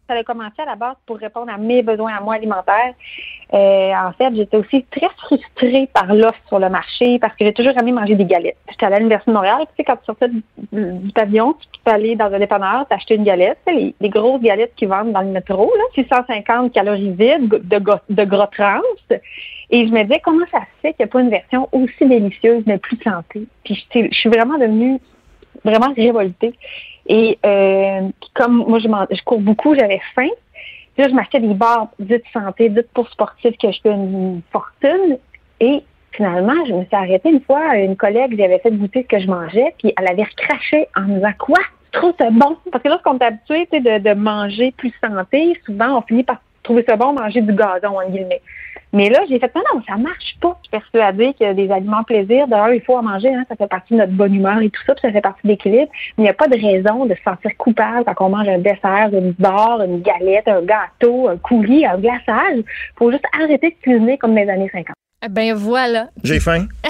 ça a commencé à la base pour répondre à mes besoins à moi alimentaires. Euh, en fait, j'étais aussi très frustrée par l'offre sur le marché parce que j'ai toujours aimé manger des galettes. J'étais à l'Université de Montréal, tu sais, quand tu sortais pavillon, tu peux aller dans un dépanneur, t'acheter une galette, les, les grosses galettes qui vendent dans le métro, là, 650 calories vides de, gras trans. Et je me disais, comment ça se fait qu'il n'y a pas une version aussi délicieuse, mais plus santé? Puis je, suis vraiment devenue vraiment révoltée. Et euh, comme moi, je cours beaucoup, j'avais faim. Là, je m'achetais des barres dites santé, dites pour sportifs que je fais une fortune. Et finalement, je me suis arrêtée une fois. Une collègue, j'avais fait goûter ce que je mangeais, puis elle avait recraché en me disant Quoi? Trouves ça bon? Parce que lorsqu'on est habitué de, de manger plus santé, souvent on finit par trouver ça bon manger du gazon, en guillemets. Mais là, j'ai fait, non, non, ça marche pas. Je suis persuadée que des aliments plaisir, d'ailleurs, il faut en manger, hein, ça fait partie de notre bonne humeur et tout ça, puis ça fait partie de l'équilibre. Mais il n'y a pas de raison de se sentir coupable quand on mange un dessert, une barre, une galette, un gâteau, un coulis, un glaçage. faut juste arrêter de cuisiner comme dans les années 50. Ben voilà. J'ai faim.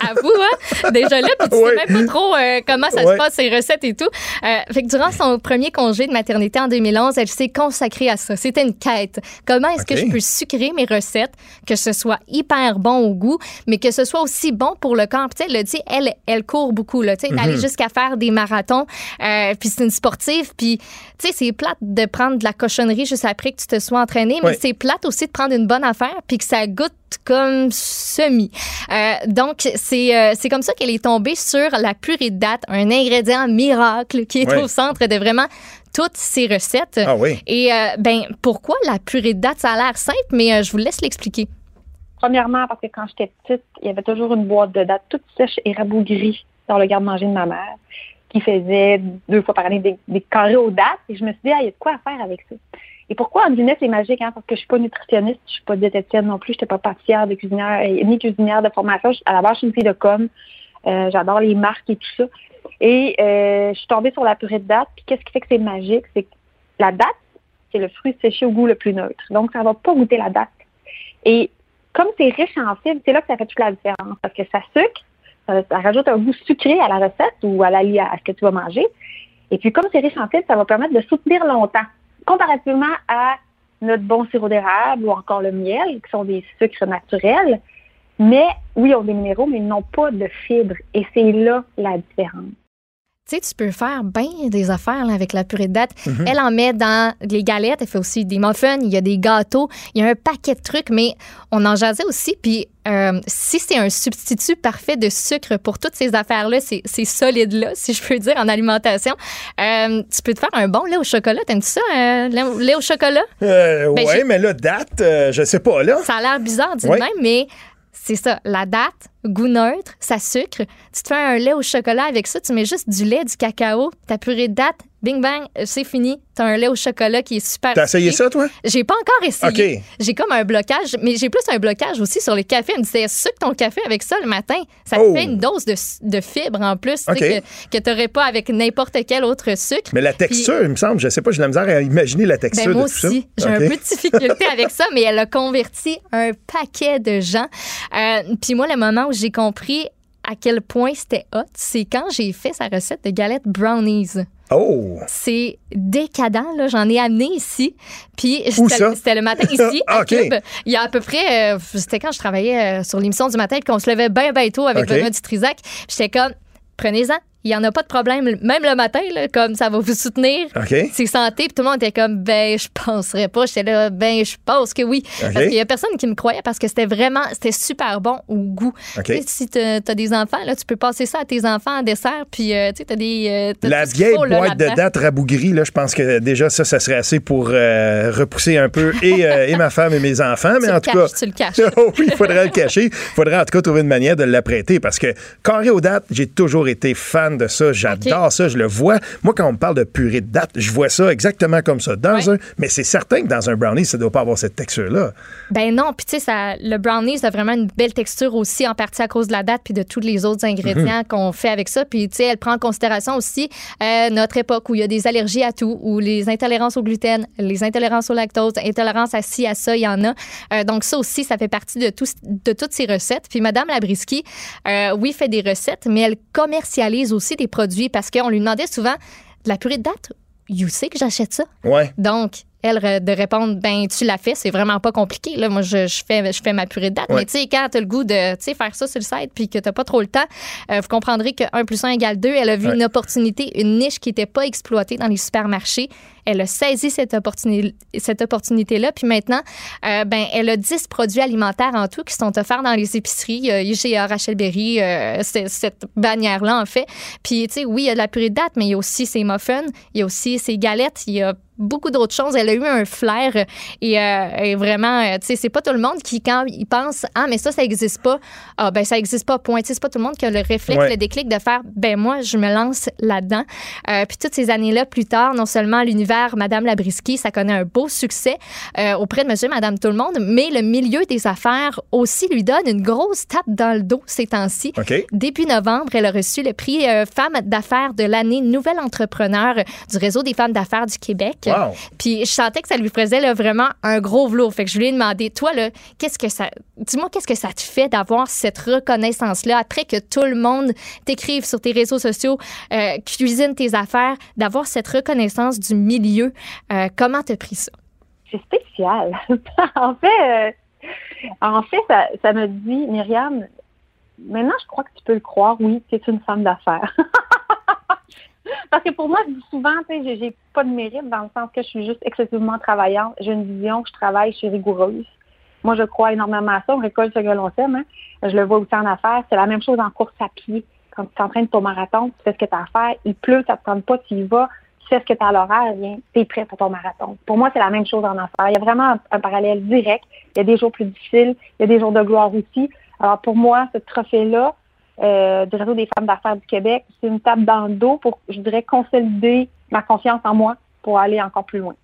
À vous, hein? Déjà là, puis tu Ouais. sais même pas trop euh, comment ça Ouais. se passe, ces recettes et tout. Euh, fait que durant son premier congé de maternité en 2011, elle s'est consacrée à ça. C'était une quête. Comment est-ce que je peux sucrer mes recettes, que ce soit hyper bon au goût, mais que ce soit aussi bon pour le corps? Puis, tu sais, elle le dit, elle, elle court beaucoup, là, tu sais, d'aller jusqu'à faire des marathons. Euh, puis c'est une sportive. Puis, tu sais, c'est plate de prendre de la cochonnerie juste après que tu te sois entraîné, mais Ouais. c'est plate aussi de prendre une bonne affaire puis que ça goûte comme semi. Euh, donc, c'est euh, c'est comme ça qu'elle est tombée sur la purée de date, un ingrédient miracle qui est Ouais. au centre de vraiment toutes ces recettes. Ah oui. Et euh, ben pourquoi la purée de date? Ça a l'air simple, mais euh, je vous laisse l'expliquer. Premièrement, parce que quand j'étais petite, il y avait toujours une boîte de dates toute sèche et rabougrie dans le garde-manger de ma mère, qui faisait deux fois par année des, des carrés aux dates. Et je me suis dit, ah, il y a de quoi à faire avec ça. Et pourquoi dîner, c'est magique, hein? Parce que je suis pas nutritionniste, je suis pas diététicienne non plus, je n'étais pas pâtissière de cuisinière, et ni cuisinière de formation. À la base, je suis une fille de com. Euh, J'adore les marques et tout ça. Et euh, je suis tombée sur la purée de date. Puis qu'est-ce qui fait que c'est magique? C'est que la date, c'est le fruit séché au goût le plus neutre. Donc, ça va pas goûter la date. Et comme c'est riche en fibres, c'est là que ça fait toute la différence. Parce que ça sucre, ça, ça rajoute un goût sucré à la recette ou à, la, à ce que tu vas manger. Et puis, comme c'est riche en fibres, ça va permettre de soutenir longtemps. Comparativement à notre bon sirop d'érable ou encore le miel, qui sont des sucres naturels. Mais oui, ils ont des minéraux, mais ils n'ont pas de fibres. Et c'est là la différence. Tu sais, tu peux faire bien des affaires là, avec la purée de date. Mhm. Elle en met dans les galettes, elle fait aussi des muffins, il y a des gâteaux, il y a un paquet de trucs, mais on en jasait aussi. Puis euh, si c'est un substitut parfait de sucre pour toutes ces affaires-là, ces, ces solides-là, si je peux dire, en alimentation, euh, tu peux te faire un bon lait au chocolat. T'aimes-tu ça, euh, lait, au- chocolat? Euh, Ben, j'ai- mais là, date, je sais pas, là. Ça a l'air bizarre de Ouais. même, mais c'est ça. La date, goût neutre, ça sucre. Tu te fais un lait au chocolat avec ça, tu mets juste du lait, du cacao, ta purée de date, bing bang, euh, c'est fini. T'as un lait au chocolat qui est super. T'as essayé ça, toi? J'ai pas encore essayé. OK. J'ai comme un blocage, mais j'ai plus un blocage aussi sur les cafés. Elle me disait, sucre ton café avec ça le matin. Ça Oh. te fait une dose de, de fibres en plus que, que t'aurais pas avec n'importe quel autre sucre. Mais la Puis- texture, il me semble, je sais pas, j'ai de la misère à imaginer la texture ben, moi de tout aussi, j'ai OK. un peu de difficulté avec ça, mais elle a converti un paquet de gens. Euh, Puis moi, le moment où j'ai compris à quel point c'était hot, c'est quand j'ai fait sa recette de galettes brownies. Oh! C'est décadent, là. J'en ai amené ici. Puis c'était le matin ici, à OK. Cube. Il y a à peu près... euh, c'était quand je travaillais euh, sur l'émission du matin, puis qu'on se levait bien, bien tôt avec OK. Benoît Dutrisac. J'étais comme, prenez-en. Il n'y en a pas de problème, même le matin, là, comme ça va vous soutenir. C'est santé. Puis tout le monde était comme, ben, je penserais pas. J'étais là, ben, je pense que oui. OK. Parce qu'il y a personne qui me croyait parce que c'était vraiment, c'était super bon au goût. OK. Tu sais, Si tu as des enfants, là, tu peux passer ça à tes enfants en dessert. Puis, euh, tu sais, tu as des. euh, La vieille faut, là, boîte de date rabougrie, là, je pense que déjà ça, ça serait assez pour euh, repousser un peu et, et ma femme et mes enfants. Mais Tu en le tout caches, cas, tu le caches. oh oui, il faudrait le cacher. Il faudrait en tout cas trouver une manière de l'apprêter parce que carré aux dates, j'ai toujours été fan de ça. J'adore ça, je le vois. Moi, quand on me parle de purée de date, je vois ça exactement comme ça. Dans un, mais c'est certain que dans un brownie, ça ne doit pas avoir cette texture-là. Ben non, puis tu sais, ça- le brownies a vraiment une belle texture aussi, en partie à cause de la date puis de tous les autres ingrédients Mhm. qu'on fait avec ça. Puis tu sais, elle prend en considération aussi euh, notre époque où il y a des allergies à tout, où les intolérances au gluten, les intolérances au lactose, intolérances à ci, à ça, il y en a. Euh, donc ça aussi, ça fait partie de, tout, de toutes ces recettes. Puis Madame Labriski, euh, oui, fait des recettes, mais elle commercialise aussi des produits parce qu'on lui demandait souvent de la purée de date. You sais que j'achète ça. Ouais. Donc, elle, de répondre, ben, tu l'as fait, c'est vraiment pas compliqué. Là. Moi, je, je fais, je fais ma purée de date. Ouais. Mais tu sais, quand tu as le goût de tu sais, faire ça sur le site puis que tu pas trop le temps, euh, vous comprendrez que 1 plus 1 égale 2. Elle a vu Ouais. une opportunité, une niche qui n'était pas exploitée dans les supermarchés. Elle a saisi cette, opportuni- cette opportunité-là. Puis maintenant, euh, ben, elle a 10 produits alimentaires en tout qui sont offerts dans les épiceries. A IGA, Rachel Berry, euh, cette bannière-là, en fait. Puis, tu sais, oui, il y a de la purée de date, mais il y a aussi ses muffins, il y a aussi ses galettes, il y a beaucoup d'autres choses. Elle a eu un flair euh, et, euh, et vraiment, euh, tu sais, c'est pas tout le monde qui, quand il pense, ah, mais ça, ça existe pas, ah, ben, ça existe pas, point. C'est pas tout le monde qui a le réflexe, Ouais. le déclic de faire, ben, moi, je me lance là-dedans. Euh, puis toutes ces années-là, plus tard, non seulement l'univers Madame Labriski, ça connaît un beau succès euh, auprès de Monsieur, Madame, tout le monde, mais le milieu des affaires aussi lui donne une grosse tape dans le dos ces temps-ci. OK. Début novembre, elle a reçu le prix euh, Femme d'affaires de l'année Nouvelle entrepreneur du réseau des femmes d'affaires du Québec. Wow. Puis je sentais que ça lui faisait là, vraiment un gros velours. Fait que je lui ai demandé, toi, là, qu'est-ce que ça. Dis-moi, qu'est-ce que ça te fait d'avoir cette reconnaissance-là après que tout le monde t'écrive sur tes réseaux sociaux, euh, cuisine tes affaires, d'avoir cette reconnaissance du milieu. Euh, comment t'as pris ça? c'est spécial. en fait, euh, en fait, ça, me dit, Myriam, maintenant je crois que tu peux le croire, oui, tu es une femme d'affaires. Parce que pour moi, je dis souvent, tu sais, j'ai- pas de mérite dans le sens que je suis juste excessivement travaillante. J'ai une vision, je travaille, je suis rigoureuse. Moi, je crois énormément à ça. On récolte ce que l'on sème. Hein. Je le vois aussi en affaires. C'est la même chose en course à pied. Quand tu t'entraînes ton marathon, tu fais ce que tu as à faire. Il pleut, ça te tente pas, tu y vas. Tu fais ce que tu as l'horaire, viens, tu es prêt pour ton marathon. Pour moi, c'est la même chose en affaires. Il y a vraiment un, un parallèle direct. Il y a des jours plus difficiles. Il y a des jours de gloire aussi. Alors, pour moi, ce trophée-là, euh, du réseau des femmes d'affaires du Québec, c'est une tape dans le dos pour, je dirais, consolider ma confiance en moi pour aller encore plus loin.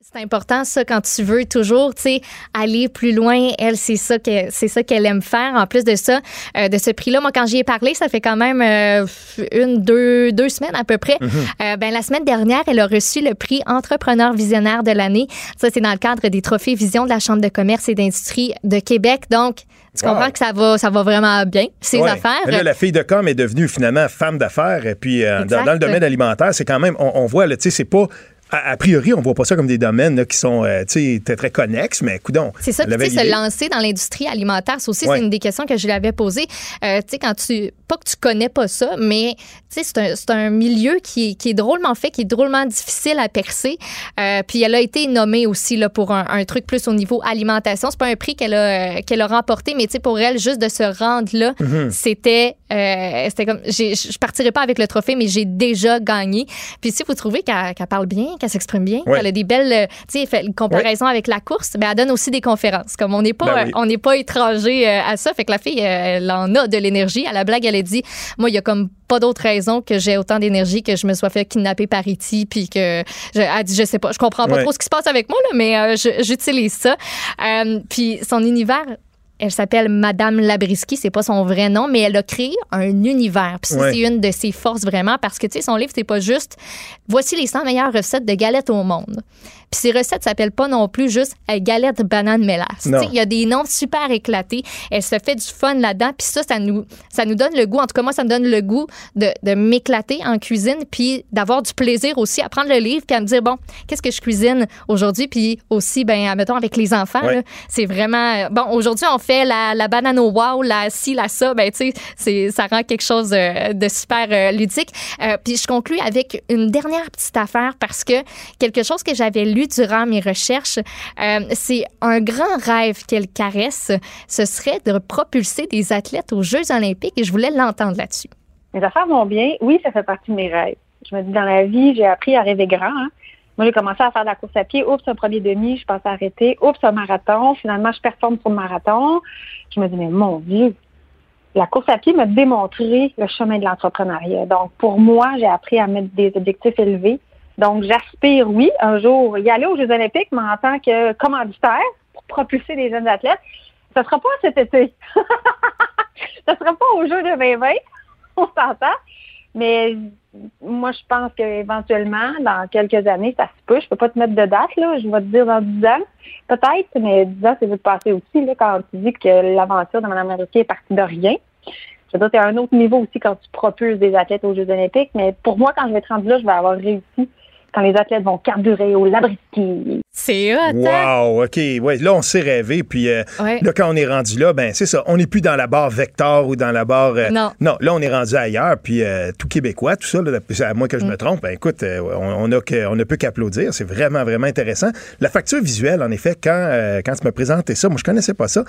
C'est important ça quand tu veux toujours, tu sais, aller plus loin. Elle, c'est ça que c'est ça qu'elle aime faire. En plus de ça, euh, de ce prix-là, moi quand j'y ai parlé, ça fait quand même euh, une, deux, deux semaines à peu près. Euh, ben la semaine dernière, elle a reçu le prix Entrepreneur visionnaire de l'année. Ça, c'est dans le cadre des trophées Vision de la Chambre de commerce et d'industrie de Québec. Donc, tu Wow. comprends que ça va, ça va vraiment bien ses Ouais. affaires. Là, la fille de com est devenue finalement femme d'affaires. Et puis, euh, dans, le domaine alimentaire, c'est quand même, on, on voit, tu sais, c'est pas. A, a priori, on voit pas ça comme des domaines là, qui sont euh, très, très connexes, mais coudon. C'est ça, tu sais, se lancer dans l'industrie alimentaire, ça aussi, Ouais. c'est une des questions que je lui avais posées. Euh, tu sais, quand tu. Pas que tu connais pas ça, mais tu sais, c'est un, c'est un milieu qui, est- qui est drôlement fait, qui est drôlement difficile à percer. Euh, puis elle a été nommée aussi là, pour un, un truc plus au niveau alimentation. C'est pas un prix qu'elle a, euh, qu'elle a remporté, mais tu sais, pour elle, juste de se rendre là, Mhm. c'était. euh, c'était comme. Je partirai pas avec le trophée, mais j'ai déjà gagné. Puis si vous trouvez qu'elle qu'elle parle bien, qu'elle s'exprime bien, Ouais. qu'elle a des belles. euh, Tu sais, fait une comparaison avec la course, ben, elle donne aussi des conférences. Comme on n'est pas, Ben oui. on n'est pas étranger euh, à ça. Fait que la fille, euh, elle en a de l'énergie. À la blague, elle a dit Moi, il y a comme pas d'autre raison que j'ai autant d'énergie que je me sois fait kidnapper par E.T. Puis que. Je, elle dit Je sais pas, je comprends pas Ouais. trop ce qui se passe avec moi, là, mais euh, j'utilise ça. Euh, puis son univers. Elle s'appelle Madame Labriski, c'est pas son vrai nom, mais elle a créé un univers. Puis Ouais. c'est une de ses forces vraiment parce que tu sais son livre c'est pas juste voici les 100 meilleures recettes de galettes au monde. Puis ces recettes s'appellent pas non plus juste euh, galette banane mélasse. Il y a des noms super éclatés. Elle se fait du fun là-dedans. Puis ça, ça nous, ça nous donne le goût. En tout cas, moi, ça me donne le goût de, de m'éclater en cuisine, puis d'avoir du plaisir aussi à prendre le livre, puis à me dire bon, qu'est-ce que je cuisine aujourd'hui, puis aussi, ben, mettons avec les enfants. Ouais. c'est vraiment bon. Aujourd'hui, on fait la, la banane au wow, la ci, la ça. Ben, tu sais, ça rend quelque chose euh, de super euh, ludique. Euh, puis je conclue avec une dernière petite affaire parce que quelque chose que j'avais lu durant mes recherches, euh, c'est un grand rêve qu'elle caresse. Ce serait de propulser des athlètes aux Jeux Olympiques et je voulais l'entendre là-dessus. Mes affaires vont bien. Oui, ça fait partie de mes rêves. Je me dis, dans la vie, j'ai appris à rêver grand. hein. Moi, j'ai commencé à faire de la course à pied. Oups, un premier demi, je pense à arrêter. Oups, un marathon. Finalement, je performe sur le marathon. Je me dis, mais mon Dieu, la course à pied m'a démontré le chemin de l'entrepreneuriat. Donc, pour moi, j'ai appris à mettre des objectifs élevés. Donc, j'aspire, oui, un jour y aller aux Jeux olympiques, mais en tant que commanditaire pour propulser les jeunes athlètes. Ce sera pas cet été. Ce sera pas aux Jeux de 2020. On s'entend. Mais moi, je pense qu'éventuellement, dans quelques années, ça se peut. Je peux pas te mettre de date, là. Je vais te dire dans 10 ans. Peut-être, mais 10 ans, c'est vite passé aussi, là, quand tu dis que l'aventure de Mme Américain est partie de rien. Je veux dire, t'es à un autre niveau aussi quand tu propulses des athlètes aux Jeux olympiques. Mais pour moi, quand je vais être rendue là, je vais avoir réussi quand les athlètes vont carburer au Labriski. C'est hot, Wow, OK. Ouais, là, on s'est rêvé. Puis euh, Ouais. là, quand on est rendu là, ben c'est ça. On n'est plus dans la barre Vector ou dans la barre. euh, Non. là, on est rendu ailleurs. Puis euh, tout Québécois, tout ça, là, à moins que je me trompe, ben écoute, euh, on, on a que- on ne peut qu'applaudir. C'est vraiment, vraiment intéressant. La facture visuelle, en effet, quand, euh, quand tu me présentais ça, moi, je connaissais pas ça.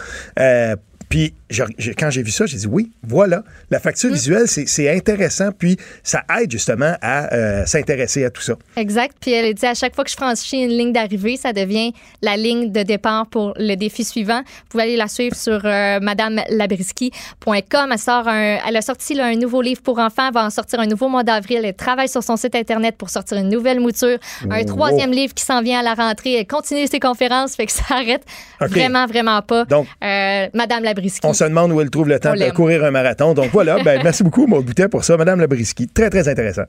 Puis je- je- quand j'ai vu ça, j'ai dit oui, voilà. La facture visuelle, c'est intéressant. Puis ça aide justement à euh, s'intéresser à tout ça. Exact. Puis elle a dit à chaque fois que je franchis une ligne d'arrivée, ça devient la ligne de départ pour le défi suivant. Vous pouvez aller la suivre sur euh, madamelabriski.com. Elle, sort un- elle a sorti là, un nouveau livre pour enfants. Elle va en sortir un nouveau mois d'avril. Elle travaille sur son site Internet pour sortir une nouvelle mouture. Un Wow. troisième livre qui s'en vient à la rentrée. Elle continue ses conférences. Fait que ça arrête vraiment, vraiment pas. Donc, Euh, Madame Labriski. On se demande où elle trouve le temps de courir un marathon. Donc voilà, ben, merci beaucoup, Maud Boutet, pour ça. Madame Labriski, très, très intéressant.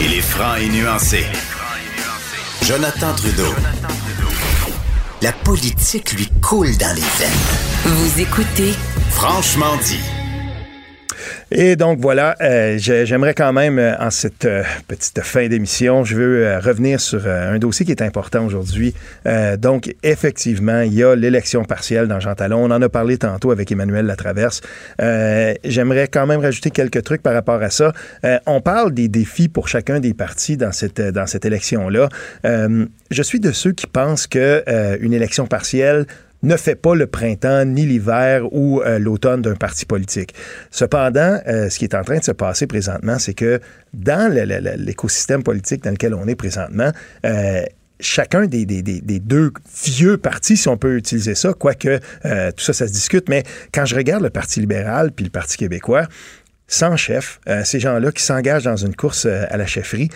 Il est franc et nuancé. Jonathan Trudeau. La politique lui coule dans les veines. Vous écoutez Franchement dit. Et donc voilà, euh, j'ai- j'aimerais quand même, euh, en cette euh, petite fin d'émission, je veux revenir sur un dossier qui est important aujourd'hui. Donc effectivement, il y a l'élection partielle dans Jean Talon. On en a parlé tantôt avec Emmanuel Latraverse. J'aimerais quand même rajouter quelques trucs par rapport à ça. On parle des défis pour chacun des partis dans cette, dans cette élection-là. Je suis de ceux qui pensent que euh, une élection partielle ne fait pas le printemps ni l'hiver ou euh, l'automne d'un parti politique. Cependant, euh, ce qui est en train de se passer présentement, c'est que dans l'écosystème politique dans lequel on est présentement, euh, chacun des, deux vieux partis, si on peut utiliser ça, quoique tout ça, ça se discute, mais quand je regarde le Parti libéral puis le Parti québécois, sans chef, ces gens-là qui s'engagent dans une course à la chefferie,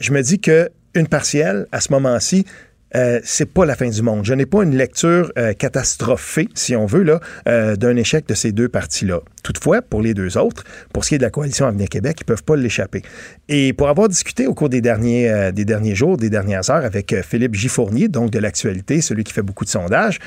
je me dis que une partielle, à ce moment-ci, euh, c'est pas la fin du monde. Je n'ai pas une lecture euh, catastrophée, si on veut, euh, d'un échec de ces deux partis-là. Toutefois, pour les deux autres, pour ce qui est de la coalition Avenir Québec, ils peuvent pas l'échapper. Et pour avoir discuté au cours des derniers, euh, des derniers jours, des dernières heures avec Philippe Gifournier, donc de l'actualité, celui qui fait beaucoup de sondages,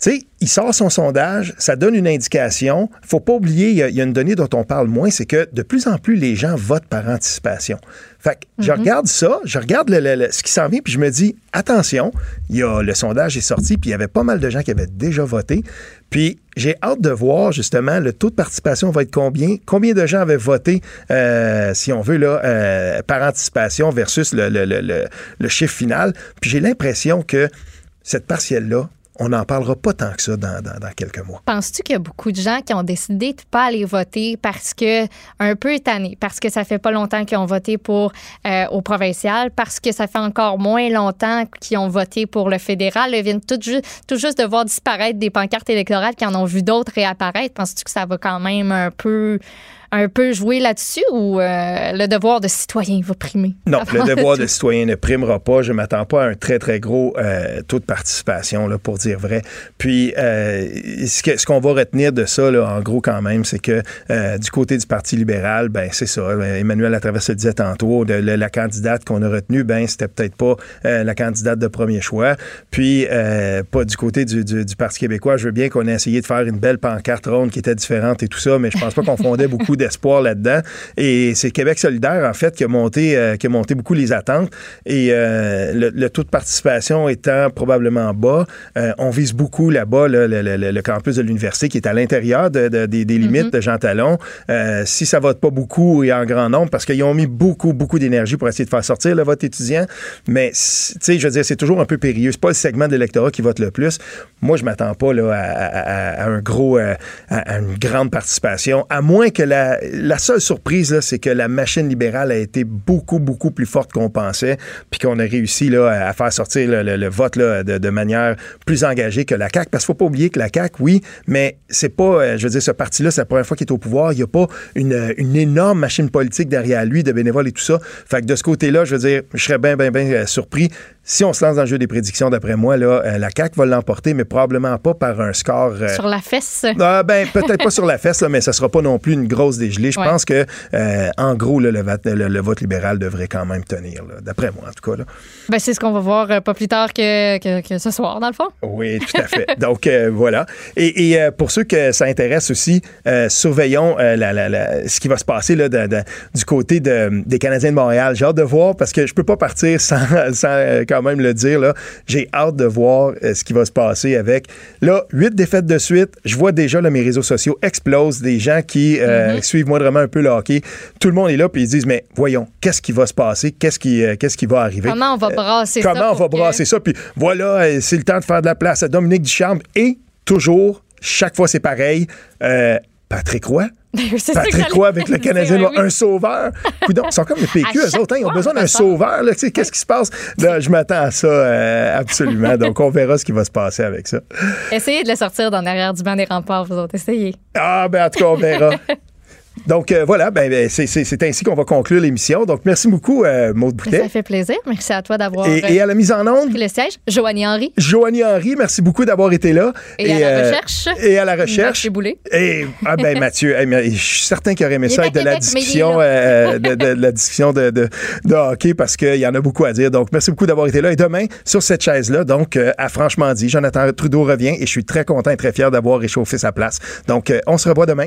sais, il sort son sondage, ça donne une indication. faut pas oublier, il y, a- il y a une donnée dont on parle moins, c'est que de plus en plus, les gens votent par anticipation. Fait que je regarde ça, je regarde le- le- le- ce qui s'en vient, puis je me dis, attention, il y a, le sondage est sorti, puis il y avait pas mal de gens qui avaient déjà voté. Puis j'ai hâte de voir, justement, le taux de participation va être combien, combien de gens avaient voté, euh, si on veut, là, euh, par anticipation versus le chiffre final? Puis j'ai l'impression que cette partielle-là, on n'en parlera pas tant que ça dans, quelques mois. Penses-tu qu'il y a beaucoup de gens qui ont décidé de pas aller voter parce que un peu tannés, parce que ça fait pas longtemps qu'ils ont voté pour euh, au provincial, parce que ça fait encore moins longtemps qu'ils ont voté pour le fédéral, ils viennent tout, ju- tout juste de voir disparaître des pancartes électorales qui en ont vu d'autres réapparaître. Penses-tu que ça va quand même un peu un peu jouer là-dessus ou euh, le devoir de citoyen va primer? Non, le devoir de citoyen ne primera pas. Je ne m'attends pas à un très, très gros euh, taux de participation, là, pour dire vrai. Puis, euh, ce qu'on va retenir de ça, là, en gros, quand même, c'est que du côté du Parti libéral, ben c'est ça. Emmanuel Latraverse le disait tantôt, de, la, la candidate qu'on a retenue, ben c'était peut-être pas la candidate de premier choix. Puis, pas du côté du, du- du Parti québécois. Je veux bien qu'on ait essayé de faire une belle pancarte ronde qui était différente et tout ça, mais je pense pas qu'on fondait beaucoup d'espoir là-dedans. Et c'est Québec solidaire, en fait, qui a monté, euh, qui a monté beaucoup les attentes. Et euh, le, le taux de participation étant probablement bas, euh, on vise beaucoup là-bas là, le, le- le- le campus de l'université qui est à l'intérieur de- de- des, des limites de Jean Talon. Si ça vote pas beaucoup et en grand nombre, parce qu'ils ont mis beaucoup, beaucoup d'énergie pour essayer de faire sortir le vote étudiant, mais tu sais, je veux dire, c'est toujours un peu périlleux. C'est pas le segment de l'électorat qui vote le plus. Moi, je m'attends pas là, à, à- à un gros, à, à une grande participation, à moins que la, la seule surprise, c'est que la machine libérale a été beaucoup, beaucoup plus forte qu'on pensait, puis qu'on a réussi à faire sortir le, vote de, manière plus engagée que la CAQ. Parce qu'il faut pas oublier que la CAQ, oui, mais c'est pas, euh, je veux dire, ce parti-là, c'est la première fois qu'il est au pouvoir. Il n'y a pas une, une énorme machine politique derrière lui, de bénévoles et tout ça. Fait que de ce côté-là, je veux dire, je serais bien, bien, bien euh, surpris. Si on se lance dans le jeu des prédictions, d'après moi, là, euh, la CAQ va l'emporter, mais probablement pas par un score. euh, Sur la fesse. ah, ben, peut-être pas sur la fesse, là, mais ça sera pas non plus une grosse dégelée. Je Ouais. pense que, euh, en gros, là, le, vote- le- le vote libéral devrait quand même tenir, d'après moi, en tout cas. Là. Ben, c'est ce qu'on va voir pas plus tard que, que, que ce soir, dans le fond. Oui, tout à fait. Donc, voilà. Et, et, pour ceux que ça intéresse aussi, surveillons la- la- la- ce qui va se passer là, de- de- du côté de- des Canadiens de Montréal. J'ai hâte de voir parce que je peux pas partir sans, sans, quand même le dire. là. J'ai hâte de voir euh, ce qui va se passer avec. Là, huit défaites de suite. Je vois déjà là, mes réseaux sociaux explosent. Des gens qui euh, suivent moindrement un peu le hockey. Tout le monde est là puis ils se disent, mais voyons, qu'est-ce qui va se passer? Qu'est-ce qui, euh, qu'est-ce qui va arriver? Comment on va brasser ça? Comment on va que- brasser ça? Puis voilà, euh, c'est le temps de faire de la place à Dominique Ducharme. Et toujours, chaque fois c'est pareil, euh, Patrick Roy. Patrick j'allais Roy avec le Canadien, oui. un sauveur? Coudon, ils sont comme le PQ, eux autres, hein, ils ont besoin d'un sauveur. Là, tu sais, Qu'est-ce qui se passe? Là, je m'attends à ça euh, absolument. Donc, on verra ce qui va se passer avec ça. Essayez de le sortir dans derrière du banc des remparts, vous autres. Essayez. Ah, ben en tout cas, on verra. Donc, euh, voilà, ben, ben, c'est- c'est c'est ainsi qu'on va conclure l'émission. Donc, merci beaucoup, euh, Maude Ça Boutet. fait plaisir. Merci à toi d'avoir Et, euh, et à la mise en onde, le siège. Joanie Henry. Joanie Henry, merci beaucoup d'avoir été là. Et à la euh, recherche. Et à la recherche. Boulay. Et ah ben Mathieu, je suis certain qu'il aurait aimé ça à être de la discussion, euh, de, de- de la discussion de, de, de hockey parce qu'il y en a beaucoup à dire. Donc merci beaucoup d'avoir été là. Et demain sur cette chaise là, donc euh, à franchement dit, Jonathan Trudeau revient et je suis très content et très fier d'avoir réchauffé sa place. Donc euh, on se revoit demain.